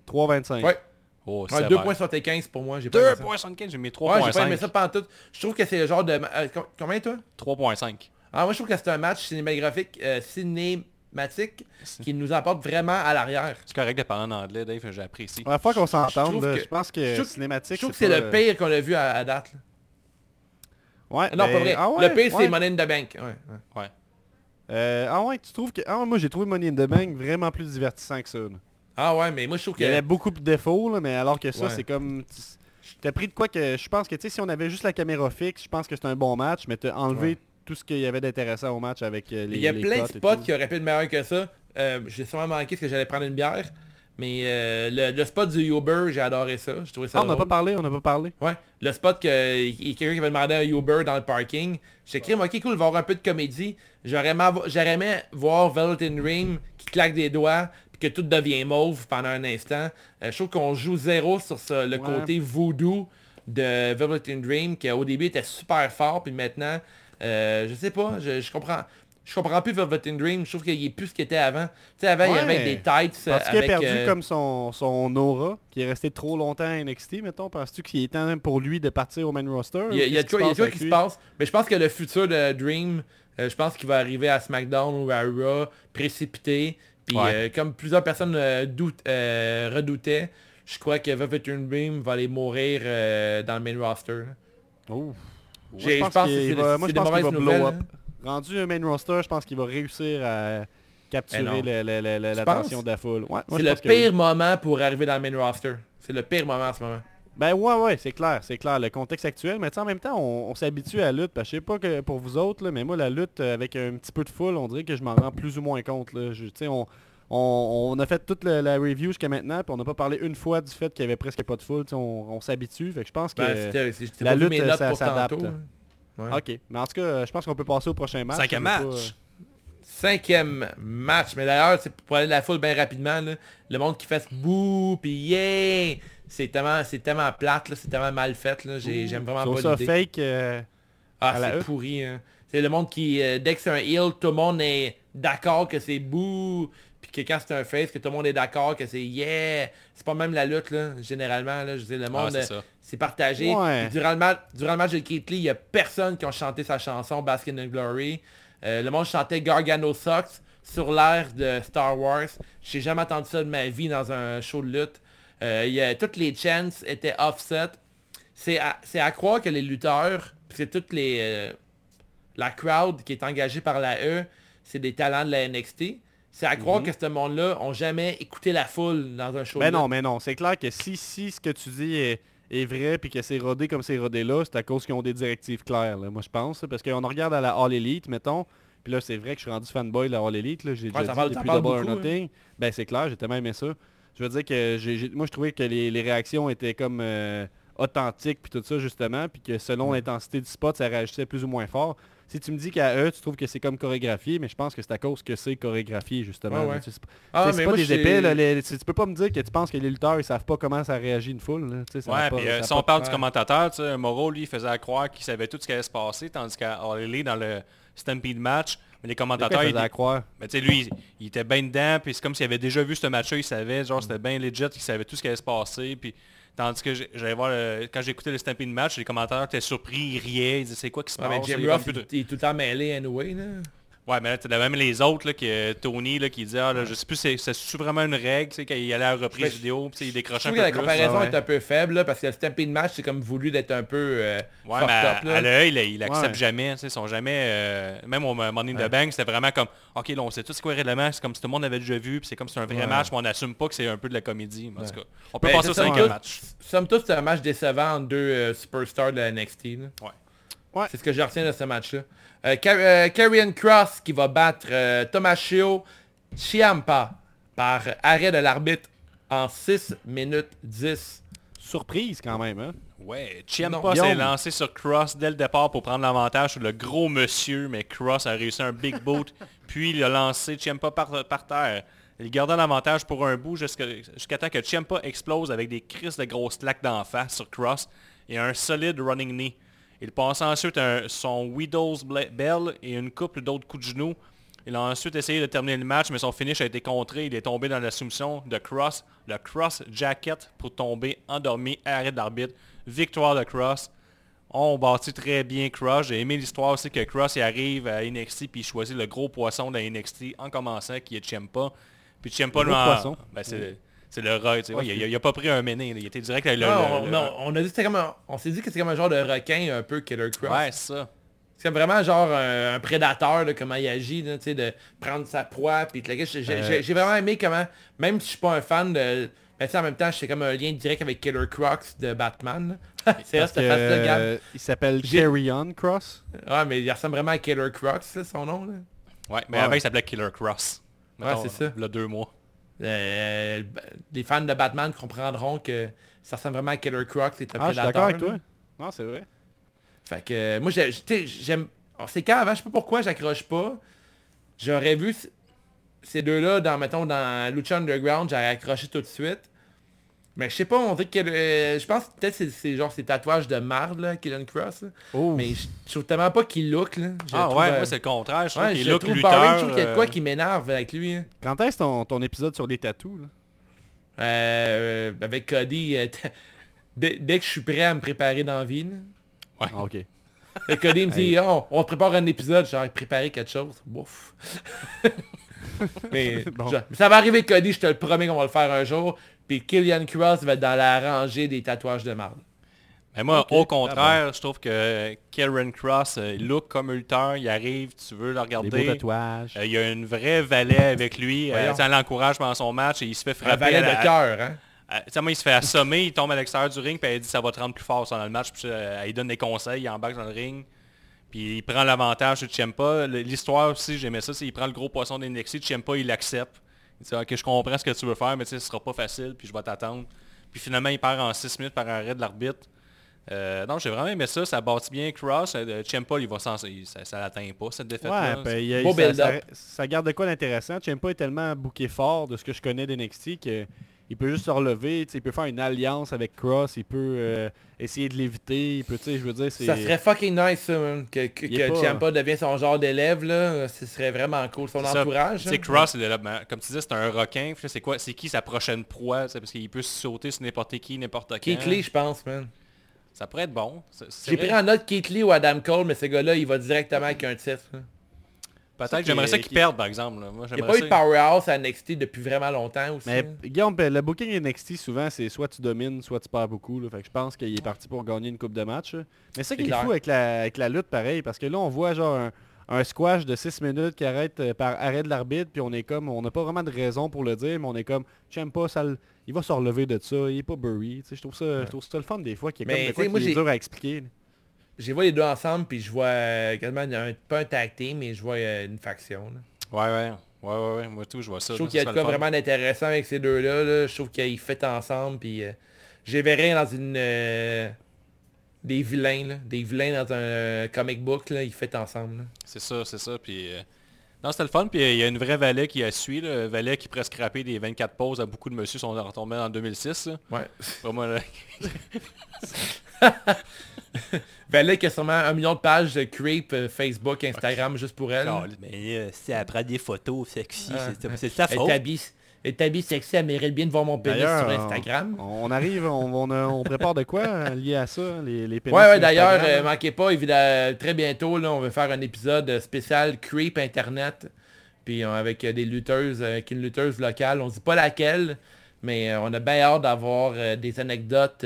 Speaker 2: 3,25.
Speaker 1: Ouais,
Speaker 3: Oh,
Speaker 1: ouais
Speaker 3: c'est
Speaker 1: 2.75 pour moi. J'ai pas aimé ça.
Speaker 3: 2.75, j'ai mis
Speaker 1: Ouais, j'ai pas aimé
Speaker 3: 3.5.
Speaker 1: ça pendant tout. Je trouve que c'est le genre de... euh, com- combien toi?
Speaker 3: 3.5.
Speaker 1: Ah, moi, je trouve que c'est un match cinématographique, euh, cinématique qui nous apporte vraiment à l'arrière.
Speaker 3: C'est correct de parler en anglais, Dave, j'apprécie.
Speaker 2: La fois qu'on s'entende,
Speaker 1: que-
Speaker 2: je pense que
Speaker 1: je
Speaker 2: cinématique,
Speaker 1: Je trouve que c'est le
Speaker 2: euh,
Speaker 1: pire qu'on a vu à, à date. là.
Speaker 2: Ouais,
Speaker 1: Non,
Speaker 2: ben,
Speaker 1: pas vrai.
Speaker 2: ah ouais,
Speaker 1: le pire,
Speaker 2: ouais.
Speaker 1: c'est Money in the Bank. Ouais, ouais.
Speaker 3: Ouais.
Speaker 2: Euh, ah ouais, tu trouves que... Ah moi j'ai trouvé Money in the Bank vraiment plus divertissant que ça. là.
Speaker 1: Ah ouais, mais moi, je trouve
Speaker 2: Il y avait
Speaker 1: que...
Speaker 2: beaucoup de défauts, là, mais alors que ça,
Speaker 1: Ouais.
Speaker 2: c'est comme... T'as pris de quoi que... Je pense que, tu sais, si on avait juste la caméra fixe, je pense que c'est un bon match, mais t'as enlevé
Speaker 1: Ouais.
Speaker 2: Tout ce qu'il y avait d'intéressant au match avec euh, les
Speaker 1: Il y a plein de spots qui auraient pu être meilleurs que ça. Euh, J'ai sûrement manqué parce que j'allais prendre une bière. Mais euh, le, le spot du Uber, j'ai adoré ça. J'ai trouvé ça
Speaker 2: Ah, on n'a pas parlé, on n'a pas parlé.
Speaker 1: Ouais, le spot que il y a quelqu'un qui avait demandé un Uber dans le parking. J'ai écrit, ok, cool, voir un peu de comédie. J'aurais aimé, voir Velvet Dream qui claque des doigts puis que tout devient mauve pendant un instant. Euh, je trouve qu'on joue zéro sur ce- le
Speaker 2: Ouais.
Speaker 1: côté voodoo de Velvet Dream qui au début était super fort puis maintenant, euh, je sais pas, je, je comprends. Je comprends plus Velvet Dream, je trouve qu'il est plus ce qu'il était avant. Tu sais, avant, il y avait des tights euh,
Speaker 2: Penses-tu qu'il a perdu
Speaker 1: euh,
Speaker 2: comme son, son aura, qui est resté trop longtemps à NXT, mettons? Penses-tu qu'il est temps pour lui de partir au main roster?
Speaker 1: Il y a, il y a de quoi, il y a de
Speaker 2: se
Speaker 1: quoi
Speaker 2: passe
Speaker 1: qui se passe. Mais je pense que le futur de Dream, euh, je pense qu'il va arriver à SmackDown ou à Raw, précipité. Puis
Speaker 3: Ouais.
Speaker 1: euh, comme plusieurs personnes doute- redoutaient, je crois que Velvet Dream va aller mourir dans le main roster.
Speaker 2: Ouf.
Speaker 1: Je pense que
Speaker 2: qu'il
Speaker 1: c'est
Speaker 2: va- moi, je pense qu'il va blow up. Rendu un main roster, je pense qu'il va réussir à capturer
Speaker 1: Tu
Speaker 2: l'attention de la foule. Ouais,
Speaker 1: C'est le
Speaker 2: pense oui.
Speaker 1: pire moment pour arriver dans le main roster. C'est le pire moment en ce moment.
Speaker 2: Ben ouais, ouais, c'est clair, c'est clair, le contexte actuel. Mais en même temps, on, on s'habitue à la lutte. Parce que je sais pas que pour vous autres, là, mais moi, la lutte avec un petit peu de foule, on dirait que je m'en rends plus ou moins compte. Là. Je- tu sais, on, on, on a fait toute la, la review jusqu'à maintenant, puis on n'a pas parlé une fois du fait qu'il y avait presque pas de foule. On, on s'habitue. Fait que je pense que...
Speaker 1: Ben, j'ai
Speaker 2: la lutte,
Speaker 1: mes notes
Speaker 2: ça s'adapte.
Speaker 1: hein. Ouais.
Speaker 2: Ok, mais en tout cas, euh, je pense qu'on peut passer au prochain match.
Speaker 3: Cinquième
Speaker 2: pas,
Speaker 3: match.
Speaker 1: Cinquième match. Mais d'ailleurs, c'est pour aller de la foule bien rapidement. là, le monde qui fait ce bouh, puis yeah! C'est tellement, c'est tellement plate, là, c'est tellement mal fait. là, j'ai- J'aime vraiment pas
Speaker 2: ça fake. euh,
Speaker 1: Ah, c'est
Speaker 2: E.
Speaker 1: pourri. Hein. C'est le monde qui, euh, dès que c'est un heel, tout le monde est d'accord que c'est bouh. Que quand c'est un face, que tout le monde est d'accord que c'est yeah. C'est pas même la lutte, là, généralement. Là, je veux dire, le monde,
Speaker 3: c'est
Speaker 1: euh, c'est partagé.
Speaker 2: Ouais.
Speaker 1: Durant, le match, durant le match de Keith Lee, il y a personne qui a chanté sa chanson Baskin in Glory. Euh, le monde chantait Gargano Sucks sur l'air de Star Wars. J'ai jamais entendu ça de ma vie dans un show de lutte. Euh, y a, toutes les chants étaient offset. C'est à, c'est à croire que les lutteurs, c'est toutes les... euh, la crowd qui est engagée par la E, c'est des talents de la NXT. C'est à croire que ce monde-là ont jamais écouté la foule dans un show
Speaker 2: Ben
Speaker 1: de
Speaker 2: non, mais non, c'est clair que si, si ce que tu dis est, est vrai puis que c'est rodé comme c'est rodé là, c'est à cause qu'ils ont des directives claires, là, moi je pense. Parce qu'on regarde à la All Elite, mettons, puis là c'est vrai que je suis rendu fanboy de la All Elite, j'ai
Speaker 1: Ouais,
Speaker 2: déjà
Speaker 1: ça
Speaker 2: dit
Speaker 1: parle- ça
Speaker 2: depuis
Speaker 1: parle beaucoup, hein.
Speaker 2: Nothing. Ben c'est clair, j'ai tellement aimé ça. Je veux dire que moi je trouvais que les, les réactions étaient comme euh, authentiques puis tout ça justement, puis que selon l'intensité du spot, ça réagissait plus ou moins fort. Si tu me dis qu'à eux, tu trouves que c'est comme chorégraphié, mais je pense que c'est à cause que c'est chorégraphié justement.
Speaker 1: Ouais, ouais.
Speaker 2: là, tu sais, c'est pas-
Speaker 1: Ah, mais
Speaker 2: pas
Speaker 1: moi,
Speaker 2: des épais, là, les- tu tu peux pas me dire que tu penses que les lutteurs ils savent pas comment ça réagit une foule. Là, tu sais, ça
Speaker 3: Ouais,
Speaker 2: a pas-
Speaker 3: puis euh,
Speaker 2: ça
Speaker 3: si
Speaker 2: pas
Speaker 3: on parle du commentateur, tu sais, Moreau, lui, il faisait à croire qu'il savait tout ce qui allait se passer, tandis qu'à Elite, dans le Stampede match, les
Speaker 2: C'est quoi,
Speaker 3: commentateurs,
Speaker 2: il
Speaker 3: ils,
Speaker 2: croire.
Speaker 3: ben, tu sais, lui, il, il était bien dedans, puis c'est comme s'il avait déjà vu ce match-là, il savait, genre, c'était bien legit, il savait tout ce qui allait se passer, puis tandis que j'allais voir, le- quand écouté le Stampede match, les commentateurs étaient surpris, ils riaient, ils disaient, c'est quoi qui se
Speaker 1: Ouais,
Speaker 3: passe?
Speaker 1: mais Jim
Speaker 3: Il y a
Speaker 1: Ross,
Speaker 3: comme plus de-
Speaker 1: il, il est tout le temps mêlé anyway. Là.
Speaker 3: Ouais, mais là, t'as même les autres, là, qui, euh, Tony, là, qui disait, ah, là, je sais plus, c'est c'est vraiment une règle, tu sais, quand il allait à la reprise
Speaker 1: Ben,
Speaker 3: vidéo, puis il décrochait un
Speaker 1: trouve que
Speaker 3: peu
Speaker 1: la
Speaker 3: plus.
Speaker 1: comparaison
Speaker 2: ouais.
Speaker 1: est un peu faible là, parce que le Stampede match, c'est comme voulu d'être un peu euh,
Speaker 3: Ouais, mais à,
Speaker 1: up, là.
Speaker 3: à l'œil, là, il accepte
Speaker 2: Ouais.
Speaker 3: jamais. tu sais, Ils sont jamais... euh, même au Money in the Bank, c'était vraiment comme... OK, là, on sait tout ce quoi le règlement. C'est comme si tout le monde avait déjà vu. Puis c'est comme si c'était un vrai
Speaker 1: Ouais.
Speaker 3: match, mais on n'assume pas que c'est un peu de la comédie. En tout cas, on peut
Speaker 1: Ben,
Speaker 3: passer au
Speaker 1: c'est ça,
Speaker 3: cinquième
Speaker 1: tout-
Speaker 3: match.
Speaker 1: Somme toute, c'est un match décevant entre deux euh, superstars de la NXT. là.
Speaker 3: Ouais.
Speaker 2: Ouais.
Speaker 1: C'est ce que je retiens de ce match-là. Euh, euh, Karrion Cross qui va battre euh, Tomashio Chiampa par arrêt de l'arbitre en 6 minutes 10.
Speaker 2: Surprise quand même, hein?
Speaker 3: Ouais,
Speaker 1: Non,
Speaker 3: Ciampa s'est lancé sur Cross dès le départ pour prendre l'avantage sur le gros monsieur, mais Cross a réussi un big boot, *laughs* puis il a lancé Ciampa par, par terre. Il gardait l'avantage pour un bout jusqu'à jusqu'à temps que Ciampa explose avec des crises de grosses claques d'en face sur Cross et un solide running knee. Il passe ensuite un- son Widow's Bell et une couple d'autres coups de genoux. Il a ensuite essayé de terminer le match, mais son finish a été contré. Il est tombé dans la soumission de Cross, le Cross Jacket pour tomber endormi, arrêt d'arbitre. Victoire de Cross. On bâtit très bien Cross. J'ai aimé l'histoire aussi que Cross il arrive à NXT puis il choisit le gros poisson de NXT en commençant qui est Ciampa. Puis Ciampa
Speaker 2: Le gros
Speaker 3: en-
Speaker 2: poisson.
Speaker 3: ben, c'est C'est le rock. tu sais. Ouais, il, a, il a pas pris un méné. Il était direct avec le...
Speaker 1: Non,
Speaker 3: le-
Speaker 1: on,
Speaker 3: le-
Speaker 1: on- on a dit comme un- on s'est dit que c'était comme un genre de requin un peu Killer Croc.
Speaker 3: Ouais, c'est ça.
Speaker 1: C'est vraiment genre un, un prédateur, là, comment il agit, là, tu sais, de prendre sa proie, puis j'ai-
Speaker 2: Euh.
Speaker 1: j'ai- j'ai vraiment aimé comment, même si je suis pas un fan de... Mais tu sais, en même temps, c'est comme un lien direct avec Killer Crocs de Batman. *laughs* c'est cette face-là,
Speaker 2: euh, il s'appelle Carry On Cross.
Speaker 1: Ouais, mais il ressemble vraiment à Killer Crocs, là, son nom. Là.
Speaker 3: Ouais, mais
Speaker 2: Ouais.
Speaker 3: avant, il s'appelait Killer Cross.
Speaker 1: Ouais,
Speaker 3: Mettons,
Speaker 1: c'est ça.
Speaker 3: Il y a deux mois.
Speaker 1: Euh, les fans de Batman comprendront que ça ressemble vraiment à Killer Crocs, c'est un
Speaker 2: Ah,
Speaker 1: prédateur.
Speaker 2: d'accord avec toi. Non, c'est vrai.
Speaker 1: Fait que euh, moi, j'aime... alors, C'est quand avant, je sais pas pourquoi j'accroche pas. J'aurais vu ces deux-là dans, mettons, dans Lucha Underground, j'aurais accroché tout de suite. Mais je sais pas, on dirait que... euh, je pense que peut-être c'est, c'est genre ces tatouages de marde, là, Killian Cross. là.
Speaker 2: Oh.
Speaker 1: Mais je trouve tellement pas qu'il look, là. Je
Speaker 3: Ah
Speaker 1: trouve,
Speaker 3: ouais,
Speaker 1: euh,
Speaker 3: moi c'est le contraire. Je trouve
Speaker 1: ouais,
Speaker 3: qu'il look
Speaker 1: trouve
Speaker 3: lutteur.
Speaker 1: boring, je trouve qu'il y a de quoi
Speaker 3: euh,
Speaker 1: qui m'énerve avec lui. hein.
Speaker 2: Quand est-ce ton, ton épisode sur les tatous là?
Speaker 1: Euh, avec Cody, euh, dès, dès que je suis prêt à me préparer dans la vie, là.
Speaker 2: Ah, ok.
Speaker 1: Et Cody me dit, Oh, on prépare un épisode, j'ai préparé quelque chose. Bouf. *laughs* Mais *laughs*
Speaker 2: Bon.
Speaker 1: je- ça va arriver Cody, je te le promets qu'on va le faire un jour. Puis Killian Cross va être dans la rangée des tatouages de marde.
Speaker 3: Mais moi, au contraire, je trouve que Karen Cross, euh, il look comme un lutteur, il arrive, tu veux le
Speaker 2: Des beaux
Speaker 3: regarder.
Speaker 2: tatouages.
Speaker 3: Euh, il y a une vraie valet avec lui. Euh, elle l'encourage pendant son match et il se fait
Speaker 1: Un
Speaker 3: frapper.
Speaker 1: valet
Speaker 3: à la-
Speaker 1: de cœur, hein?
Speaker 3: à- sais, moi, il se fait assommer, il tombe à l'extérieur du ring, puis elle dit ça va te rendre plus fort ça, dans le match. Puis euh, elle lui donne des conseils, il embarque dans le ring. Puis il prend l'avantage de Ciampa. Le- L'histoire aussi, j'aimais ça, c'est il prend le gros poisson d'NXT, Ciampa, il l'accepte. Il dit ok, je comprends ce que tu veux faire, mais tu sais, ce sera pas facile, puis je vais t'attendre. Puis finalement, il perd en 6 minutes par arrêt de l'arbitre. Euh, non, j'ai vraiment aimé ça, ça bâtit bien Cross. Euh, Ciampa, il va sans, il- ça, ça l'atteint pas cette défaite-là.
Speaker 2: Ouais, ben, il
Speaker 1: Beau
Speaker 2: ça, ça,
Speaker 1: build-up.
Speaker 2: ça garde de quoi d'intéressant. Ciampa est tellement bouqué fort de ce que je connais d'NXT que il peut juste se relever, tu sais, il peut faire une alliance avec Cross, il peut euh, essayer de l'éviter, il peut, tu sais, je veux dire, c'est...
Speaker 1: Ça serait fucking nice, ça, que, que,
Speaker 2: pas-
Speaker 1: Ciampa devienne son genre d'élève, là. Ce serait vraiment cool. Son
Speaker 3: C'est
Speaker 1: entourage.
Speaker 3: Sais,
Speaker 1: hein.
Speaker 3: Cross, est ben, comme tu disais, c'est un requin. C'est quoi C'est qui sa prochaine proie Parce qu'il peut sauter sur n'importe qui, n'importe.
Speaker 1: Keith Lee, je pense, man.
Speaker 3: Ça pourrait être bon. C'est- c'est
Speaker 1: J'ai
Speaker 3: vrai.
Speaker 1: pris en note Keith Lee ou Adam Cole, mais ce gars-là, il va directement avec un titre.
Speaker 3: Peut-être,
Speaker 2: qui
Speaker 3: j'aimerais ça
Speaker 2: est-
Speaker 3: qu'il
Speaker 2: qui-
Speaker 3: perde, par exemple. là. Moi,
Speaker 1: Il n'y a pas eu de powerhouse à NXT depuis vraiment longtemps aussi.
Speaker 2: Mais
Speaker 1: hein.
Speaker 2: Guillaume, le booking NXT, souvent, c'est soit tu domines, soit tu perds beaucoup. Là. Fait que je pense qu'il est parti pour gagner une coupe de match. Mais ça qui est fou avec la, avec la lutte, pareil, parce que là, on voit genre un, un squash de 6 minutes qui arrête euh, par arrêt de l'arbitre, puis on est comme, on n'a pas vraiment de raison pour le dire, mais on est comme, j'aime pas, ça, il va se relever de ça, il est pas bury. Sais, Je trouve ça, je trouve ça le fun des fois, qu'il y a
Speaker 1: Mais,
Speaker 2: comme de quoi qui est dur à expliquer.
Speaker 1: Je vois les deux ensemble, puis je vois euh, quasiment un, pas un tag team, mais je vois euh, une faction. là.
Speaker 3: Ouais, ouais. Ouais, ouais, ouais. Moi, tout, je vois ça.
Speaker 1: Je trouve qu'il y a de quoi vraiment d'intéressant avec ces deux-là. là. Je trouve qu'ils fêtent ensemble, puis euh, je verrais dans une... euh, des vilains, là. Des vilains dans un euh, comic book, là, ils fêtent ensemble.
Speaker 3: C'est ça, c'est ça. Puis, Non, c'était le fun. Puis il y a une vraie valet qui a suivi. Là. Valet qui pourrait scraper des 24 pauses à beaucoup de monsieur sont retombés en 2006. là.
Speaker 1: Ouais.
Speaker 3: Vraiment, là. *laughs* *laughs*
Speaker 1: Valet qui a sûrement un million de pages de creep euh, Facebook, Instagram, juste pour elle. là.
Speaker 5: Mais euh, si elle prend des photos sexy,
Speaker 1: Ah,
Speaker 5: c'est sa
Speaker 1: Elle
Speaker 5: faute.
Speaker 1: elle t'habille sexy, elle mérite bien de voir mon pénis sur Instagram.
Speaker 2: On, on arrive, on, on prépare de quoi euh, lié à ça, les, les pénis
Speaker 1: Ouais, d'ailleurs, euh, manquez pas, évidemment, très bientôt, là, on va faire un épisode euh, spécial Creep Internet. Puis euh, avec euh, des lutteuses, euh, avec une lutteuse locale. On dit pas laquelle, mais euh, on a bien hâte d'avoir euh, des anecdotes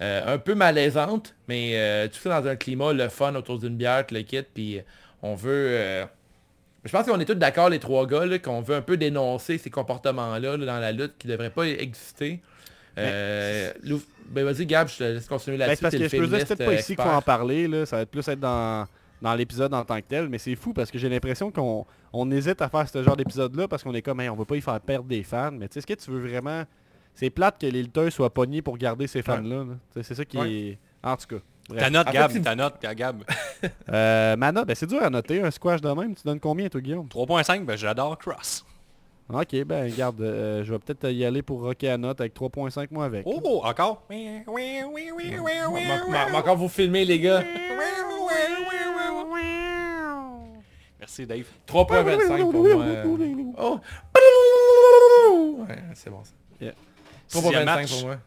Speaker 1: euh, un peu malaisantes, mais euh, tout ça dans un climat, le fun autour d'une bière, le kit. Puis euh, on veut... euh, je pense qu'on est tous d'accord, les trois gars, là, qu'on veut un peu dénoncer ces comportements-là là, dans la lutte qui ne devraient pas exister. Lou- ben vas-y Gab, je te laisse continuer
Speaker 2: Ben,
Speaker 1: là-dessus.
Speaker 2: c'est parce que je peux dire, peut-être pas ici
Speaker 1: expert.
Speaker 2: en parler, là. ça va être plus être dans, dans l'épisode en tant que tel, mais c'est fou parce que j'ai l'impression qu'on on hésite à faire ce genre d'épisode-là parce qu'on est comme, Hey, on veut pas y faire perdre des fans, mais tu sais, est-ce que tu veux vraiment... C'est plate que les lutteurs soient pognés pour garder ces fans-là. là. C'est ça qui
Speaker 1: Ouais.
Speaker 2: est... En tout cas. bref.
Speaker 3: Ta note,
Speaker 1: fait,
Speaker 3: Gab,
Speaker 1: c'est-
Speaker 3: ta note, Gab.
Speaker 2: Euh, ma note, ben, c'est dur à noter, un squash de même. Tu donnes combien, toi, Guillaume?
Speaker 3: 3.5, ben j'adore Cross.
Speaker 2: Ok, ben garde, euh, je vais peut-être y aller pour rocker à note avec 3.5 moi avec.
Speaker 3: Oh, encore?
Speaker 1: On va- on va encore vous filmer les gars.
Speaker 3: Merci, Dave.
Speaker 1: 3.25 pour moi. Oh. *laughs* Ouais, c'est bon ça.
Speaker 2: Yeah.
Speaker 1: 3.25
Speaker 3: Sixième match.
Speaker 1: pour moi.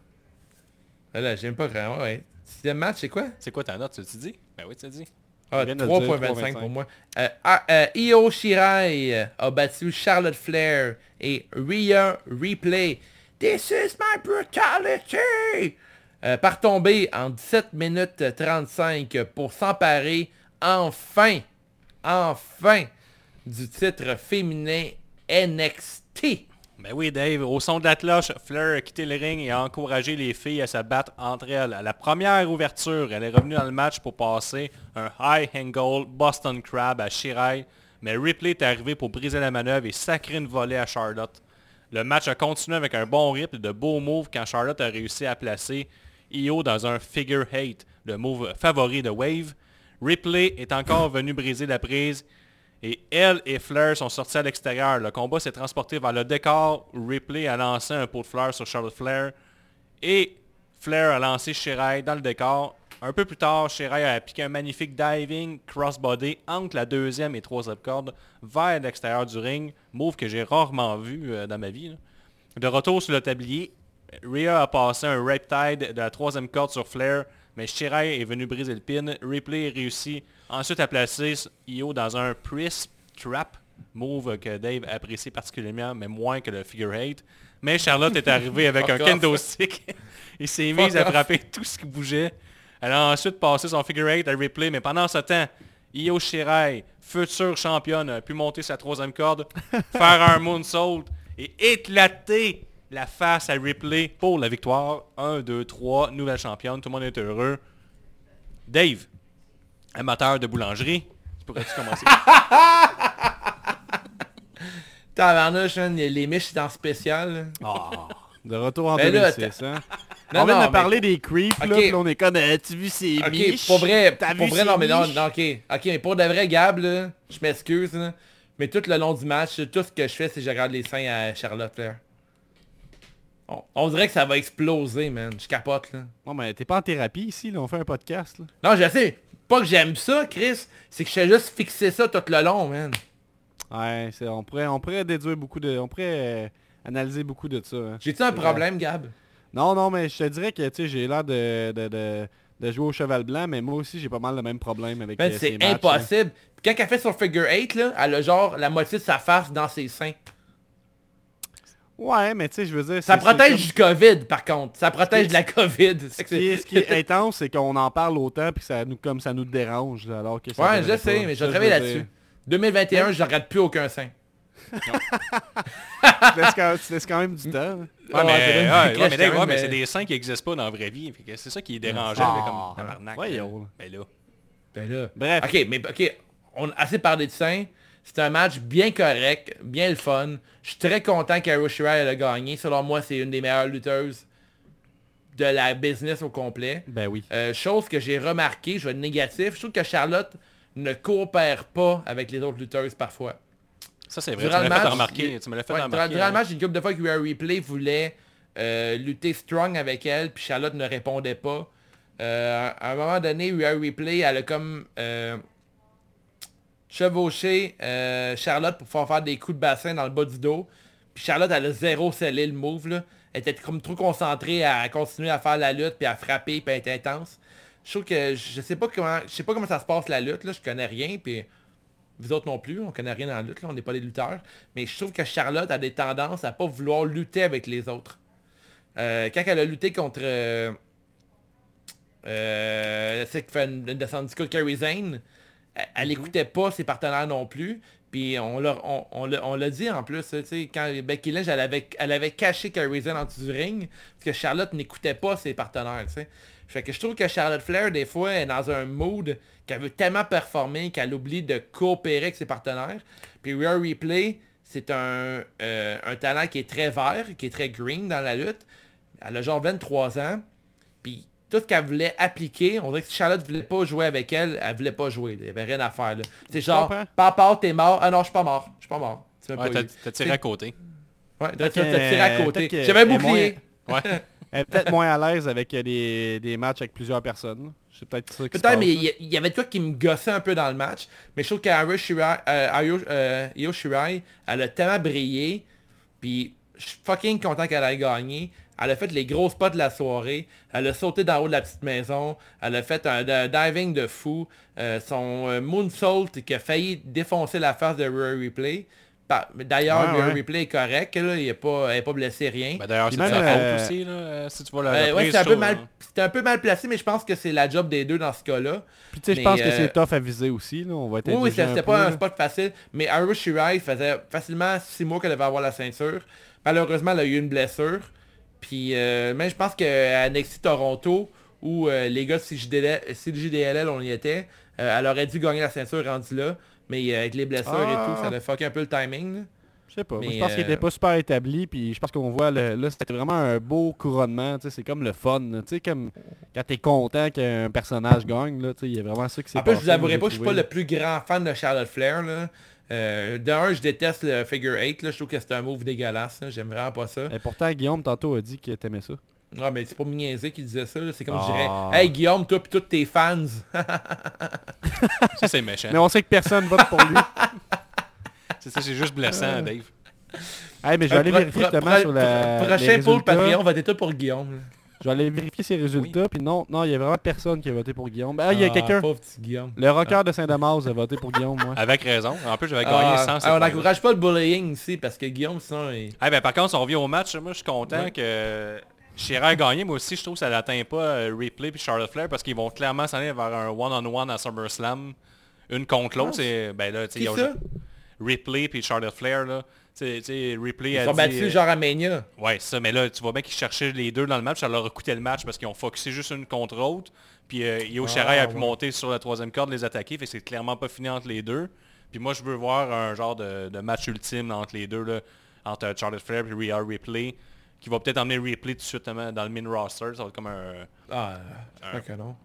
Speaker 1: Là, là, j'aime pas vraiment. Ouais. Sixième match, c'est quoi?
Speaker 3: C'est quoi ta note, tu dis? Ben oui, tu dis.
Speaker 1: Ah,
Speaker 2: Je viens de le dire,
Speaker 1: 3.25 pour
Speaker 2: 3.25.
Speaker 1: moi. Euh, ah, euh, Io Shirai euh, a battu Charlotte Flair et Rhea Replay This is my brutality! Euh, par tomber en 17 minutes 35 pour s'emparer enfin, enfin, du titre féminin NXT.
Speaker 3: Ben oui, Dave, au son de la cloche, Flair a quitté le ring et a encouragé les filles à se battre entre elles. À la première ouverture, elle est revenue dans le match pour passer un high angle Boston Crab à Shirai, mais Ripley est arrivé pour briser la manœuvre et sacrer une volée à Charlotte. Le match a continué avec un bon rythme et de beaux moves quand Charlotte a réussi à placer Io dans un figure eight, le move favori de Wave. Ripley est encore venu briser la prise et elle et Flair sont sortis à l'extérieur. Le combat s'est transporté vers le décor. Ripley a lancé un pot de fleurs sur Charlotte Flair. Et Flair a lancé Shirai dans le décor. Un peu plus tard, Shirai a appliqué un magnifique diving crossbody entre la deuxième et troisième corde vers l'extérieur du ring. Move que j'ai rarement vu euh, dans ma vie. De retour sur le tablier, Rhea a passé un Riptide de la troisième corde sur Flair, mais Shirai est venu briser le pin. Ripley réussit ensuite à placer Io dans un Priest Trap, move que Dave apprécie particulièrement, mais moins que le Figure 8. Mais Charlotte est arrivée avec un kendo stick *laughs* et s'est mise à frapper tout ce qui bougeait. Elle a ensuite passé son Figure 8 à Ripley, mais pendant ce temps, Io Shirai, future championne, a pu monter sa troisième corde, *laughs* faire un moonsault et éclater la face à Ripley pour la victoire. 1, 2, 3, nouvelle championne, tout le monde est heureux. Dave, amateur de boulangerie, tu pourrais-tu commencer? *laughs*
Speaker 1: Tabarnouche, man, les miches c'est en spécial.
Speaker 2: Ah, de retour en
Speaker 1: Ben là,
Speaker 2: 2006, hein.
Speaker 1: Non,
Speaker 2: on vient
Speaker 1: non,
Speaker 2: de
Speaker 1: mais-
Speaker 2: parler des creeps, là, puis on est comme, euh, tu vu ces miches?
Speaker 1: pour vrai,
Speaker 2: T'as
Speaker 1: pour
Speaker 2: vu
Speaker 1: vrai, non, mais non, ok. Ok, mais pour de vrai, Gab, là, je m'excuse, mais tout le long du match, tout ce que je fais, c'est que je regarde les seins à Charlotte Flair. On, on dirait que ça va exploser, man. Je capote, là.
Speaker 2: Non, mais t'es pas en thérapie ici, là, on fait un podcast, là.
Speaker 1: Non, je sais. Pas que j'aime ça, Chris. C'est que je fais juste fixer ça tout le long, man.
Speaker 2: Ouais, c'est- on, pourrait, on pourrait déduire beaucoup de... On pourrait euh, analyser beaucoup de ça. hein.
Speaker 1: J'ai-tu un problème, Gab?
Speaker 2: Non, non, mais je te dirais que, tu sais, j'ai l'air de, de, de, de jouer au cheval blanc, mais moi aussi, j'ai pas mal le même problème avec
Speaker 1: Man,
Speaker 2: euh, ces
Speaker 1: c'est
Speaker 2: matchs, hein.
Speaker 1: impossible. Quand elle fait son figure 8, là, elle a genre la moitié de sa face dans ses seins.
Speaker 2: Ouais, mais tu sais, je veux dire...
Speaker 1: Ça protège du COVID, par contre. Ça protège de la COVID.
Speaker 2: Ce qui, est, ce qui est *laughs* intense, c'est qu'on en parle autant, puis que ça nous, comme ça nous dérange, alors que ça
Speaker 1: Ouais, je sais,
Speaker 2: pas.
Speaker 1: mais je
Speaker 2: Ça,
Speaker 1: vais travailler
Speaker 2: veux
Speaker 1: là-dessus.
Speaker 2: dire.
Speaker 1: 2021, je regarde plus aucun sein. *laughs*
Speaker 2: Tu laisses quand, tu laisses quand même du temps.
Speaker 3: Ouais,
Speaker 1: Ouais,
Speaker 3: mais,
Speaker 1: c'est
Speaker 3: ouais, ouais, mais mais
Speaker 1: mais-
Speaker 3: des seins qui n'existent pas dans la vraie vie. C'est ça qui est dérangeant,
Speaker 2: Ah,
Speaker 3: mais comme tabarnak.
Speaker 2: voyons, là.
Speaker 3: Ben là.
Speaker 1: Ben là.
Speaker 2: Bref.
Speaker 1: Ok, mais ok, on a assez parlé de seins. C'est un match bien correct, bien le fun. Je suis très content qu'Aro Shirai elle a gagné. Selon moi, c'est une des meilleures lutteuses de la business au complet.
Speaker 2: Ben oui.
Speaker 1: Euh, chose que j'ai remarqué, je vais être négatif, je trouve que Charlotte ne coopère pas avec les autres lutteuses parfois.
Speaker 3: Ça, c'est vrai. Tu
Speaker 1: Durant
Speaker 3: me
Speaker 1: le
Speaker 3: l'as fait
Speaker 1: match,
Speaker 3: remarquer. Tu me l'as fait
Speaker 1: Ouais,
Speaker 3: remarquer.
Speaker 1: durant le
Speaker 3: hein.
Speaker 1: match, une couple de fois que Rhea Replay voulait euh, lutter strong avec elle, puis Charlotte ne répondait pas. Euh, à un moment donné, Rhea Replay, elle a comme euh, chevauché euh, Charlotte pour faire faire des coups de bassin dans le bas du dos. Puis Charlotte, elle a zéro scellé le move. Là. Elle était comme trop concentrée à continuer à faire la lutte, puis à frapper, puis à être intense. Je trouve que je sais pas comment je sais pas comment ça se passe la lutte, là, je connais rien, puis vous autres non plus, on connaît rien dans la lutte, on n'est pas des lutteurs. Mais je trouve que Charlotte a des tendances à pas vouloir lutter avec les autres. Euh, quand elle a lutté contre... Euh, euh, c'est une, descente coup, Kairi Zane, elle, elle écoutait pas ses partenaires non plus. Puis on l'a on, on l'a- on l'a dit en plus, tu sais, quand Becky Lynch, elle avait, elle avait caché Zane en dessous du ring, parce que Charlotte n'écoutait pas ses partenaires, tu sais. Fait que je trouve que Charlotte Flair, des fois, est dans un mood qu'elle veut tellement performer qu'elle oublie de coopérer avec ses partenaires. Puis Rhea Replay, c'est un, euh, un talent qui est très vert, qui est très green dans la lutte. Elle a genre 23 ans. Tout ce qu'elle voulait appliquer, on dirait que si Charlotte voulait pas jouer avec elle, elle voulait pas jouer. Il y avait rien à faire. là. C'est genre, papa, t'es mort. Ah non, je suis pas mort. Je suis pas mort.
Speaker 3: Ouais,
Speaker 1: pas
Speaker 3: t'as tiré à côté.
Speaker 1: Ouais, t'as tiré à côté. J'avais un bouclier.
Speaker 3: Ouais. *laughs*
Speaker 2: Elle est peut-être moins à l'aise avec des, des matchs avec plusieurs personnes. C'est peut-être ça qui
Speaker 1: Peut-être, mais il y, y avait toi qui me gossait un peu dans le match. Mais je trouve qu'Ayo Shirai, euh, euh, Io Shirai, elle a tellement brillé. Puis je suis fucking content qu'elle ait gagné. Elle a fait les gros spots de la soirée. Elle a sauté d'en haut de la petite maison. Elle a fait un, un diving de fou. Euh, son euh, moonsault qui a failli défoncer la face de Rhea Replay. D'ailleurs,
Speaker 2: Ouais,
Speaker 1: le
Speaker 2: ouais.
Speaker 1: replay est correct, là, il n'est pas, elle est pas blessé, rien.
Speaker 3: Ben, D'ailleurs, c'est
Speaker 2: euh,
Speaker 3: faute aussi, là, euh, si tu vois la
Speaker 1: Euh, ouais,
Speaker 3: reprise,
Speaker 1: c'est un, peu mal,
Speaker 3: hein.
Speaker 1: c'était un peu mal placé, mais je pense que c'est la job des deux dans ce cas-là.
Speaker 2: Puis tu sais, je pense que c'est tough à viser aussi. Là. On va être
Speaker 1: Oui, c'était pas un spot facile, mais Ira Shirai faisait facilement six mois qu'elle devait avoir la ceinture. Malheureusement, elle a eu une blessure. Puis, euh, même je pense qu'à NXT Toronto, où euh, les gars de CJDL, CJDLL, on y était, euh, elle aurait dû gagner la ceinture rendue là. Mais avec les blessures et
Speaker 2: Ah.
Speaker 1: tout, ça a fucké un peu le timing. là.
Speaker 2: Je sais pas.
Speaker 1: Mais,
Speaker 2: je pense qu'il
Speaker 1: euh,
Speaker 2: était pas super établi. Puis je pense qu'on voit le- là, c'était vraiment un beau couronnement. tu sais, C'est comme le fun. là. Tu sais, comme quand t'es content qu'un personnage gagne. Là, tu sais, il y a vraiment ça qui s'est
Speaker 1: En plus, je vous avouerai pas, je suis pas le plus grand fan de Charlotte Flair. Là. Euh, D'un, je déteste le figure 8. Là. Je trouve que c'est un move dégueulasse. J'aime vraiment pas ça.
Speaker 2: Et pourtant, Guillaume, tantôt, a dit qu'il aimait ça.
Speaker 1: Non, mais c'est pas me niaiser qui disait ça. C'est comme je
Speaker 2: Ah.
Speaker 1: dirais, hey Guillaume, toi pis tous tes fans. *laughs*
Speaker 3: Ça, c'est méchant.
Speaker 2: Mais on sait que personne vote pour lui. *laughs*
Speaker 3: C'est ça, c'est juste blessant, Dave.
Speaker 2: Hey, mais je vais aller
Speaker 1: Pro-
Speaker 2: vérifier justement sur la,
Speaker 1: Prochain
Speaker 2: résultats.
Speaker 1: Patreon, votez tout pour Guillaume.
Speaker 2: Je vais aller vérifier ses résultats. Puis non, non, il y a vraiment personne qui a voté pour Guillaume. Ah, il y a
Speaker 1: Ah,
Speaker 2: quelqu'un. Le rocker de Saint-Damas a voté pour Guillaume, moi.
Speaker 3: Avec raison. En plus, j'avais gagné
Speaker 1: Ah,
Speaker 3: sans
Speaker 1: ah,
Speaker 3: cette
Speaker 1: on
Speaker 3: fois-là.
Speaker 1: n'encourage pas le bullying ici parce que Guillaume, sinon, il...
Speaker 3: Ah ben par contre, si on revient au match, moi je suis content
Speaker 1: Ouais.
Speaker 3: que Chirac a gagné, mais aussi je trouve que ça n'atteint pas euh, Ripley puis Charlotte Flair parce qu'ils vont clairement s'aller vers un one-on-one à SummerSlam, une contre l'autre. c'est ben là,
Speaker 1: ça?
Speaker 3: Ripley puis Charlotte Flair là. Tu sais- tu sais, Ripley
Speaker 1: Ils
Speaker 3: a
Speaker 1: sont
Speaker 3: dit,
Speaker 1: battus
Speaker 3: euh,
Speaker 1: genre à Mania.
Speaker 3: Ouais, ça, mais là, tu vois bien qu'ils cherchaient les deux dans le match, ça leur a coûté le match parce qu'ils ont focusé juste une contre l'autre. Puis euh, Io Shirai a pu monter sur la troisième corde, les attaquer, fait c'est clairement pas fini entre les deux. Puis moi, je veux voir un genre de, de match ultime entre les deux, là, entre Charlotte Flair et Rhea Ripley, qui va peut-être emmener Ripley tout de suite euh, dans le main roster. Ça va être comme un...
Speaker 1: Ah, que non.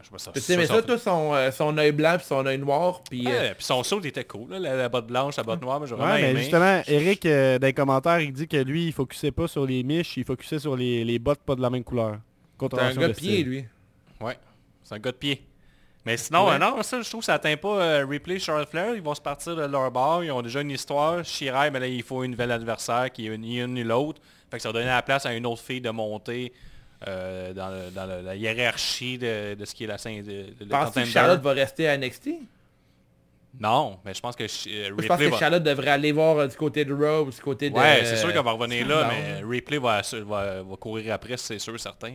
Speaker 3: Je sais pas ça.
Speaker 1: Tu aimais ça, toi, son, euh, son œil blanc puis son œil noir, puis... euh,
Speaker 3: puis son saut était cool, là, la, la botte blanche, la botte noire, mais j'ai vraiment
Speaker 2: Ouais, mais
Speaker 3: aimé.
Speaker 2: justement, Eric, euh, dans les commentaires, il dit que lui, il focusait pas sur les miches, il focusait sur les, les bottes pas de la même couleur.
Speaker 1: T'es un gars de
Speaker 2: de
Speaker 1: pied,
Speaker 2: style.
Speaker 1: lui.
Speaker 3: Ouais, c'est un gars de pied. Mais sinon,
Speaker 1: Ouais.
Speaker 3: euh, non, ça, je trouve que ça atteint pas euh, Ripley, Charlotte Flair. Ils vont se partir de leur bar. Ils ont déjà une histoire. Shirai, mais là, il faut un nouvel adversaire qui est ni une ni l'autre. Fait que ça va donner la place à une autre fille de monter euh, dans, le- dans le- la hiérarchie de, de ce qui est la scène de, de,
Speaker 1: Penses-tu que Charlotte va rester à NXT?
Speaker 3: Non, mais je pense que Sh- euh,
Speaker 1: Je pense
Speaker 3: Ripley
Speaker 1: que
Speaker 3: va...
Speaker 1: Charlotte devrait aller voir euh, du côté de Raw ou du côté de...
Speaker 3: Ouais, c'est sûr qu'elle va revenir là, mais Ripley va, va, va courir après, c'est sûr, certain.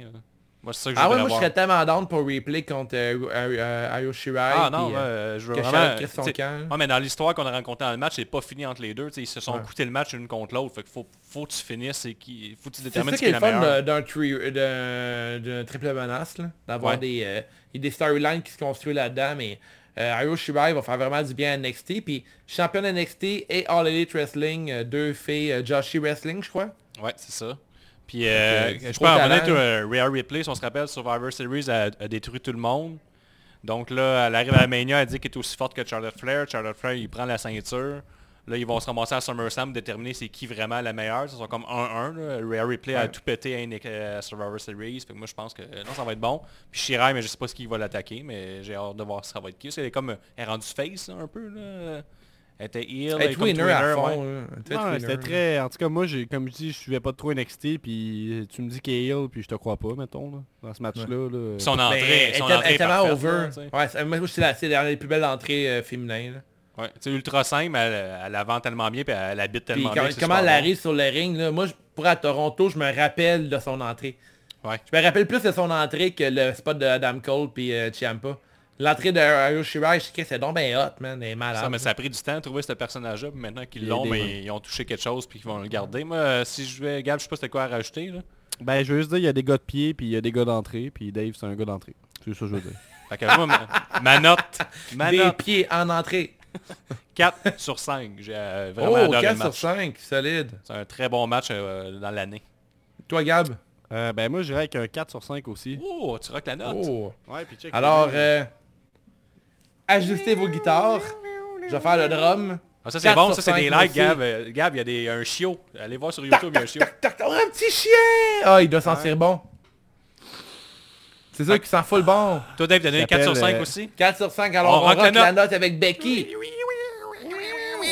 Speaker 3: Moi, c'est ça que je
Speaker 1: Ah ouais, moi je serais tellement down pour replay contre euh, euh, euh, Io Shirai.
Speaker 3: Ah non,
Speaker 1: puis, euh,
Speaker 3: euh, je veux vraiment...
Speaker 1: Son camp.
Speaker 3: Ouais, mais dans l'histoire qu'on a rencontrée dans le match, c'est pas fini entre les deux. Ils se sont
Speaker 1: Ouais.
Speaker 3: coûté le match une contre l'autre. Fait faut, faut que tu finisses et qu'il faut que tu détermines ce
Speaker 1: qui est
Speaker 3: est
Speaker 1: le
Speaker 3: la
Speaker 1: fun de- d'un tri- d'un- d'un triple menace, d'avoir
Speaker 3: Ouais.
Speaker 1: des, euh, des storylines qui se construisent là-dedans, mais euh, Io Shirai va faire vraiment du bien à NXT, puis championne NXT et All Elite Wrestling, euh, deux filles, euh, Joshi Wrestling, je crois.
Speaker 3: Ouais, c'est ça. Puis euh, je peux en
Speaker 1: talent.
Speaker 3: toi, euh, si on se rappelle, Survivor Series a, a détruit tout le monde. Donc là, elle arrive à la Mania, elle dit qu'elle est aussi forte que Charlotte Flair. Charlotte Flair, il prend la ceinture. Là, ils vont se ramasser à SummerSlam, déterminer c'est qui vraiment la meilleure. Ça sont comme 1-1. là. Rhea Ripley a tout pété à, une- à Survivor Series. Fait que moi, je pense que non, ça va être bon. Puis Shirai, mais je sais pas ce qui va l'attaquer, mais j'ai hâte de voir si ça va être qui. Parce qu'elle est comme, elle est rendue face, là, un peu. Là. Elle était heel,
Speaker 1: Hey, twinner à fond.
Speaker 3: ouais.
Speaker 2: c'était très... En tout cas, moi, j'ai, comme je dis, je suivais pas trop NXT, puis tu me dis qu'il est heel, puis je te crois pas, mettons, là, dans ce match-là. là.
Speaker 3: Son entrée,
Speaker 1: elle
Speaker 3: son
Speaker 1: était- elle
Speaker 3: entrée
Speaker 1: tellement
Speaker 3: parfaite,
Speaker 1: over. ouais, c'est- moi, c'est la- les plus belles entrées euh, féminines. là.
Speaker 3: Ouais, c'est ultra simple, elle, elle la vend tellement bien, puis elle habite tellement
Speaker 1: quand-
Speaker 3: bien.
Speaker 1: comment elle
Speaker 3: bon.
Speaker 1: arrive sur le ring, là, moi, je, pour à Toronto, je me rappelle de son entrée.
Speaker 3: Ouais.
Speaker 1: Je me rappelle plus de son entrée que le spot de Adam Cole puis euh, Ciampa. L'entrée de Shirai, je sais que c'est donc ben hot, man. Elle est malade.
Speaker 3: Ça, mais ça a pris du temps de trouver ce personnage-là, puis maintenant qu'ils l'ont, mais ils ont touché quelque chose, puis qu'ils vont le garder. Moi, euh, si je vais, Gab, je sais pas c'était quoi à rajouter, là.
Speaker 2: Ben, je veux juste dire, il y a des gars de pied, puis il y a des gars d'entrée, puis Dave, c'est un gars d'entrée. C'est ça que je veux dire. *laughs*
Speaker 3: Fait que moi, ma, ma note, *laughs* ma
Speaker 1: Des
Speaker 3: note,
Speaker 1: pieds en entrée. *laughs*
Speaker 3: 4 sur 5. J'ai euh, vraiment
Speaker 1: Oh,
Speaker 3: adoré
Speaker 1: 4
Speaker 3: le
Speaker 1: sur
Speaker 3: match.
Speaker 1: 5, solide.
Speaker 3: C'est un très bon match euh, dans l'année.
Speaker 1: Toi, Gab?
Speaker 2: Euh, ben, moi, j'irais avec un 4 sur 5 aussi.
Speaker 3: Oh, tu rock la note.
Speaker 1: Oh.
Speaker 2: Ouais, puis check.
Speaker 1: Alors, euh, ajustez vos guitares. Je vais faire le drum.
Speaker 3: Ah, ça c'est
Speaker 1: 4
Speaker 3: bon, ça c'est
Speaker 1: 5
Speaker 3: des likes. Gab. Euh, Gab, il y a des, un chiot. Allez voir sur YouTube, il y a un chiot.
Speaker 1: Tac, tac, tac, oh, un petit chien Ah, il doit sentir bon. C'est sûr qu'il sent full bon.
Speaker 3: Toi, Dave, t'as donné
Speaker 2: Ça
Speaker 3: 4 sur
Speaker 2: s'appelle,
Speaker 3: 5
Speaker 2: euh,
Speaker 3: aussi?
Speaker 1: 4 sur 5, alors
Speaker 3: On
Speaker 1: on,
Speaker 3: rock la
Speaker 1: la
Speaker 3: note.
Speaker 1: avec Becky.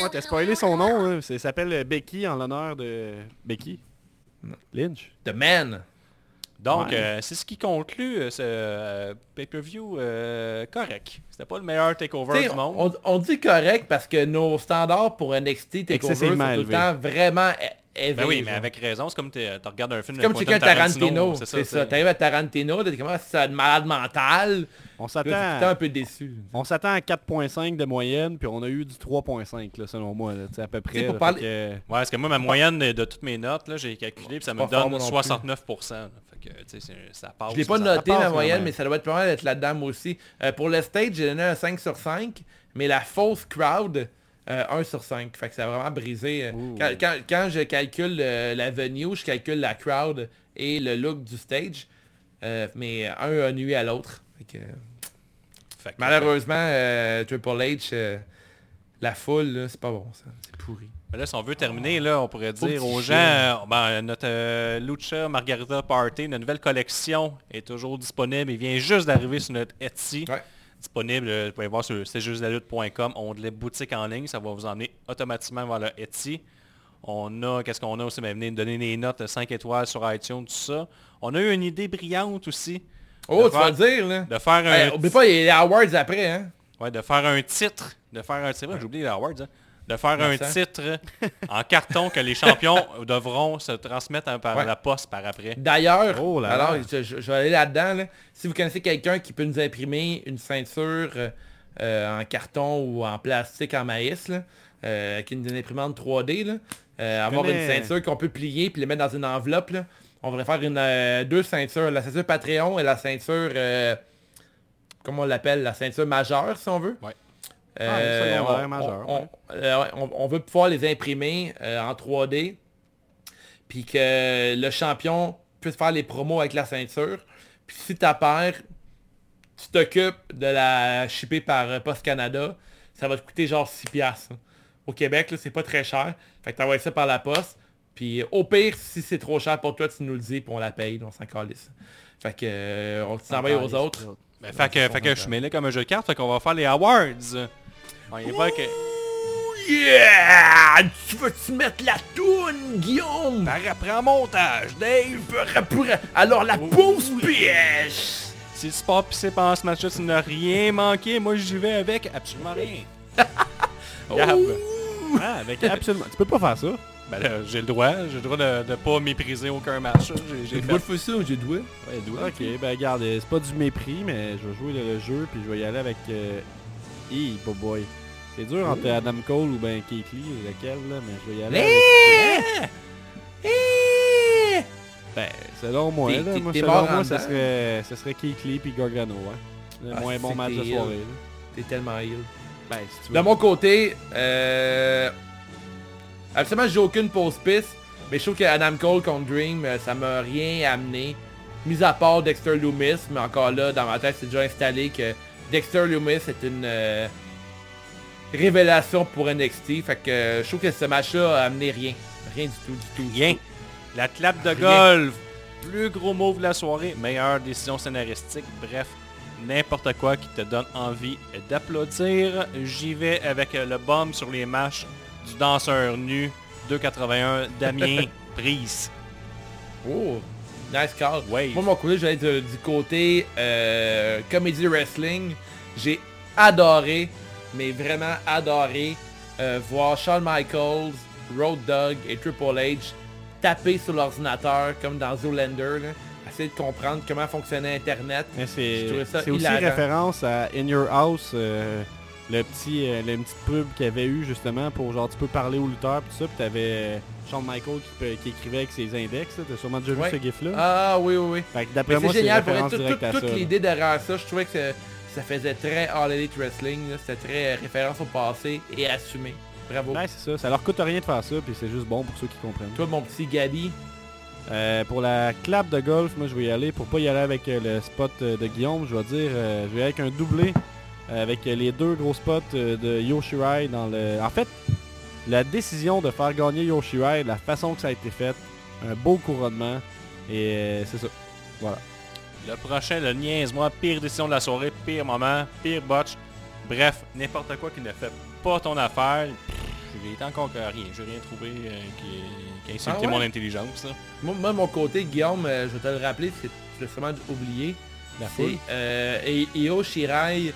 Speaker 2: Ouais, t'as spoilé son nom, hein. C'est- Ça s'appelle Becky en l'honneur de... Becky Lynch.
Speaker 1: The Man.
Speaker 3: Donc,
Speaker 2: Ouais.
Speaker 3: euh, c'est ce qui conclut euh, ce euh, pay-per-view euh, correct. C'était pas le meilleur takeover
Speaker 1: T'sais,
Speaker 3: du monde.
Speaker 1: on, on dit correct parce que nos standards pour NXT Takeover sont tout le temps vraiment élevés.
Speaker 3: Ben oui, mais avec raison, c'est comme tu regardes un film
Speaker 1: comme
Speaker 3: de
Speaker 1: un
Speaker 3: Quentin
Speaker 1: Tarantino.
Speaker 3: c'est ça.
Speaker 1: C'est ça. T'arrives à Tarantino, t'es comme, ah, c'est un malade mental.
Speaker 2: On
Speaker 1: temps un
Speaker 2: s'attend
Speaker 1: peu déçu.
Speaker 2: on s'attend à 4.5 de moyenne, puis on a eu du 3.5 là, selon moi, là, à peu près. là,
Speaker 1: parler-
Speaker 2: fait
Speaker 3: Ouais, parce que moi, ma moyenne de, toutes mes notes, là, j'ai calculé, puis ça me donne
Speaker 1: moi non plus.
Speaker 3: 69%. Que, ça passe.
Speaker 1: Je l'ai pas noté
Speaker 2: quand
Speaker 1: moyenne, mais ça doit être pas mal d'être là-dedans moi aussi. Euh, pour le stage, j'ai donné un 5 sur 5, mais la fausse crowd, euh, 1 sur 5. Fait que ça a vraiment brisé. euh. Quand, quand- quand je calcule euh, la venue, je calcule la crowd et le look du stage. Euh, mais un a nuit à l'autre. Malheureusement, euh, Triple H, euh, la foule, c'est pas bon ça. C'est pourri.
Speaker 3: Mais là, si on veut terminer, là, on pourrait dire aux gens, euh, ben, notre euh, Lucha Margarita Party, notre nouvelle collection est toujours disponible. Il vient juste d'arriver sur notre Etsy.
Speaker 1: Ouais.
Speaker 3: Disponible, euh, vous pouvez voir sur c'est juste la lutte.com, onglet boutique en ligne, ça va vous emmener automatiquement vers le Etsy. On a, qu'est-ce qu'on a aussi, ben, venez donner des notes 5 étoiles sur iTunes, tout ça. On a eu une idée brillante aussi
Speaker 1: Oh,
Speaker 3: De
Speaker 1: tu vas
Speaker 3: faire-
Speaker 1: dire, là.
Speaker 3: de faire un,
Speaker 1: Hey, oublie pas, il y a les awards après, hein.
Speaker 3: Ouais, de faire un titre, de faire un titre, j'ai oublié les awards, hein. De faire un titre en carton que les champions devront se transmettre à- par
Speaker 1: Ouais.
Speaker 3: la poste par après.
Speaker 1: D'ailleurs,
Speaker 2: Oh là
Speaker 1: alors
Speaker 2: là.
Speaker 1: je, vais aller là-dedans. là. Si vous connaissez quelqu'un qui peut nous imprimer une ceinture euh, en carton ou en plastique en maïs, là, euh, avec une, une imprimante 3D, là, euh, avoir
Speaker 2: connais-
Speaker 1: une ceinture qu'on peut plier puis les mettre dans une enveloppe, là, on devrait faire une, euh, deux ceintures, la ceinture Patreon et la ceinture, euh, comment on l'appelle, la ceinture majeure si on veut.
Speaker 3: Ouais.
Speaker 1: Euh,
Speaker 2: Ah, secondaire,
Speaker 1: on,
Speaker 2: majeur,
Speaker 1: on-
Speaker 2: ouais.
Speaker 1: euh, ouais, on- on veut pouvoir les imprimer euh, en 3D puis que le champion puisse faire les promos avec la ceinture. Puis si ta paire, tu t'occupes de la shipper par euh, Post Canada, ça va te coûter genre 6 piastres. hein. Au Québec, là, c'est pas très cher. Fait que t'envoies ça par la poste. Puis au pire, si c'est trop cher pour toi, tu nous le dis, puis on la paye, on s'en calisse. Fait que euh, on s'envoie aux autres.
Speaker 3: Ben, fait que, fait que je suis mêlé comme un jeu de cartes, fait qu'on va faire les awards. On y va que...
Speaker 1: Yeah! Tu veux-tu mettre la toune, Guillaume?
Speaker 3: Par après en montage, Dave!
Speaker 1: Pour- Alors la pause piège!
Speaker 3: Si le sport pissé pendant ce match-là, tu n'as rien manqué, moi j'y vais avec absolument rien. *laughs* Gab.
Speaker 2: Ah, avec absolument. Tu peux pas faire ça.
Speaker 3: Ben là, j'ai le droit, j'ai le droit de, de pas mépriser aucun match. là. J'ai, J'ai fait...
Speaker 1: pas fait ça, j'ai doué.
Speaker 3: Ouais, le doigt.
Speaker 2: Ok, ben regarde, c'est pas du mépris, mais je vais jouer le, le jeu, puis je vais y aller avec... Euh... Hi, boy boy. C'est dur entre Adam Cole ou ben Keith Lee, lequel, là, mais je vais y aller avec... Ben, selon moi, là, moi, selon moi, ça
Speaker 1: dedans.
Speaker 2: serait, ça serait Keith Lee puis Gargano, hein. Le
Speaker 1: Ah,
Speaker 2: moins bon match de
Speaker 1: t'es
Speaker 2: soirée.
Speaker 1: T'es tellement ill.
Speaker 2: Ben, si tu veux.
Speaker 1: De mon côté, euh... Absolument, j'ai aucune pause piste. Mais je trouve que Adam Cole contre Dream, euh, ça m'a rien amené. Mis à part Dexter Loomis, mais encore là, dans ma tête, c'est déjà installé que Dexter Loomis est une euh, révélation pour NXT. Fait que euh, je trouve que ce match-là a amené rien. Rien du tout, du tout.
Speaker 3: Rien. La clap de
Speaker 1: Rien.
Speaker 3: golf. Plus gros move de la soirée. Meilleure décision scénaristique. Bref, n'importe quoi qui te donne envie d'applaudir. J'y vais avec le bomb sur les matchs du danseur nu 281 Damien *laughs* Prise.
Speaker 1: Oh, nice call.
Speaker 3: Wave.
Speaker 1: Moi, mon côté, être euh, du côté euh, comédie wrestling. J'ai adoré, mais vraiment adoré, euh, voir Shawn Michaels, Road Dogg et Triple H taper sur l'ordinateur comme dans Zoolander. Là, essayer de comprendre comment fonctionnait Internet.
Speaker 2: C'est aussi référence à In Your House, euh, le petit, euh, la petite pub qu'il y avait eu justement pour genre tu peux parler aux lutteurs pis tout ça, pis t'avais euh, Shawn Michaels qui, qui écrivait avec ses index, t'as sûrement déjà
Speaker 1: Ouais.
Speaker 2: vu ce gif là.
Speaker 1: Ah oui, oui, oui.
Speaker 2: Fait que d'après moi
Speaker 1: c'est génial, pour être, tout- tout- toute l'idée derrière ça, je trouvais que ça, faisait très All Elite Wrestling. C'était très euh, référence au passé et assumé. Bravo.
Speaker 2: Ouais, c'est ça, ça leur coûte rien de faire ça, puis c'est juste bon pour ceux qui comprennent.
Speaker 1: Toi, mon petit Gabi.
Speaker 2: Euh, pour la clap de golf, moi je vais y aller. Pour pas y aller avec euh, le spot euh, de Guillaume, je vais dire, je vais y aller avec un doublé avec euh, les deux gros spots euh, de Yoshirai dans le. En fait, la décision de faire gagner Yoshirai, la façon que ça a été fait, un beau couronnement et euh, c'est ça. Voilà.
Speaker 3: Le prochain, le niaise-moi, pire décision de la soirée, pire moment, pire botch. Bref, n'importe quoi qui ne fait pas ton affaire, J'ai été encore rien. J'ai rien trouvé euh, qui, qui a insulté
Speaker 1: Ah ouais?
Speaker 3: mon intelligence. là.
Speaker 1: Moi, moi, de mon côté, Guillaume, euh, je vais te le rappeler, c'est tu l'as sûrement oublié.
Speaker 2: Foule.
Speaker 1: euh, I- Io Shirai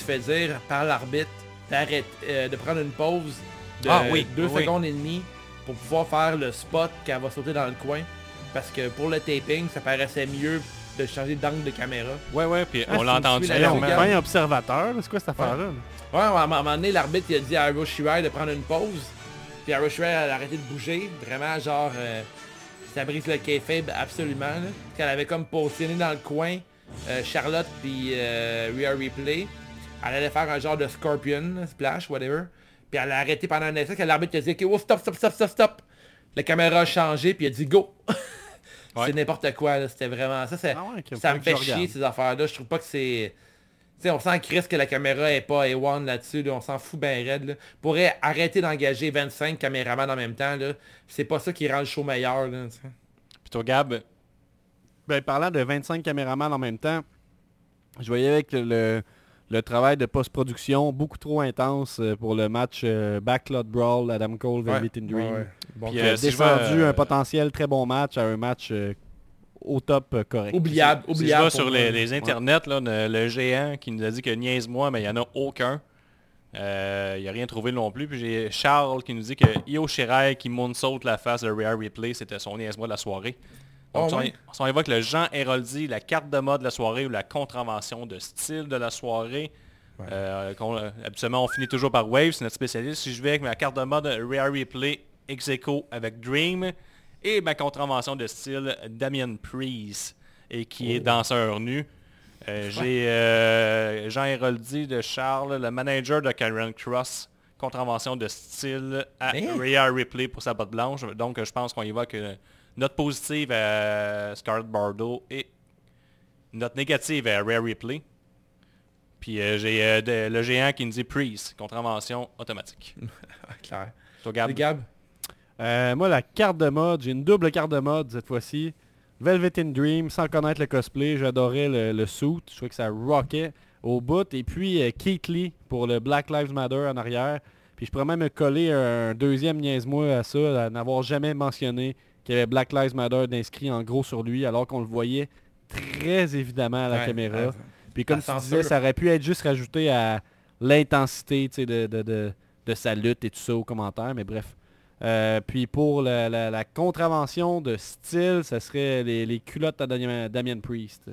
Speaker 1: se fait dire par l'arbitre d'arrêter euh, de prendre une pause de
Speaker 3: Ah oui,
Speaker 1: deux
Speaker 3: oui,
Speaker 1: secondes et demie pour pouvoir faire le spot qu'elle va sauter dans le coin. Parce que pour le taping, ça paraissait mieux de changer d'angle de caméra.
Speaker 3: Ouais, ouais, puis
Speaker 1: Ah,
Speaker 3: on l'a entendu.
Speaker 2: on fait un observateur, c'est quoi cette affaire-là? là?
Speaker 1: Ouais, à un moment donné, l'arbitre il a dit à Io Shirai de prendre une pause. Puis Io Shirai elle a arrêté de bouger. Vraiment, genre, euh, ça brise le kayfabe absolument. là. Parce qu'elle avait comme positionné dans le coin euh, Charlotte puis euh, Rhea Replay. Elle allait faire un genre de scorpion, splash, whatever. Puis elle a arrêté pendant un instant que l'arbitre a dit ok, oh, stop, stop, stop, stop, stop. La caméra a changé puis il a dit go. *laughs*
Speaker 3: Ouais.
Speaker 1: C'est n'importe quoi, là. c'était vraiment ça. c'est-
Speaker 2: Ah ouais,
Speaker 1: ça me fait chier ces affaires-là. Je trouve pas que c'est... Tu sais, on sent Chris que la caméra est pas A1 là-dessus, là. on s'en fout bien raide. Là. Pourrait arrêter d'engager 25 caméramans en même temps, là. C'est pas ça qui rend le show meilleur, là.
Speaker 3: Puis toi, Gab,
Speaker 2: Ben, parlant de 25 caméramans en même temps, je voyais avec le, le travail de post-production beaucoup trop intense euh, pour le match euh, Backlot Brawl, Adam Cole, Velvet in Dream.
Speaker 1: Ouais, ouais. Bon,
Speaker 3: Puis,
Speaker 2: Qui
Speaker 3: euh, si
Speaker 2: descendu
Speaker 3: euh,
Speaker 2: un potentiel très bon match à un match euh, au top euh, correct.
Speaker 1: oubliable,
Speaker 3: si je
Speaker 1: oubliable.
Speaker 3: sur les, les internets, là, le, le géant qui nous a dit que niaise-moi, mais il n'y en a aucun. Euh, il n'a rien trouvé non plus. Puis j'ai Charles qui nous dit que Io Shirai qui moonsaute la face de Rare Replay, c'était son niaise-moi de la soirée. Donc,
Speaker 1: Oh,
Speaker 3: si on- on évoque le Jean Héroldi, la carte de mode de la soirée ou la contravention de style de la soirée, euh, euh, habituellement on finit toujours par Wave, c'est notre spécialiste. Si je vais avec ma carte de mode Rare Replay, ex aequo avec Dream, et ma contravention de style Damien Priest, et qui est danseur nu. Euh, J'ai euh, Jean Héroldi de Charles, le manager de Karen Cross, contravention de style à
Speaker 1: Hein?
Speaker 3: Rhea Ripley pour sa botte blanche. Donc euh, je pense qu'on évoque euh, note positive à Scarlett Bordeaux et note négative à Rhea Ripley. Puis euh, j'ai euh, de- le géant qui nous dit Priest, contravention automatique. *laughs*
Speaker 1: Ah, clair.
Speaker 3: Toi, Gab?
Speaker 2: Euh, moi, la carte de mode, j'ai une double carte de mode cette fois-ci. Velvet in Dream, sans connaître le cosplay, j'adorais le, le suit. Je trouvais que ça rockait au bout. Et puis euh, Keith Lee pour le Black Lives Matter en arrière. Puis je pourrais même me coller un deuxième niaise-moi à ça, à n'avoir jamais mentionné qu'il y avait Black Lives Matter d'inscrit en gros sur lui, alors qu'on le voyait très évidemment à la
Speaker 1: Ouais,
Speaker 2: caméra.
Speaker 1: ouais.
Speaker 2: Puis comme tu disais, ça aurait pu être juste rajouté à l'intensité de, de, de, de sa lutte et tout ça aux commentaires, mais bref. Euh, puis pour la, la- la contravention de style, ça serait les, les culottes à Damien, Damien Priest.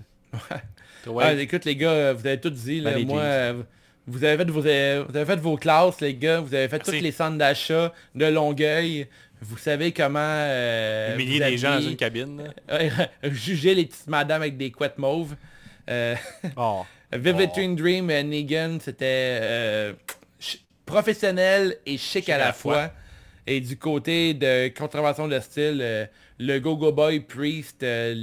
Speaker 3: Toi,
Speaker 1: Ah, écoute les gars, vous avez tout dit. Là,
Speaker 2: Ben,
Speaker 1: moi,
Speaker 2: jeans.
Speaker 1: euh, vous avez, fait vos, euh, vous avez fait vos classes, les gars. Vous avez fait
Speaker 3: Merci.
Speaker 1: tous les centres d'achat de Longueuil. Vous savez comment... euh,
Speaker 3: humilier les gens dans une cabine. *laughs* *laughs*
Speaker 1: Juger les petites madames avec des couettes mauves. Euh,
Speaker 2: Oh. *laughs*
Speaker 1: Vivid
Speaker 3: Oh.
Speaker 1: Dream euh, Negan, c'était professionnel et chic, à la, fois. Et du côté de contravention de style, euh, le Go-Go Boy Priest, euh,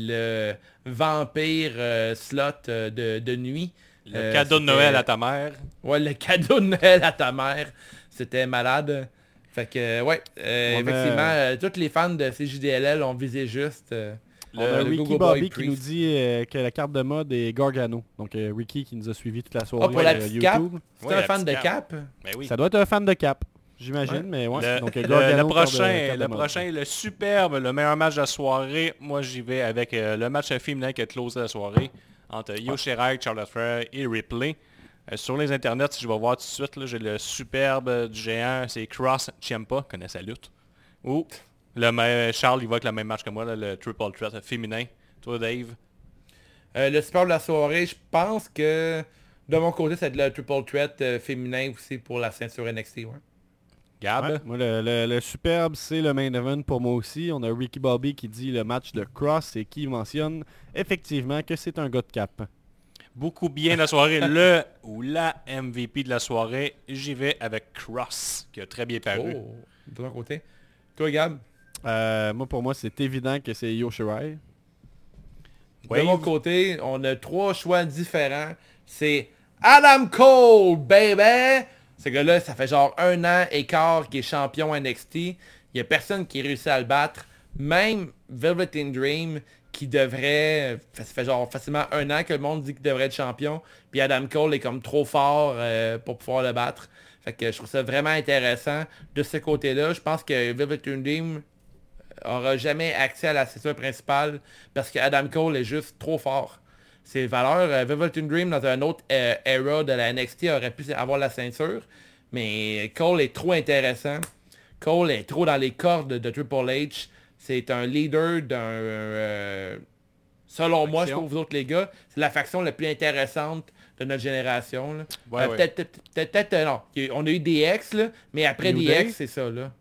Speaker 1: le vampire euh, slot de, de nuit.
Speaker 3: Le cadeau de Noël à ta mère.
Speaker 1: Ouais, le cadeau de Noël à ta mère. C'était malade. Fait que, ouais, euh,
Speaker 2: a-
Speaker 1: effectivement, euh, tous les fans de CJDLL ont visé juste euh,
Speaker 2: On a
Speaker 1: le
Speaker 2: Ricky
Speaker 1: Go-Go
Speaker 2: Bobby
Speaker 1: Boy
Speaker 2: qui nous dit euh, que la carte de mode est Gargano. Donc euh, Ricky qui nous a suivi toute la soirée
Speaker 1: Oh, pour la
Speaker 2: euh,
Speaker 1: petite cap.
Speaker 2: YouTube.
Speaker 1: C'est
Speaker 3: Ouais,
Speaker 1: un fan de Cap.
Speaker 3: Ben oui.
Speaker 2: Ça doit être un fan de Cap, j'imagine,
Speaker 1: Ouais.
Speaker 2: mais ouais.
Speaker 3: Le,
Speaker 2: Donc,
Speaker 3: le-
Speaker 2: Gargano,
Speaker 3: le
Speaker 2: de-
Speaker 3: prochain,
Speaker 2: de
Speaker 3: le
Speaker 2: mode.
Speaker 3: prochain, le superbe, le meilleur match de la soirée, moi j'y vais avec euh, le match féminin qui a closé la soirée entre Io Shirai, Charlotte Flair et Ripley. Euh, sur les internets, si je vais voir tout de suite, là, j'ai le superbe euh, du géant, c'est Cross Ciampa, connaît sa lutte. Ou le me- Charles, il va avec le même match que moi, là, le triple threat féminin. Toi, Dave?
Speaker 1: Euh, le sport de la soirée, je pense que de mon côté, c'est la triple threat euh, féminin aussi pour la ceinture NXT. Ouais.
Speaker 3: Gab?
Speaker 2: Ouais, moi, le, le- le superbe, c'est le main event pour moi aussi. On a Ricky Bobby qui dit le match de Cross et qui mentionne effectivement que c'est un gars de cap.
Speaker 3: Beaucoup bien la soirée. le ou la MVP de la soirée, j'y vais avec Cross, qui a très bien paru.
Speaker 1: Oh, de ton côté. Toi, Gab,
Speaker 2: Euh, moi, pour moi, c'est évident que c'est Io Shirai.
Speaker 1: de mon côté, on a trois choix différents. C'est Adam Cole, baby! Ce gars-là, ça fait genre un an et quart qu'il est champion NXT. Il n'y a personne qui réussit à le battre. Même Velvet in Dream, qui devrait... Ça fait genre facilement un an que le monde dit qu'il devrait être champion. Puis Adam Cole est comme trop fort euh, pour pouvoir le battre. Fait que je trouve ça vraiment intéressant de ce côté-là. Je pense que Velvet Dream aura jamais accès à la ceinture principale parce que Adam Cole est juste trop fort. Ses valeurs, euh, Velvet Dream dans un autre euh, era de la NXT aurait pu avoir la ceinture, mais Cole est trop intéressant. Cole est trop dans les cordes de Triple H. C'est un leader d'un... euh, selon moi, je trouve vous autres les gars, c'est la faction la plus intéressante de notre génération. là.
Speaker 3: Ouais,
Speaker 1: Euh,
Speaker 3: ouais.
Speaker 1: Peut-être, euh, non. On a eu DX, là, mais après
Speaker 2: New
Speaker 1: DX,
Speaker 2: Day?
Speaker 1: c'est ça, là.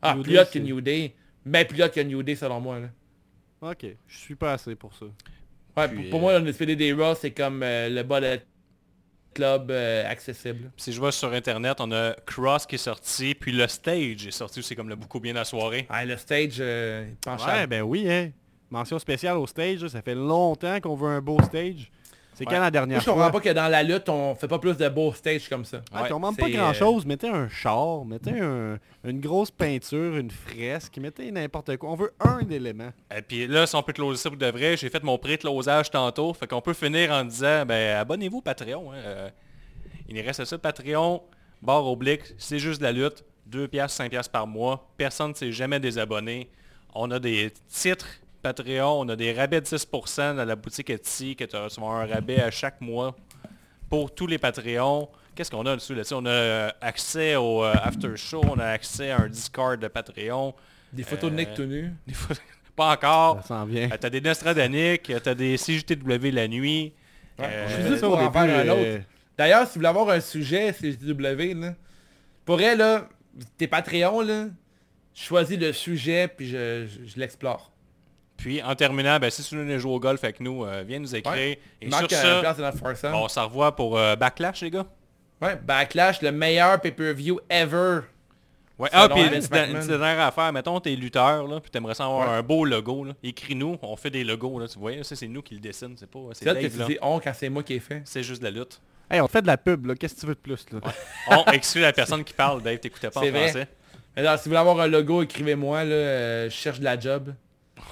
Speaker 1: Ah,
Speaker 2: New
Speaker 1: plus hot que New Day. Ben plus hot que New Day, selon moi, là.
Speaker 2: Ok, je suis pas assez pour ça.
Speaker 1: Ouais,
Speaker 3: Puis,
Speaker 1: pour, pour moi, le SPD des Raw, c'est comme euh, le bas de club euh, accessible.
Speaker 3: Si je vois sur Internet, on a Cross qui est sorti, puis le stage est sorti aussi comme le beaucoup bien la soirée.
Speaker 1: Ah, le stage, euh,
Speaker 2: Ouais, ben oui, hein. Mention spéciale au stage, ça fait longtemps qu'on veut un beau stage. C'est
Speaker 1: Ouais.
Speaker 2: quand la
Speaker 1: Moi,
Speaker 2: dernière
Speaker 1: je comprends
Speaker 2: fois?
Speaker 1: pas que dans la lutte, on fait pas plus de beaux stages comme ça.
Speaker 2: Ah, on demande pas
Speaker 1: c'est,
Speaker 2: grand chose, mettez un char, mettez un- une grosse peinture, une fresque, mettez n'importe quoi. On veut un élément.
Speaker 3: Et puis là, si on peut closer ça pour de vrai, j'ai fait mon pré-closage tantôt. Fait qu'on peut finir en disant, ben abonnez-vous au Patreon. hein. Euh, il nous reste ça, Patreon, barre oblique, c'est juste de la lutte. 2 piastres, 5 piastres par mois. Personne ne s'est jamais désabonné. On a des titres Patreon, on a des rabais de 10% dans la boutique Etsy, que tu vas avoir un rabais à chaque mois pour tous les Patreons. Qu'est-ce qu'on a dessus là-dessus? On a euh, accès au euh, after show, on a accès à un Discord de Patreon.
Speaker 1: Des photos de
Speaker 3: Euh,
Speaker 1: Nick tout nu? *laughs*
Speaker 3: Des fois- Pas encore.
Speaker 2: Ça s'en vient.
Speaker 3: Euh, t'as des Nostradaniques, euh, t'as des CJTW la nuit. Euh,
Speaker 1: je
Speaker 2: au
Speaker 1: pour en faire un
Speaker 2: euh,
Speaker 1: autre. D'ailleurs, si vous voulez avoir un sujet, là. Pour elle, là, t'es Patreon, là, choisis le sujet, puis je, je- je l'explore.
Speaker 3: Puis en terminant, ben, si tu veux jouer au golf avec nous, euh, viens nous écrire.
Speaker 1: Ouais.
Speaker 3: Et sur ça, bon, on se revoit pour euh, Backlash, les gars.
Speaker 1: Ouais, Backlash, le meilleur pay-per-view ever.
Speaker 3: Ouais. Ah, puis une petite dernière affaire. Mettons, t'es lutteur, là, puis t'aimerais ça avoir
Speaker 1: Ouais.
Speaker 3: un beau logo. Écris-nous, on fait des logos. Là, tu vois, ça, c'est nous qui le dessinent. C'est pas... C'est
Speaker 1: que
Speaker 3: Dave,
Speaker 1: tu dis on quand c'est moi qui ai fait.
Speaker 3: C'est juste de la lutte.
Speaker 2: Hey, on fait de la pub, là. Qu'est-ce que tu veux de plus, là?
Speaker 3: On *laughs* exclut la personne qui parle, Dave. T'écoutais pas en
Speaker 1: C'est vrai.
Speaker 3: français.
Speaker 1: Mais non, si vous voulez avoir un logo, écrivez-moi, là, euh, je cherche de la job.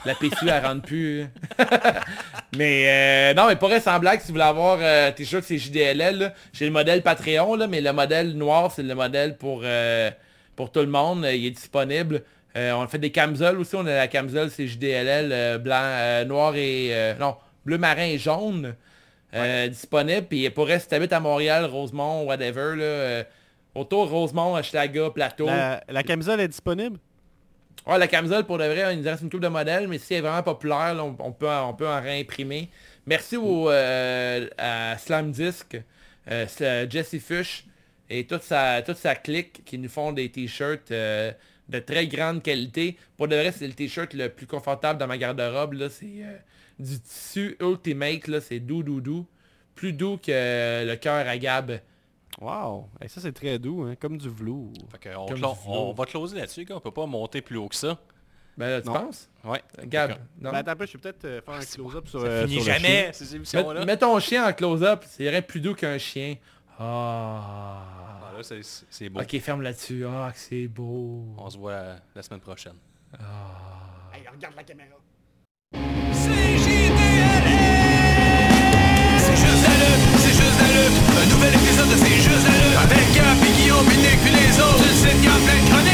Speaker 1: La PSU, elle rentre plus. *laughs* mais euh, non, mais pour être sans blague, si vous voulez avoir euh, t-shirt, c'est JDLL, j'ai le modèle Patreon, là, mais le modèle noir, c'est le modèle pour, euh, pour tout le monde. Il est disponible. Euh, on fait des camisoles aussi. On a la camisole, c'est JDLL, blanc, noir et... non, bleu marin et jaune. disponible. Puis pour rester si t'habites à Montréal, Rosemont, whatever, là, autour Rosemont, Hochelaga, Plateau.
Speaker 2: La, la camisole est disponible?
Speaker 1: La camisole, pour de vrai, il nous reste une coupe de modèles, mais si elle est vraiment populaire, on, peut, en réimprimer. Merci au, euh, à Slam Disc, euh, c'est Jesse Fish et toute sa, clique qui nous font des t-shirts euh, de très grande qualité. Pour de vrai, c'est le t-shirt le plus confortable dans ma garde-robe. C'est euh, du tissu Ultimate, c'est doux, doux, doux. Plus doux que le cœur à Gab.
Speaker 2: Wow! Hey, ça, c'est très doux, hein? Comme du velours.
Speaker 3: Fait que on,
Speaker 1: Comme
Speaker 3: clo-
Speaker 1: du
Speaker 3: on
Speaker 1: velours.
Speaker 3: va closer là-dessus, gars. On peut pas monter plus haut que ça.
Speaker 1: Ben là, tu
Speaker 2: Non.
Speaker 1: penses?
Speaker 3: Ouais.
Speaker 1: Gab, non?
Speaker 2: Ben, attends un peu, je vais peut-être euh, faire un close-up sur,
Speaker 3: Ça
Speaker 2: euh,
Speaker 3: finit
Speaker 2: sur le
Speaker 3: jamais, ces
Speaker 1: Mets,
Speaker 3: émissions-là.
Speaker 1: mets ton chien en close-up, c'est rien plus doux qu'un chien. Ah.
Speaker 3: Ah, là, c'est- c'est beau.
Speaker 1: Ok, ferme là-dessus. Ah, que c'est beau.
Speaker 3: On se voit la, la semaine prochaine.
Speaker 2: Hey, regarde la caméra. Dominik Leso, das sind ja Mechanik.